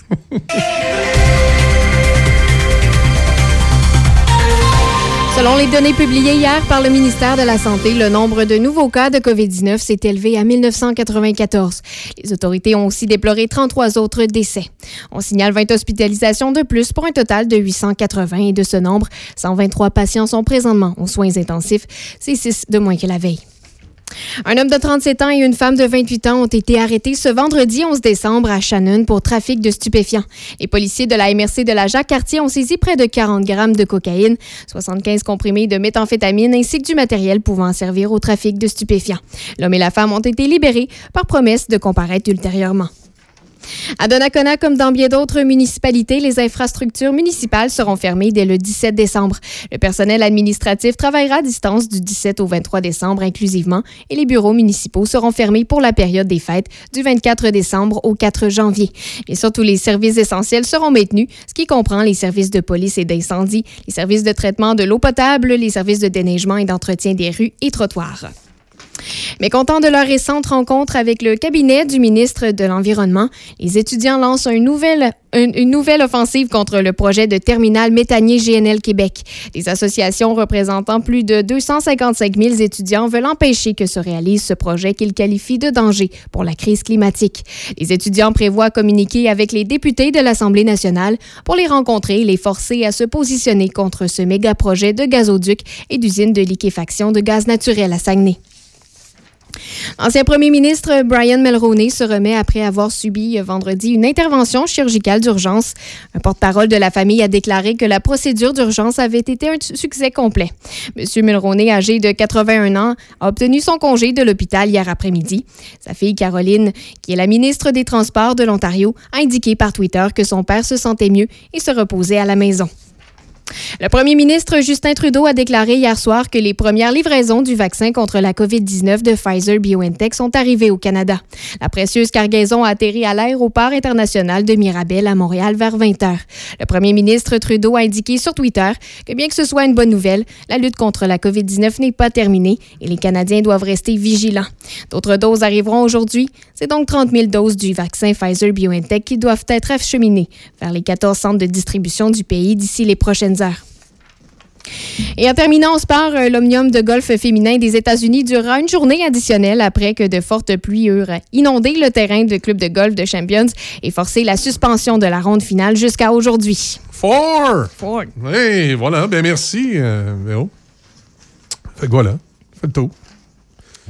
Selon les données publiées hier par le ministère de la Santé, le nombre de nouveaux cas de COVID-19 s'est élevé à 1994. Les autorités ont aussi déploré 33 autres décès. On signale 20 hospitalisations de plus pour un total de 880 et de ce nombre, 123 patients sont présentement aux soins intensifs. C'est 6 de moins que la veille. Un homme de 37 ans et une femme de 28 ans ont été arrêtés ce vendredi 11 décembre à Shannon pour trafic de stupéfiants. Les policiers de la MRC de la Jacques-Cartier ont saisi près de 40 grammes de cocaïne, 75 comprimés de méthamphétamine ainsi que du matériel pouvant servir au trafic de stupéfiants. L'homme et la femme ont été libérés par promesse de comparaître ultérieurement. À Donnacona, comme dans bien d'autres municipalités, les infrastructures municipales seront fermées dès le 17 décembre. Le personnel administratif travaillera à distance du 17 au 23 décembre inclusivement et les bureaux municipaux seront fermés pour la période des fêtes du 24 décembre au 4 janvier. Bien sûr, tous les services essentiels seront maintenus, ce qui comprend les services de police et d'incendie, les services de traitement de l'eau potable, les services de déneigement et d'entretien des rues et trottoirs. Mécontents de leur récente rencontre avec le cabinet du ministre de l'Environnement, les étudiants lancent une, une nouvelle offensive contre le projet de terminal méthanier GNL Québec. Les associations représentant plus de 255 000 étudiants veulent empêcher que se réalise ce projet qu'ils qualifient de danger pour la crise climatique. Les étudiants prévoient communiquer avec les députés de l'Assemblée nationale pour les rencontrer et les forcer à se positionner contre ce méga projet de gazoduc et d'usine de liquéfaction de gaz naturel à Saguenay. Ancien premier ministre Brian Mulroney se remet après avoir subi euh, vendredi une intervention chirurgicale d'urgence. Un porte-parole de la famille a déclaré que la procédure d'urgence avait été un succès complet. Monsieur Mulroney, âgé de 81 ans, a obtenu son congé de l'hôpital hier après-midi. Sa fille Caroline, qui est la ministre des Transports de l'Ontario, a indiqué par Twitter que son père se sentait mieux et se reposait à la maison. Le premier ministre Justin Trudeau a déclaré hier soir que les premières livraisons du vaccin contre la COVID-19 de Pfizer BioNTech sont arrivées au Canada. La précieuse cargaison a atterri à l'aéroport international de Mirabel à Montréal vers 20 heures. Le premier ministre Trudeau a indiqué sur Twitter que bien que ce soit une bonne nouvelle, la lutte contre la COVID-19 n'est pas terminée et les Canadiens doivent rester vigilants. D'autres doses arriveront aujourd'hui. C'est donc 30 000 doses du vaccin Pfizer BioNTech qui doivent être acheminées vers les 14 centres de distribution du pays d'ici les prochaines Et en terminant, on se part, euh, l'Omnium de golf féminin des États-Unis durera une journée additionnelle après que de fortes pluies eurent inondé le terrain du club de golf de Champions et forcé la suspension de la ronde finale jusqu'à aujourd'hui. Four! Four. Oui, voilà. Ben merci, euh, Véro. Fait que voilà. Fait le tour.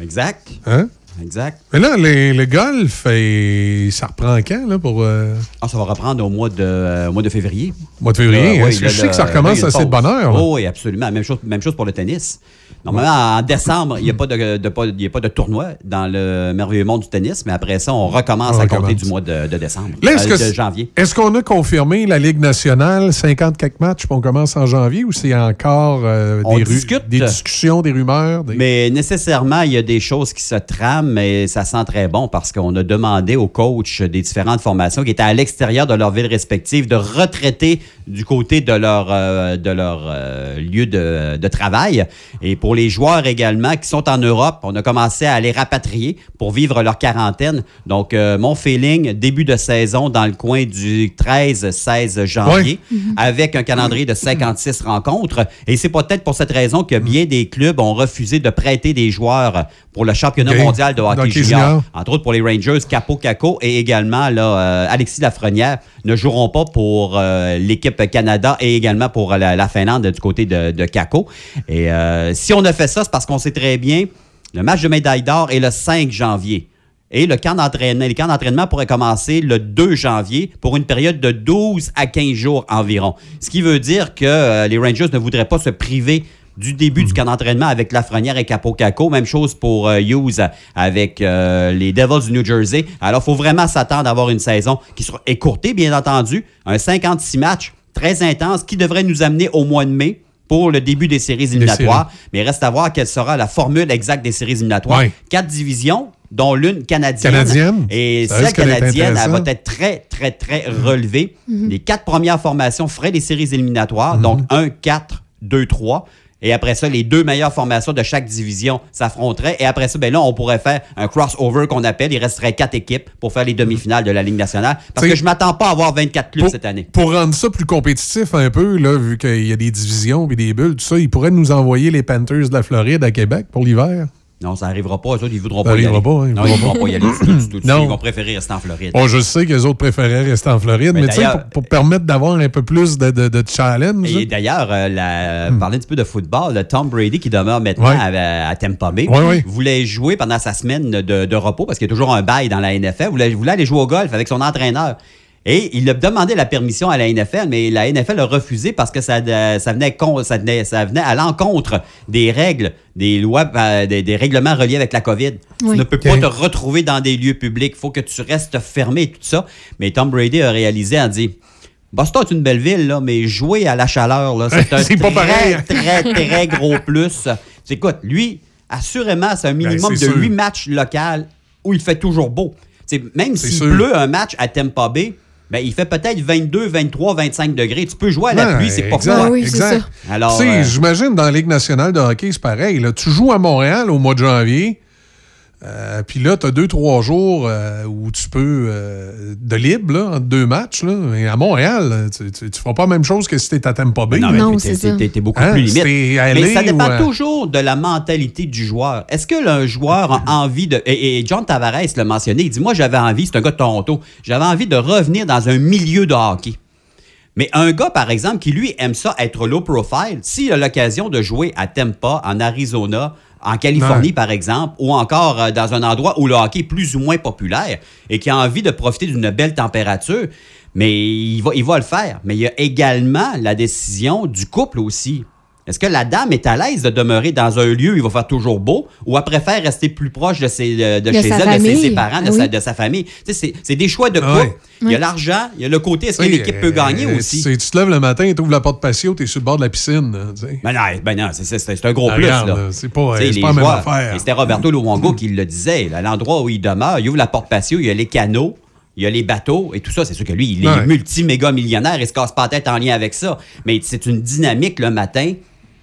Exact. Hein? Exact. Mais là, les- le golf, et ça reprend quand, là, pour... euh, Ah, ça va reprendre au mois de, euh, au mois de février. Mois de février, hein, oui, parce que là, je sais que ça recommence assez de bonne heure. Oh, oui, absolument. Même chose, même chose pour le tennis. Normalement, en décembre, il n'y a, pas de, de- pas- il y a pas de tournoi dans le merveilleux monde du tennis, mais après ça, on recommence On à compter du mois de, de décembre, Là, est-ce euh, que de janvier. Est-ce qu'on a confirmé la Ligue nationale, 50 quelques matchs, puis on commence en janvier, ou c'est encore euh, des, discute. des discussions, des rumeurs? des- Mais nécessairement, il y a des choses qui se trament, mais ça sent très bon parce qu'on a demandé aux coachs des différentes formations qui étaient à l'extérieur de leur ville respective de retraiter du côté de leur, euh, de leur lieu de, de travail. Et pour les joueurs également qui sont en Europe, on a commencé à les rapatrier pour vivre leur quarantaine. Donc, euh, mon feeling, début de saison dans le coin du 13-16 janvier, Ouais. avec un calendrier de 56 rencontres. Et c'est peut-être pour cette raison que bien des clubs ont refusé de prêter des joueurs pour le championnat mondial de hockey junior. junior. Entre autres pour les Rangers, Capo Caco et également là, euh, Alexis Lafrenière ne joueront pas pour euh, l'équipe Canada et également pour la, la Finlande du côté de, de Caco. Et si on a fait ça, c'est parce qu'on sait très bien, le match de médaille d'or est le 5 janvier. Et le camp d'entraînement, les commencer le 2 janvier pour une période de 12 à 15 jours environ. Ce qui veut dire que euh, les Rangers ne voudraient pas se priver du début du camp d'entraînement avec Lafrenière et Capo Caco. Même chose pour euh, Hughes avec euh, les Devils du New Jersey. Alors, il faut vraiment s'attendre à avoir une saison qui sera écourtée, bien entendu. Un 56 matchs très intense qui devrait nous amener au mois de mai pour le début des séries éliminatoires. Mais reste à voir quelle sera la formule exacte des séries éliminatoires. Ouais. Quatre divisions, dont l'une canadienne. Canadienne? Et Ça celle canadienne, elle va être très, très, très relevée. Les quatre premières formations feraient les séries éliminatoires, Mhm. donc 1, 4, 2, 3. Et après ça, les deux meilleures formations de chaque division s'affronteraient. Et après ça, ben là, on pourrait faire un crossover qu'on appelle. Il resterait quatre équipes pour faire les demi-finales de la Ligue nationale. Parce T'sais, que je m'attends pas à avoir 24 clubs cette année. Pour rendre ça plus compétitif un peu, là, vu qu'il y a des divisions et des bulles, tout ça, ils pourraient nous envoyer les Panthers de la Floride à Québec pour l'hiver. Non, ça n'arrivera pas. Eux autres, ils voudront Ça pas y aller. pas, hein, ils non, voudront ils voudront pas. pas y aller tout, tout, tout. Non. Ils vont préférer rester en Floride. Bon, je sais que les autres préféraient rester en Floride, Mais mais, tu sais, d'ailleurs- pour, pour permettre d'avoir un peu plus de, de- de challenge. Et d'ailleurs, euh, la- parler un petit peu de football, le Tom Brady, qui demeure maintenant Ouais. à, à Tampa Bay, Ouais, ouais. voulait jouer pendant sa semaine de, de repos, parce qu'il y a toujours un bail dans la NFL, voulait, voulait aller jouer au golf avec son entraîneur. Et il a demandé la permission à la NFL, mais la NFL a refusé parce que ça, euh, ça, venait, con- ça, venait, ça venait à l'encontre des règles, des lois, euh, des, des règlements reliés avec la COVID. Oui. Tu ne peux pas te retrouver dans des lieux publics. Il faut que tu restes fermé et tout ça. Mais Tom Brady a réalisé, a dit Boston est une belle ville, là, mais jouer à la chaleur, là, c'est un très, pareil. hein. très, très gros plus. Écoute, lui, assurément, c'est un minimum Ben, c'est de sûr. 8 matchs locaux où il fait toujours beau. C'est- même s'il pleut un match à Tampa Bay, ben, il fait peut-être 22, 23, 25 degrés. Tu peux jouer à la Ouais, pluie, c'est pas froid. Ah oui, c'est exact. Alors, Tu sais, euh, j'imagine dans la Ligue nationale de hockey, c'est pareil. Là. Tu joues à Montréal au mois de janvier, euh, puis là, tu as deux, trois jours euh, où tu peux euh, de libre là, entre deux matchs. Là. Mais à Montréal, tu, tu, tu feras pas la même chose que si tu à Tampa Bay. Non, mais Non, t'es- c'est t'es- ça. t'es- t'es beaucoup Hein, plus limite. Mais ça dépend ou, euh, toujours de la mentalité du joueur. Est-ce que le joueur a envie de. Et, et John Tavares l'a mentionné, il dit Moi, j'avais envie, c'est un gars de Toronto, j'avais envie de revenir dans un milieu de hockey. Mais un gars, par exemple, qui lui aime ça être low profile, s'il a l'occasion de jouer à Tampa, en Arizona, en Californie, Ouais. par exemple, ou encore euh, dans un endroit où le hockey est plus ou moins populaire et qui a envie de profiter d'une belle température, mais il va, il va le faire. Mais il y a également la décision du couple aussi. Est-ce que la dame est à l'aise de demeurer dans un lieu où il va faire toujours beau ou elle préfère rester plus proche de, ses, de, de chez elle, de ses parents, de, Ah sa, oui. de sa famille? C'est- c'est des choix de couple. Ouais. Il y a l'argent, il y a le côté, est-ce que Tu sais, l'équipe peut gagner euh, aussi? c'est- Tu te lèves le matin, tu ouvres la porte patio, tu es sur le bord de la piscine. Ben non, ben non, c'est- c'est c'est un gros Ah, plus. regarde, là. là, c'est pas- pas la même affaire. C'était Roberto Luongo qui le disait. là, L'endroit où il demeure, il ouvre la porte patio, il y a les canaux, il y a les bateaux et tout ça. C'est sûr que lui, il est Ouais. multi-méga millionnaire, il se casse pas la tête en lien avec ça. Mais c'est une dynamique le matin,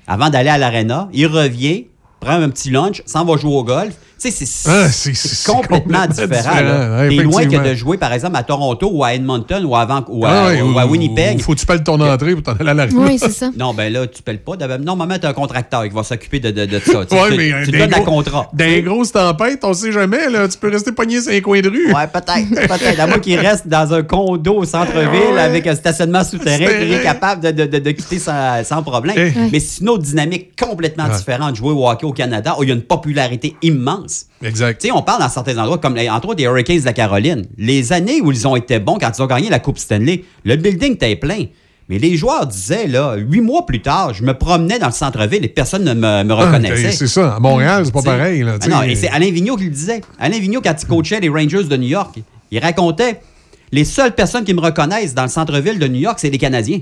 avant d'aller à l'aréna. Il revient, prend un petit lunch, s'en va jouer au golf. Tu sais, c'est Ah, c'est- complètement, complètement différent. différent, là. ouais, T'es loin que de jouer, par exemple, à Toronto ou à Edmonton ou à, Van- ou à, Ah ouais, ou à ou- Winnipeg. ou Faut que tu payes ton entrée pour t'en aller à la Oui, c'est ça. Non, ben là, tu payes pas. D'abord- Normalement, tu as un contracteur qui va s'occuper de, de, de ça. Tu, Ouais, tu- mais tu des donnes un gros- contrat. Dans les grosses tempêtes, on sait jamais. Là, tu peux rester pogné sur un coin de rue. Ouais, peut-être. Peut-être. À moins qu'il reste dans un condo au centre-ville Ouais. avec un stationnement souterrain, il est capable de, de, de, de quitter sans, sans problème. Eh. Mais c'est une autre dynamique complètement Ouais. différente de jouer au hockey au Canada où il y a une popularité immense. Exact. On parle dans certains endroits, comme entre autres des Hurricanes de la Caroline. Les années où ils ont été bons, quand ils ont gagné la Coupe Stanley, le building était plein. Mais les joueurs disaient, là, huit mois plus tard, je me promenais dans le centre-ville et personne ne me, me Ah, reconnaissait. c'est ça. À Montréal, c'est pas T'sais. pareil. Là, Ah non, et c'est Alain Vigneault qui le disait. Alain Vigneault, quand il coachait les Rangers de New York, il racontait les seules personnes qui me reconnaissent dans le centre-ville de New York, c'est les Canadiens.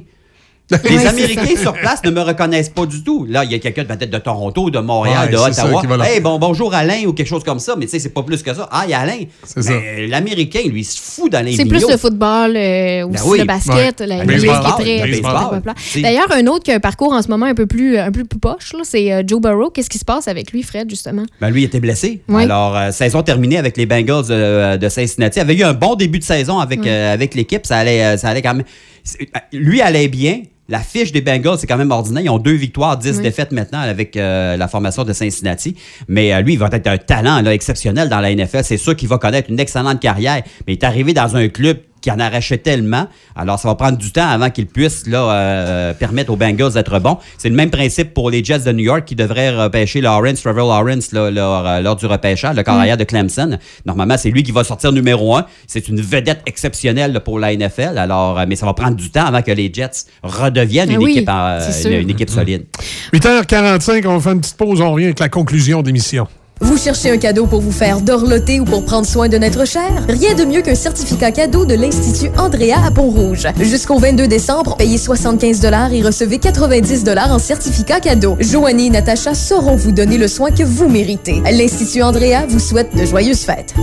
Les c'est Américains sur place ne me reconnaissent pas du tout. Là, il y a quelqu'un peut-être de Toronto, de Montréal, Ouais, de c'est ça Ottawa. leur- Hey, bon, bonjour Alain ou quelque chose comme ça, mais tu sais, c'est pas plus que ça. Ah, il y a Alain. C'est l'Américain, lui, il se fout d'Alain C'est Vigneault. plus le football, euh, aussi Ben oui. le basket, Ouais. la, est très. C'est- D'ailleurs, un autre qui a un parcours en ce moment un peu plus, un peu plus poche, c'est euh, Joe Burrow. Qu'est-ce qui se passe avec lui, Fred, justement? Ben, lui, il était blessé. Oui. Alors, euh, saison terminée avec les Bengals euh, de Cincinnati. Il avait eu un bon début de saison avec, avec l'équipe. Ça allait, ça allait quand même. c'est- Lui allait bien. La fiche des Bengals, c'est quand même ordinaire. Ils ont deux victoires, dix Oui. défaites maintenant avec euh, la formation de Cincinnati. Mais euh, lui, il va être un talent là, exceptionnel dans la NFL. C'est sûr qu'il va connaître une excellente carrière. Mais il est arrivé dans un club qui en arrachait tellement. Alors, ça va prendre du temps avant qu'il puisse là, euh, permettre aux Bengals d'être bons. C'est le même principe pour les Jets de New York qui devraient repêcher Lawrence, Trevor Lawrence là, lors, euh, lors du repêchage, le carrière de Clemson. Normalement, c'est lui qui va sortir numéro un. C'est une vedette exceptionnelle là, pour la NFL. Alors, euh, mais ça va prendre du temps avant que les Jets redeviennent Ah une, oui, équipe, en- c'est une, sûr. une équipe solide. 8h45, on va faire une petite pause. On revient avec la conclusion de l'émission. Vous cherchez un cadeau pour vous faire dorloter ou pour prendre soin de notre cher? Rien de mieux qu'un certificat cadeau de l'Institut Andrea à Pont-Rouge. Jusqu'au 22 décembre, payez 75 et recevez 90 en certificat cadeau. Joanie et Natacha sauront vous donner le soin que vous méritez. L'Institut Andrea vous souhaite de joyeuses fêtes.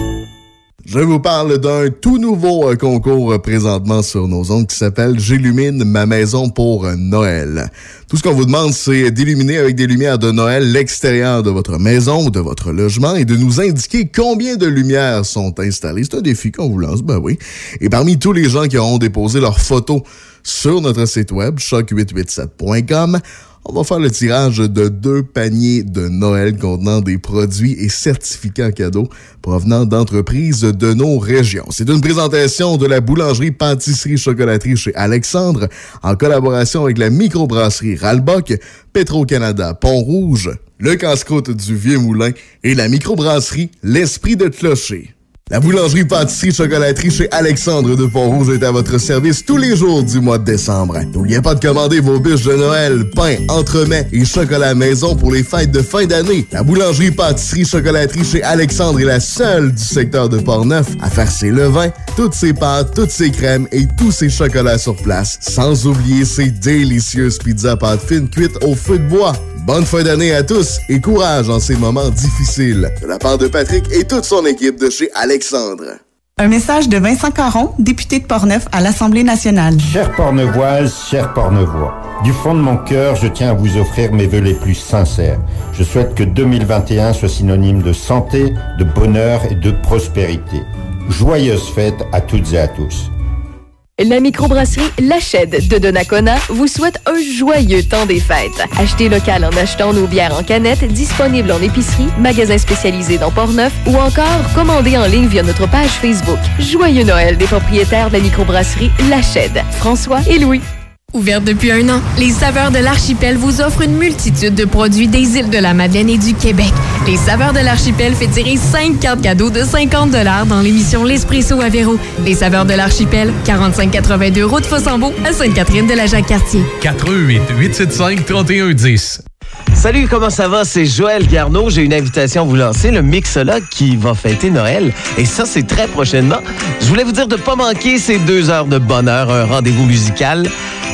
Je vous parle d'un tout nouveau euh, concours euh, présentement sur nos ondes qui s'appelle J'illumine ma maison pour Noël. Tout ce qu'on vous demande, c'est d'illuminer avec des lumières de Noël l'extérieur de votre maison ou de votre logement et de nous indiquer combien de lumières sont installées. C'est un défi qu'on vous lance, ben oui. Et parmi tous les gens qui auront déposé leurs photos sur notre site web, choc887.com, on va faire le tirage de deux paniers de Noël contenant des produits et certificats cadeaux provenant d'entreprises de nos régions. C'est une présentation de la boulangerie pâtisserie chocolaterie chez Alexandre en collaboration avec la microbrasserie Ralbock, Petro-Canada Pont-Rouge, le casse-croûte du Vieux Moulin et la microbrasserie L'Esprit de Clocher. La boulangerie pâtisserie chocolaterie chez Alexandre de Pont-Rouge est à votre service tous les jours du mois de décembre. N'oubliez pas de commander vos bûches de Noël, pain, entremets et chocolat maison pour les fêtes de fin d'année. La boulangerie pâtisserie chocolaterie chez Alexandre est la seule du secteur de Portneuf à faire ses levains, toutes ses pâtes, toutes ses crèmes et tous ses chocolats sur place. Sans oublier ses délicieuses pizzas pâtes fines cuites au feu de bois. Bonne fin d'année à tous et courage en ces moments difficiles. De la part de Patrick et toute son équipe de chez Alexandre. Un message de Vincent Caron, député de Portneuf à l'Assemblée nationale. Chère Pornevoise, chers Pornevois, du fond de mon cœur, je tiens à vous offrir mes vœux les plus sincères. Je souhaite que 2021 soit synonyme de santé, de bonheur et de prospérité. Joyeuses fêtes à toutes et à tous. La microbrasserie Lachède de Donnacona vous souhaite un joyeux temps des fêtes. Achetez local en achetant nos bières en canette disponibles en épicerie, magasins spécialisés dans Portneuf ou encore commandez en ligne via notre page Facebook. Joyeux Noël des propriétaires de la microbrasserie Lachède, François et Louis. Ouverte depuis un an, les Saveurs de l'Archipel vous offrent une multitude de produits des îles de la Madeleine et du Québec. Les Saveurs de l'Archipel fait tirer 5 cartes cadeaux de 50 dans l'émission L'Espresso à Véro. Les Saveurs de l'Archipel, 4582 route Fossambeau à Sainte-Catherine de la Jacques-Cartier. 418 875 3110. Salut, comment ça va? C'est Joël Garneau. J'ai une invitation à vous lancer, le Mixologue qui va fêter Noël. Et ça, c'est très prochainement. Je voulais vous dire de ne pas manquer ces deux heures de bonheur, un rendez-vous musical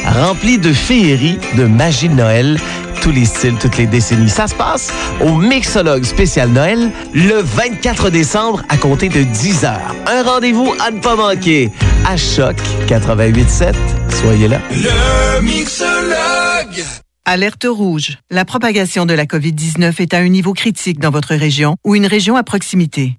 rempli de féerie, de magie de Noël, tous les styles, toutes les décennies. Ça se passe au Mixologue spécial Noël le 24 décembre à compter de 10 heures. Un rendez-vous à ne pas manquer à Choc 88.7. Soyez là. Le mixologue. Alerte rouge. La propagation de la COVID-19 est à un niveau critique dans votre région ou une région à proximité.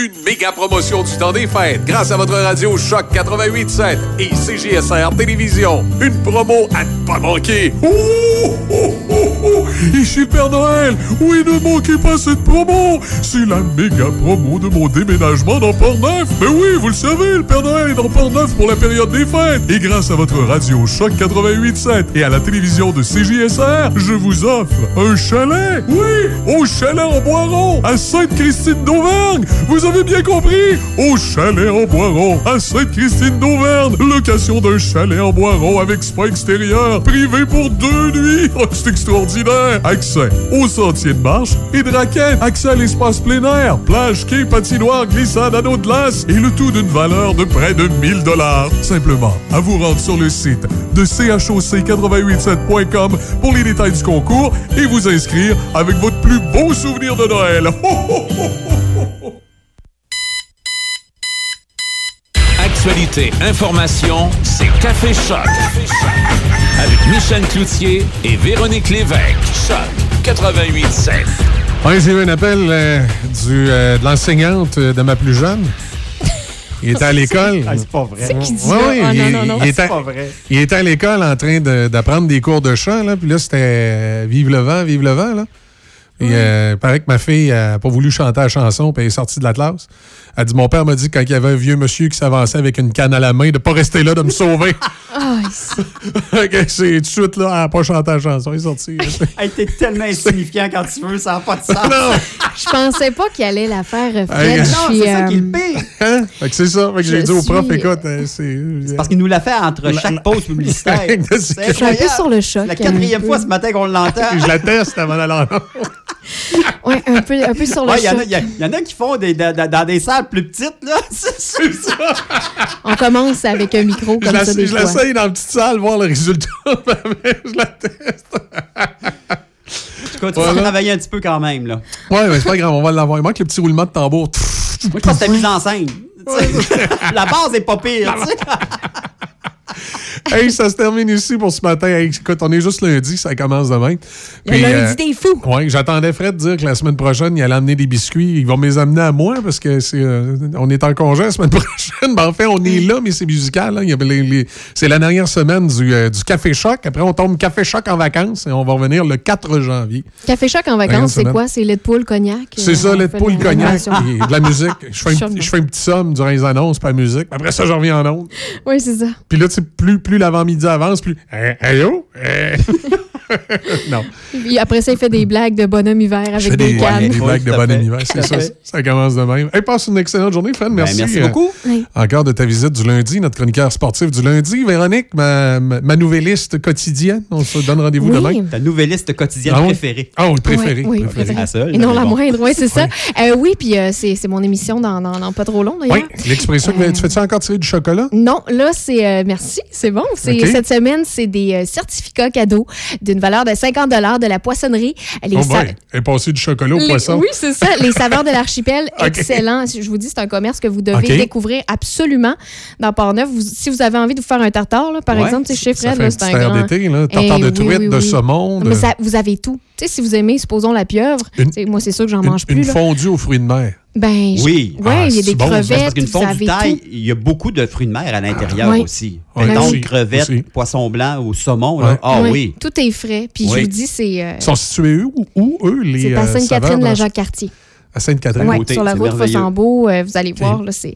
Une méga promotion du temps des fêtes grâce à votre radio Choc 88.7 et CGSR Télévision. Une promo à ne pas manquer. Oh, oh, oh, oh! Ici Père Noël. Oui, ne manquez pas cette promo. C'est la méga promo de mon déménagement dans Port-Neuf. Mais oui, vous le savez, le Père Noël est dans Port-Neuf pour la période des fêtes. Et grâce à votre radio Choc 88.7 et à la télévision de CJSR, je vous offre un chalet. Oui, au chalet en Boiron, à Sainte-Christine d'Auvergne. Vous avez bien compris, au chalet en Boiron, à Sainte-Christine d'Auvergne. Location d'un chalet en Boiron avec spa extérieur, privé pour deux nuits. Oh, c'est extraordinaire. Accès aux sentiers de marche et de raquettes. Accès à l'espace plein air, plage, quai, patinoire, glissade, anneau de glace et le tout d'une valeur de près de 1000 dollars. Simplement, à vous rendre sur le site de choc887.com pour les détails du concours et vous inscrire avec votre plus beau souvenir de Noël. Ho, ho, ho, ho. Actualité, information, c'est Café Choc. Avec Michel Cloutier et Véronique Lévesque. Choc 88.7. Oui, j'ai eu un appel euh, du, euh, de l'enseignante euh, de ma plus jeune. Il était à l'école. Ah, c'est pas vrai. C'est qui dit Ouais, ça? oui, Ah, il, non, non, non, il c'est était, pas vrai. il était à l'école en train de- d'apprendre des cours de chant, là, puis là, c'était euh, Vive le vent, vive le vent, là. Puis, euh, il paraît que ma fille n'a pas voulu chanter la chanson, puis elle est sortie de la classe. Elle dit Mon père m'a dit que quand il y avait un vieux monsieur qui s'avançait avec une canne à la main, de pas rester là, de me sauver. Ah, Fait que c'est tout de suite, là, elle n'a pas chanté la chanson, elle est sortie. Hey, t'es tellement insignifiant quand tu veux, ça n'a pas de sens. non! Je pensais pas qu'il allait la faire, euh, Fred. Non, c'est ça qui est le euh, pire. Hein? Fait que c'est ça. Fait que j'ai dit au prof Écoute, euh, c'est. C'est parce qu'il nous l'a fait entre La- chaque la- pause publicitaire. Je C'est Je suis un peu sur le choc. La quatrième fois ce matin qu'on l'entend. Je la teste avant d'aller en Ouais, un peu, un peu sur le Ouais, Il y, en choc. a- il y a- il y en a qui font des, dans, des salles plus petites, là. C'est ça. On commence avec un micro Je comme la- ça des je l'essaye dans la petite salle, voir le résultat. je la teste. Tu Voilà. à travailler un petit peu quand même, là. Ouais, mais c'est pas grave, on va l'avoir. Il manque le petit roulement de tambour. Moi, je pense que ta mise en scène. La base est pas pire, tu sais. hey, ça se termine ici pour ce matin. Hey, écoute, on est juste lundi, ça commence demain. Le lundi des fous. Ouais, j'attendais Fred dire que la semaine prochaine, il allait amener des biscuits. Il va me les amener à moi parce que c'est, euh, on est en congé la semaine prochaine. Ben, en fait, on est là, mais c'est musical. hein. Il y avait les- les- c'est la dernière semaine du, euh, du Café Choc. Après, on tombe Café Choc en vacances et on va revenir le 4 janvier. Café choc en vacances, c'est quoi? C'est lait de poule, cognac? C'est Euh, ça, on lait de poule, cognac et de la musique. Je fais, un, je fais un petit somme durant les annonces, pas la musique. Après ça, je reviens en ondes. Oui, c'est ça. Puis là, tu sais, plus, plus l'avant-midi avance, plus. Hey, oh! Hey. non. Puis après ça, il fait des blagues de bonhomme hiver Je avec fais des, des, cannes. des blagues de tout à bon fait. anniversaire. Tout à C'est ça. Ça commence de même. Hey, passe une excellente journée, Fred. Merci. Ben, merci euh, beaucoup. Oui. encore de ta visite du lundi, notre chroniqueur sportif du lundi. Véronique, ma, ma, ma nouvelliste quotidienne. On se donne rendez-vous Oui. demain. Ta nouvelliste quotidienne Ah préférée. Ah oui, préférée. Oui, préférée. La seule, Et non la bon. moindre, oui, c'est ça. Euh, oui, puis euh, c'est c'est mon émission dans, dans, dans pas trop long, d'ailleurs. Oui, l'expression. que- Tu fais-tu encore tirer du chocolat? Non, là, c'est. euh, merci, c'est bon. Cette semaine, c'est des euh, certificats cadeaux d'une valeur de 50 de la poissonnerie. Les Oh sa- est passée du chocolat au les- poisson. Oui, c'est ça. Les saveurs de l'archipel, excellent. Je vous dis, c'est un commerce que vous devez découvrir absolument dans Port-Neuf. Vous- si vous avez envie de vous faire un tartare, là, par Ouais. exemple, chez Fred, c'est un grand... d'été, là. Tartare Eh de oui, truite, oui, de saumon, Mais ça- vous avez tout. Si vous aimez, supposons la pieuvre, Une- moi, c'est sûr que j'en Une, mange plus. une là. fondue aux fruits de mer. Ben, je- Oui. Ouais, Ah, il y a des bon, ça, parce crevettes, qu'une fondue avez taille, tout. il y a beaucoup de fruits de mer à l'intérieur Oui. aussi. Oui, Mettons, aussi, crevettes, aussi. poisson blanc ou saumon. Là. Ah oui. Tout est frais. Puis je Oui. vous dis, c'est euh, Ils sont situés où, où eux, les c'est à euh, saveurs Sainte-Catherine, de la la- Jacques-Cartier. À Sainte-Catherine? Ouais, sur la route. Fossambeau, euh, vous allez voir, là, c'est...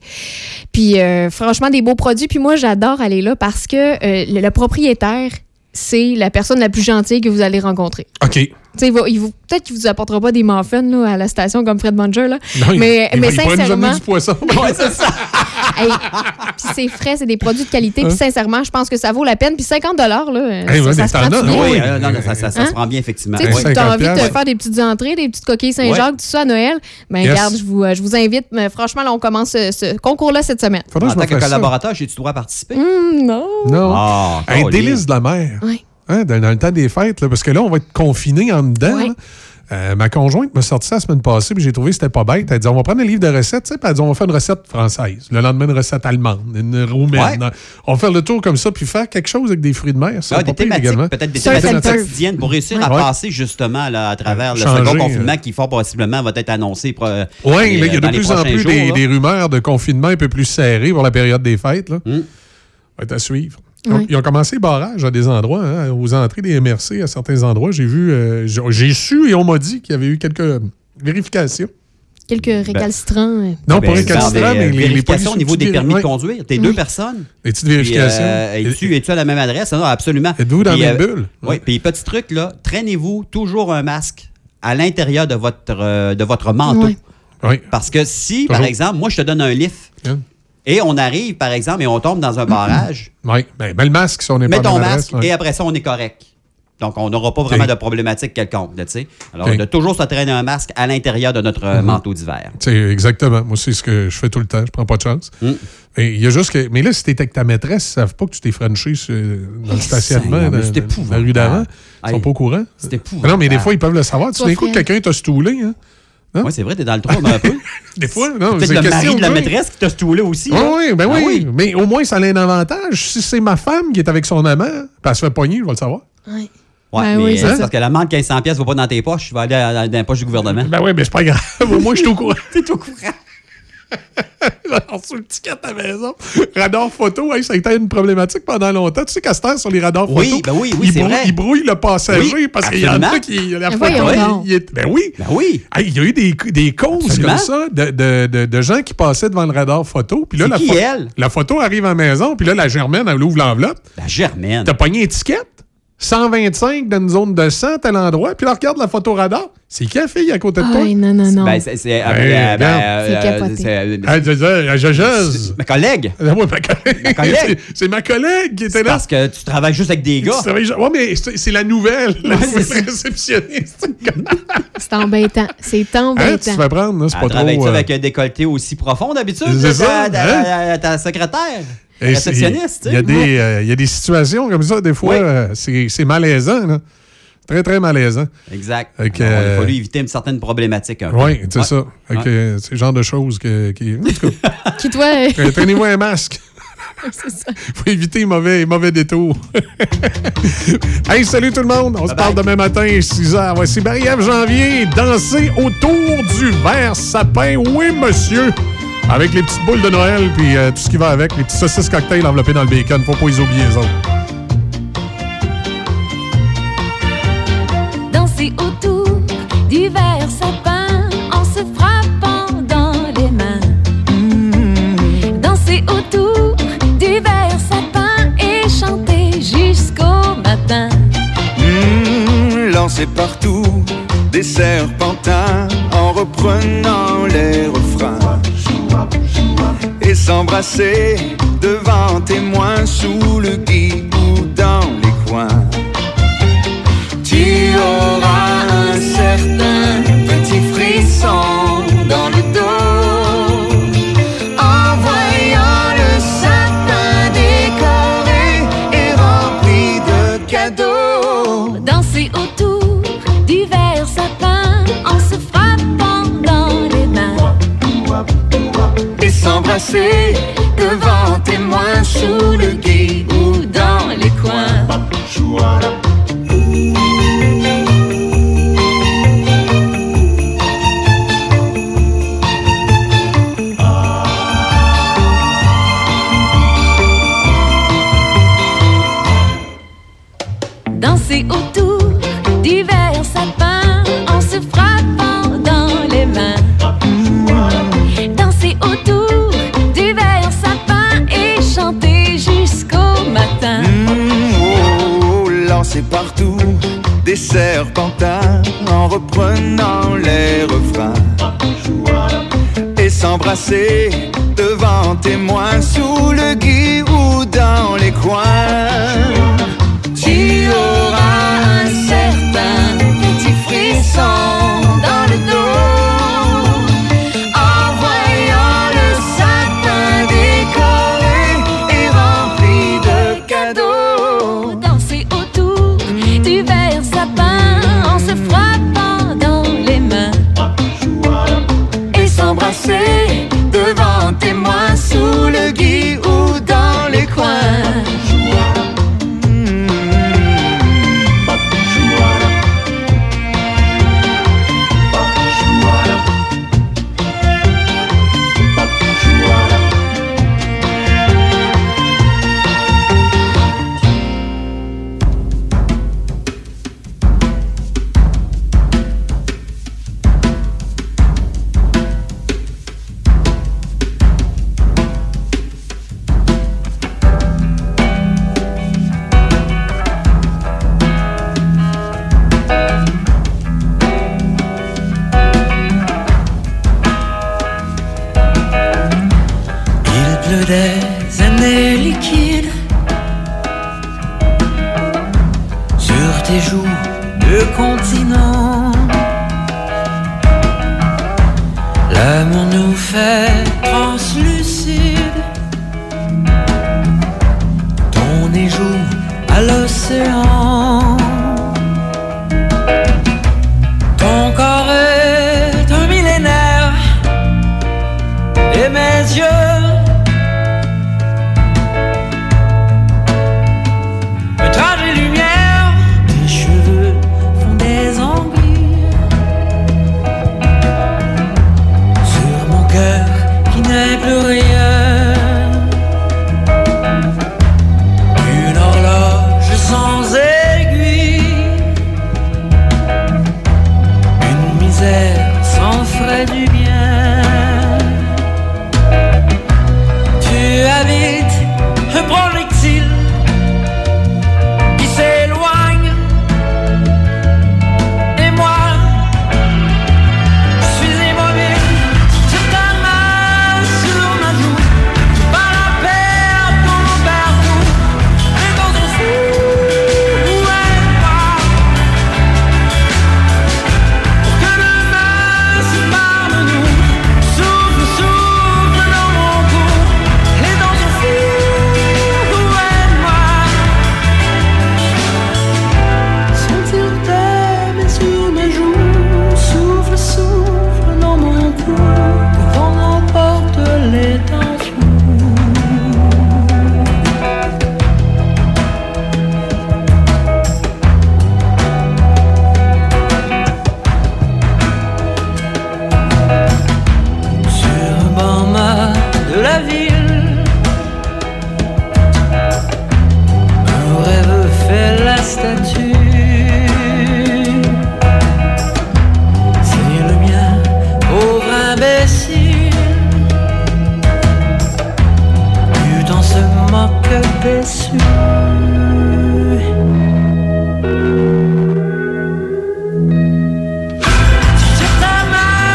Puis, euh, franchement, des beaux produits. Puis moi, j'adore aller là parce que euh, le, le propriétaire, c'est la personne la plus gentille que vous allez rencontrer. OK. Il va- il vous- peut-être qu'il vous apportera pas des muffins là, à la station comme Fred Munger, là. Non, il- mais il, mais il sincèrement, du poisson. Ouais, c'est ça. hey, puis c'est frais, c'est des produits de qualité. Puis Hein? sincèrement, je pense que ça vaut la peine. Puis 50 là, euh, Hey, ça, ouais, ça se prend t'en as, bien. oui. Oui, euh, non, non, ça, ça, ça Hein? se prend bien, effectivement. Oui. tu as 50 envie de faire des petites entrées, des petites coquilles Saint-Jacques, tout ça à Noël? Ben, Yes. regarde, je vous, euh, je vous invite. Mais franchement, là, on commence ce, ce concours-là cette semaine. Faudrait En tant que collaborateur, j'ai-tu droit à participer? Hum, non. Non. Ah, un Colin. délice de la mer. Ouais. Hein, dans, dans le temps des fêtes, là, parce que là, on va être confinés en dedans. Ouais. Euh, ma conjointe m'a sorti ça la semaine passée, puis j'ai trouvé que c'était pas bête. Elle dit on va prendre un livre de recettes, tu sais, puis elle dit on va faire une recette française. Le lendemain, une recette allemande, une roumaine. On va faire le tour comme ça, puis faire quelque chose avec des fruits de mer. Ça, Ah, des thématiques, peut-être des thématiques quotidiennes pour réussir à Ouais. passer justement là, à travers le Changer, second confinement euh. qui fort possiblement va être annoncé. pour, euh, Oui, il y a de plus en plus jours, des, rumeurs de confinement un peu plus serré pour la période des fêtes. Là. Hmm. Va être à suivre. Oui. Ils ont commencé les barrages à des endroits, hein, aux entrées des MRC à certains endroits. J'ai vu, euh, j'ai su et on m'a dit qu'il y avait eu quelques vérifications. Quelques récalcitrants. euh. Non, Ben, pas récalcitrants, faire des, mais euh, les, vérifications au niveau des permis de conduire. T'es deux personnes. Les petites vérifications. euh, Es-tu es-tu à la même adresse? Non, absolument. Êtes-vous dans la même euh, bulle? Oui. Puis, petit truc, là, traînez-vous toujours un masque à l'intérieur de votre, euh, de votre manteau. Oui. Parce que si, par exemple, moi, je te donne un lift Hein? Et on arrive, par exemple, et on tombe dans un barrage, Oui, ben, ben, le masque, si on n'est mets pas ton masque adresse, et après ça, on est correct. Donc, on n'aura pas vraiment de problématique quelconque. là, tu sais. Alors, Ok. de toujours se traîner un masque à l'intérieur de notre euh, Mhm. manteau d'hiver. C'est exactement. Moi, c'est ce que je fais tout le temps. Je prends pas de chance. Mm. Et il y a juste que. Mais là, si t'es avec ta maîtresse, ils savent pas que tu t'es frenché sur- dans le stationnement mais de la rue d'avant. Ils sont pas au courant. C'est Mais épouvantable. non, mais des fois, ils peuvent le savoir. Tu d'un coup, quelqu'un t'a stoulé. Hein? Oui, c'est vrai, t'es dans le trouble un peu. Des fois, non. Peut-être c'est le mari de la oui. maîtresse qui t'a stoulé aussi. Oui, oui, ben Ah oui. Mais au moins, ça a un avantage. Si c'est ma femme qui est avec son amant, puis elle se fait pogner, je vais le savoir. Ouais. Ouais, Ben mais oui, c'est ça. parce que l'amende 1500 pièces va pas dans tes poches, tu vas aller dans les poches du gouvernement. Ben oui, mais c'est pas grave. Au moins, je suis au courant. T'es au courant. Alors, sur le ticket à la maison, radar photo, hey, ça a été une problématique pendant longtemps. Tu sais qu'à cette sur les radars Oui, photo, ben oui, oui, ils, brouillent, vrai. ils brouillent le passager Oui, parce qu'il y en a qui. La Ben photo, il- donc. il est- ben oui. Ben oui. Hey, il y a eu des, des causes Absolument. comme ça de, de- de- de gens qui passaient devant le radar photo. Puis là, la, qui, pho- elle? la photo arrive à la maison, puis là, la germaine, elle ouvre l'enveloppe. La germaine. T'as pogné étiquette? 125 dans une zone de 100 tel endroit, puis là, regarde la photo radar. C'est qui la fille à côté de toi? Ay, non, non, non. Ben, c'est. c'est- Ben, euh, ben, regarde. euh, C'est capoté. c'est, je- je- je- je- je- Ma collègue. Ah, ouais, ma collègue. Ma collègue. C'est- ma collègue qui était là. parce que tu travailles juste avec des gars. Ouais, mais c'est la nouvelle, la Ouais, nouvelle c'est réceptionniste. C'est embêtant. C'est Hein, tu embêtant. te fais prendre, c'est pas trop. euh, avec un décolleté aussi profond d'habitude? C'est ça, ta, hein? ta- ta secrétaire? Et c'est- réceptionniste, tu Il y, a sais. des, euh, il y a des situations comme ça, des fois, Oui. euh, c'est malaisant. Là. Très, très malaisant. Exact. Il a euh, fallu éviter une certaine problématique. un. Oui, c'est Ouais. ça. Euh, C'est le genre de choses que, qui. Qui, toi? Traînez-vous un masque. c'est ça. faut éviter les mauvais, les mauvais détours. hey, salut tout le monde. On se parle demain matin, 6 h. Voici Marie-Ève Janvier, danser autour du verre sapin. Oui, monsieur. Avec les petites boules de Noël, puis euh, tout ce qui va avec, les petits saucisses cocktails enveloppées dans le bacon. Faut pas les oublier, les autres. danser autour du verre sapin en se frappant dans les mains. Danser autour du verre sapin et chanter jusqu'au matin. Mmh, lancer partout des serpentins en reprenant les refrains. S'embrasser devant témoins sous le gui ou dans les coins. Tu auras un certain petit frisson s'embrasser devant témoins sous le gui ou dans les coins. Danser autour du Partout des serpentins en reprenant les refrains. Et s'embrasser devant témoins sous le gui ou dans les coins.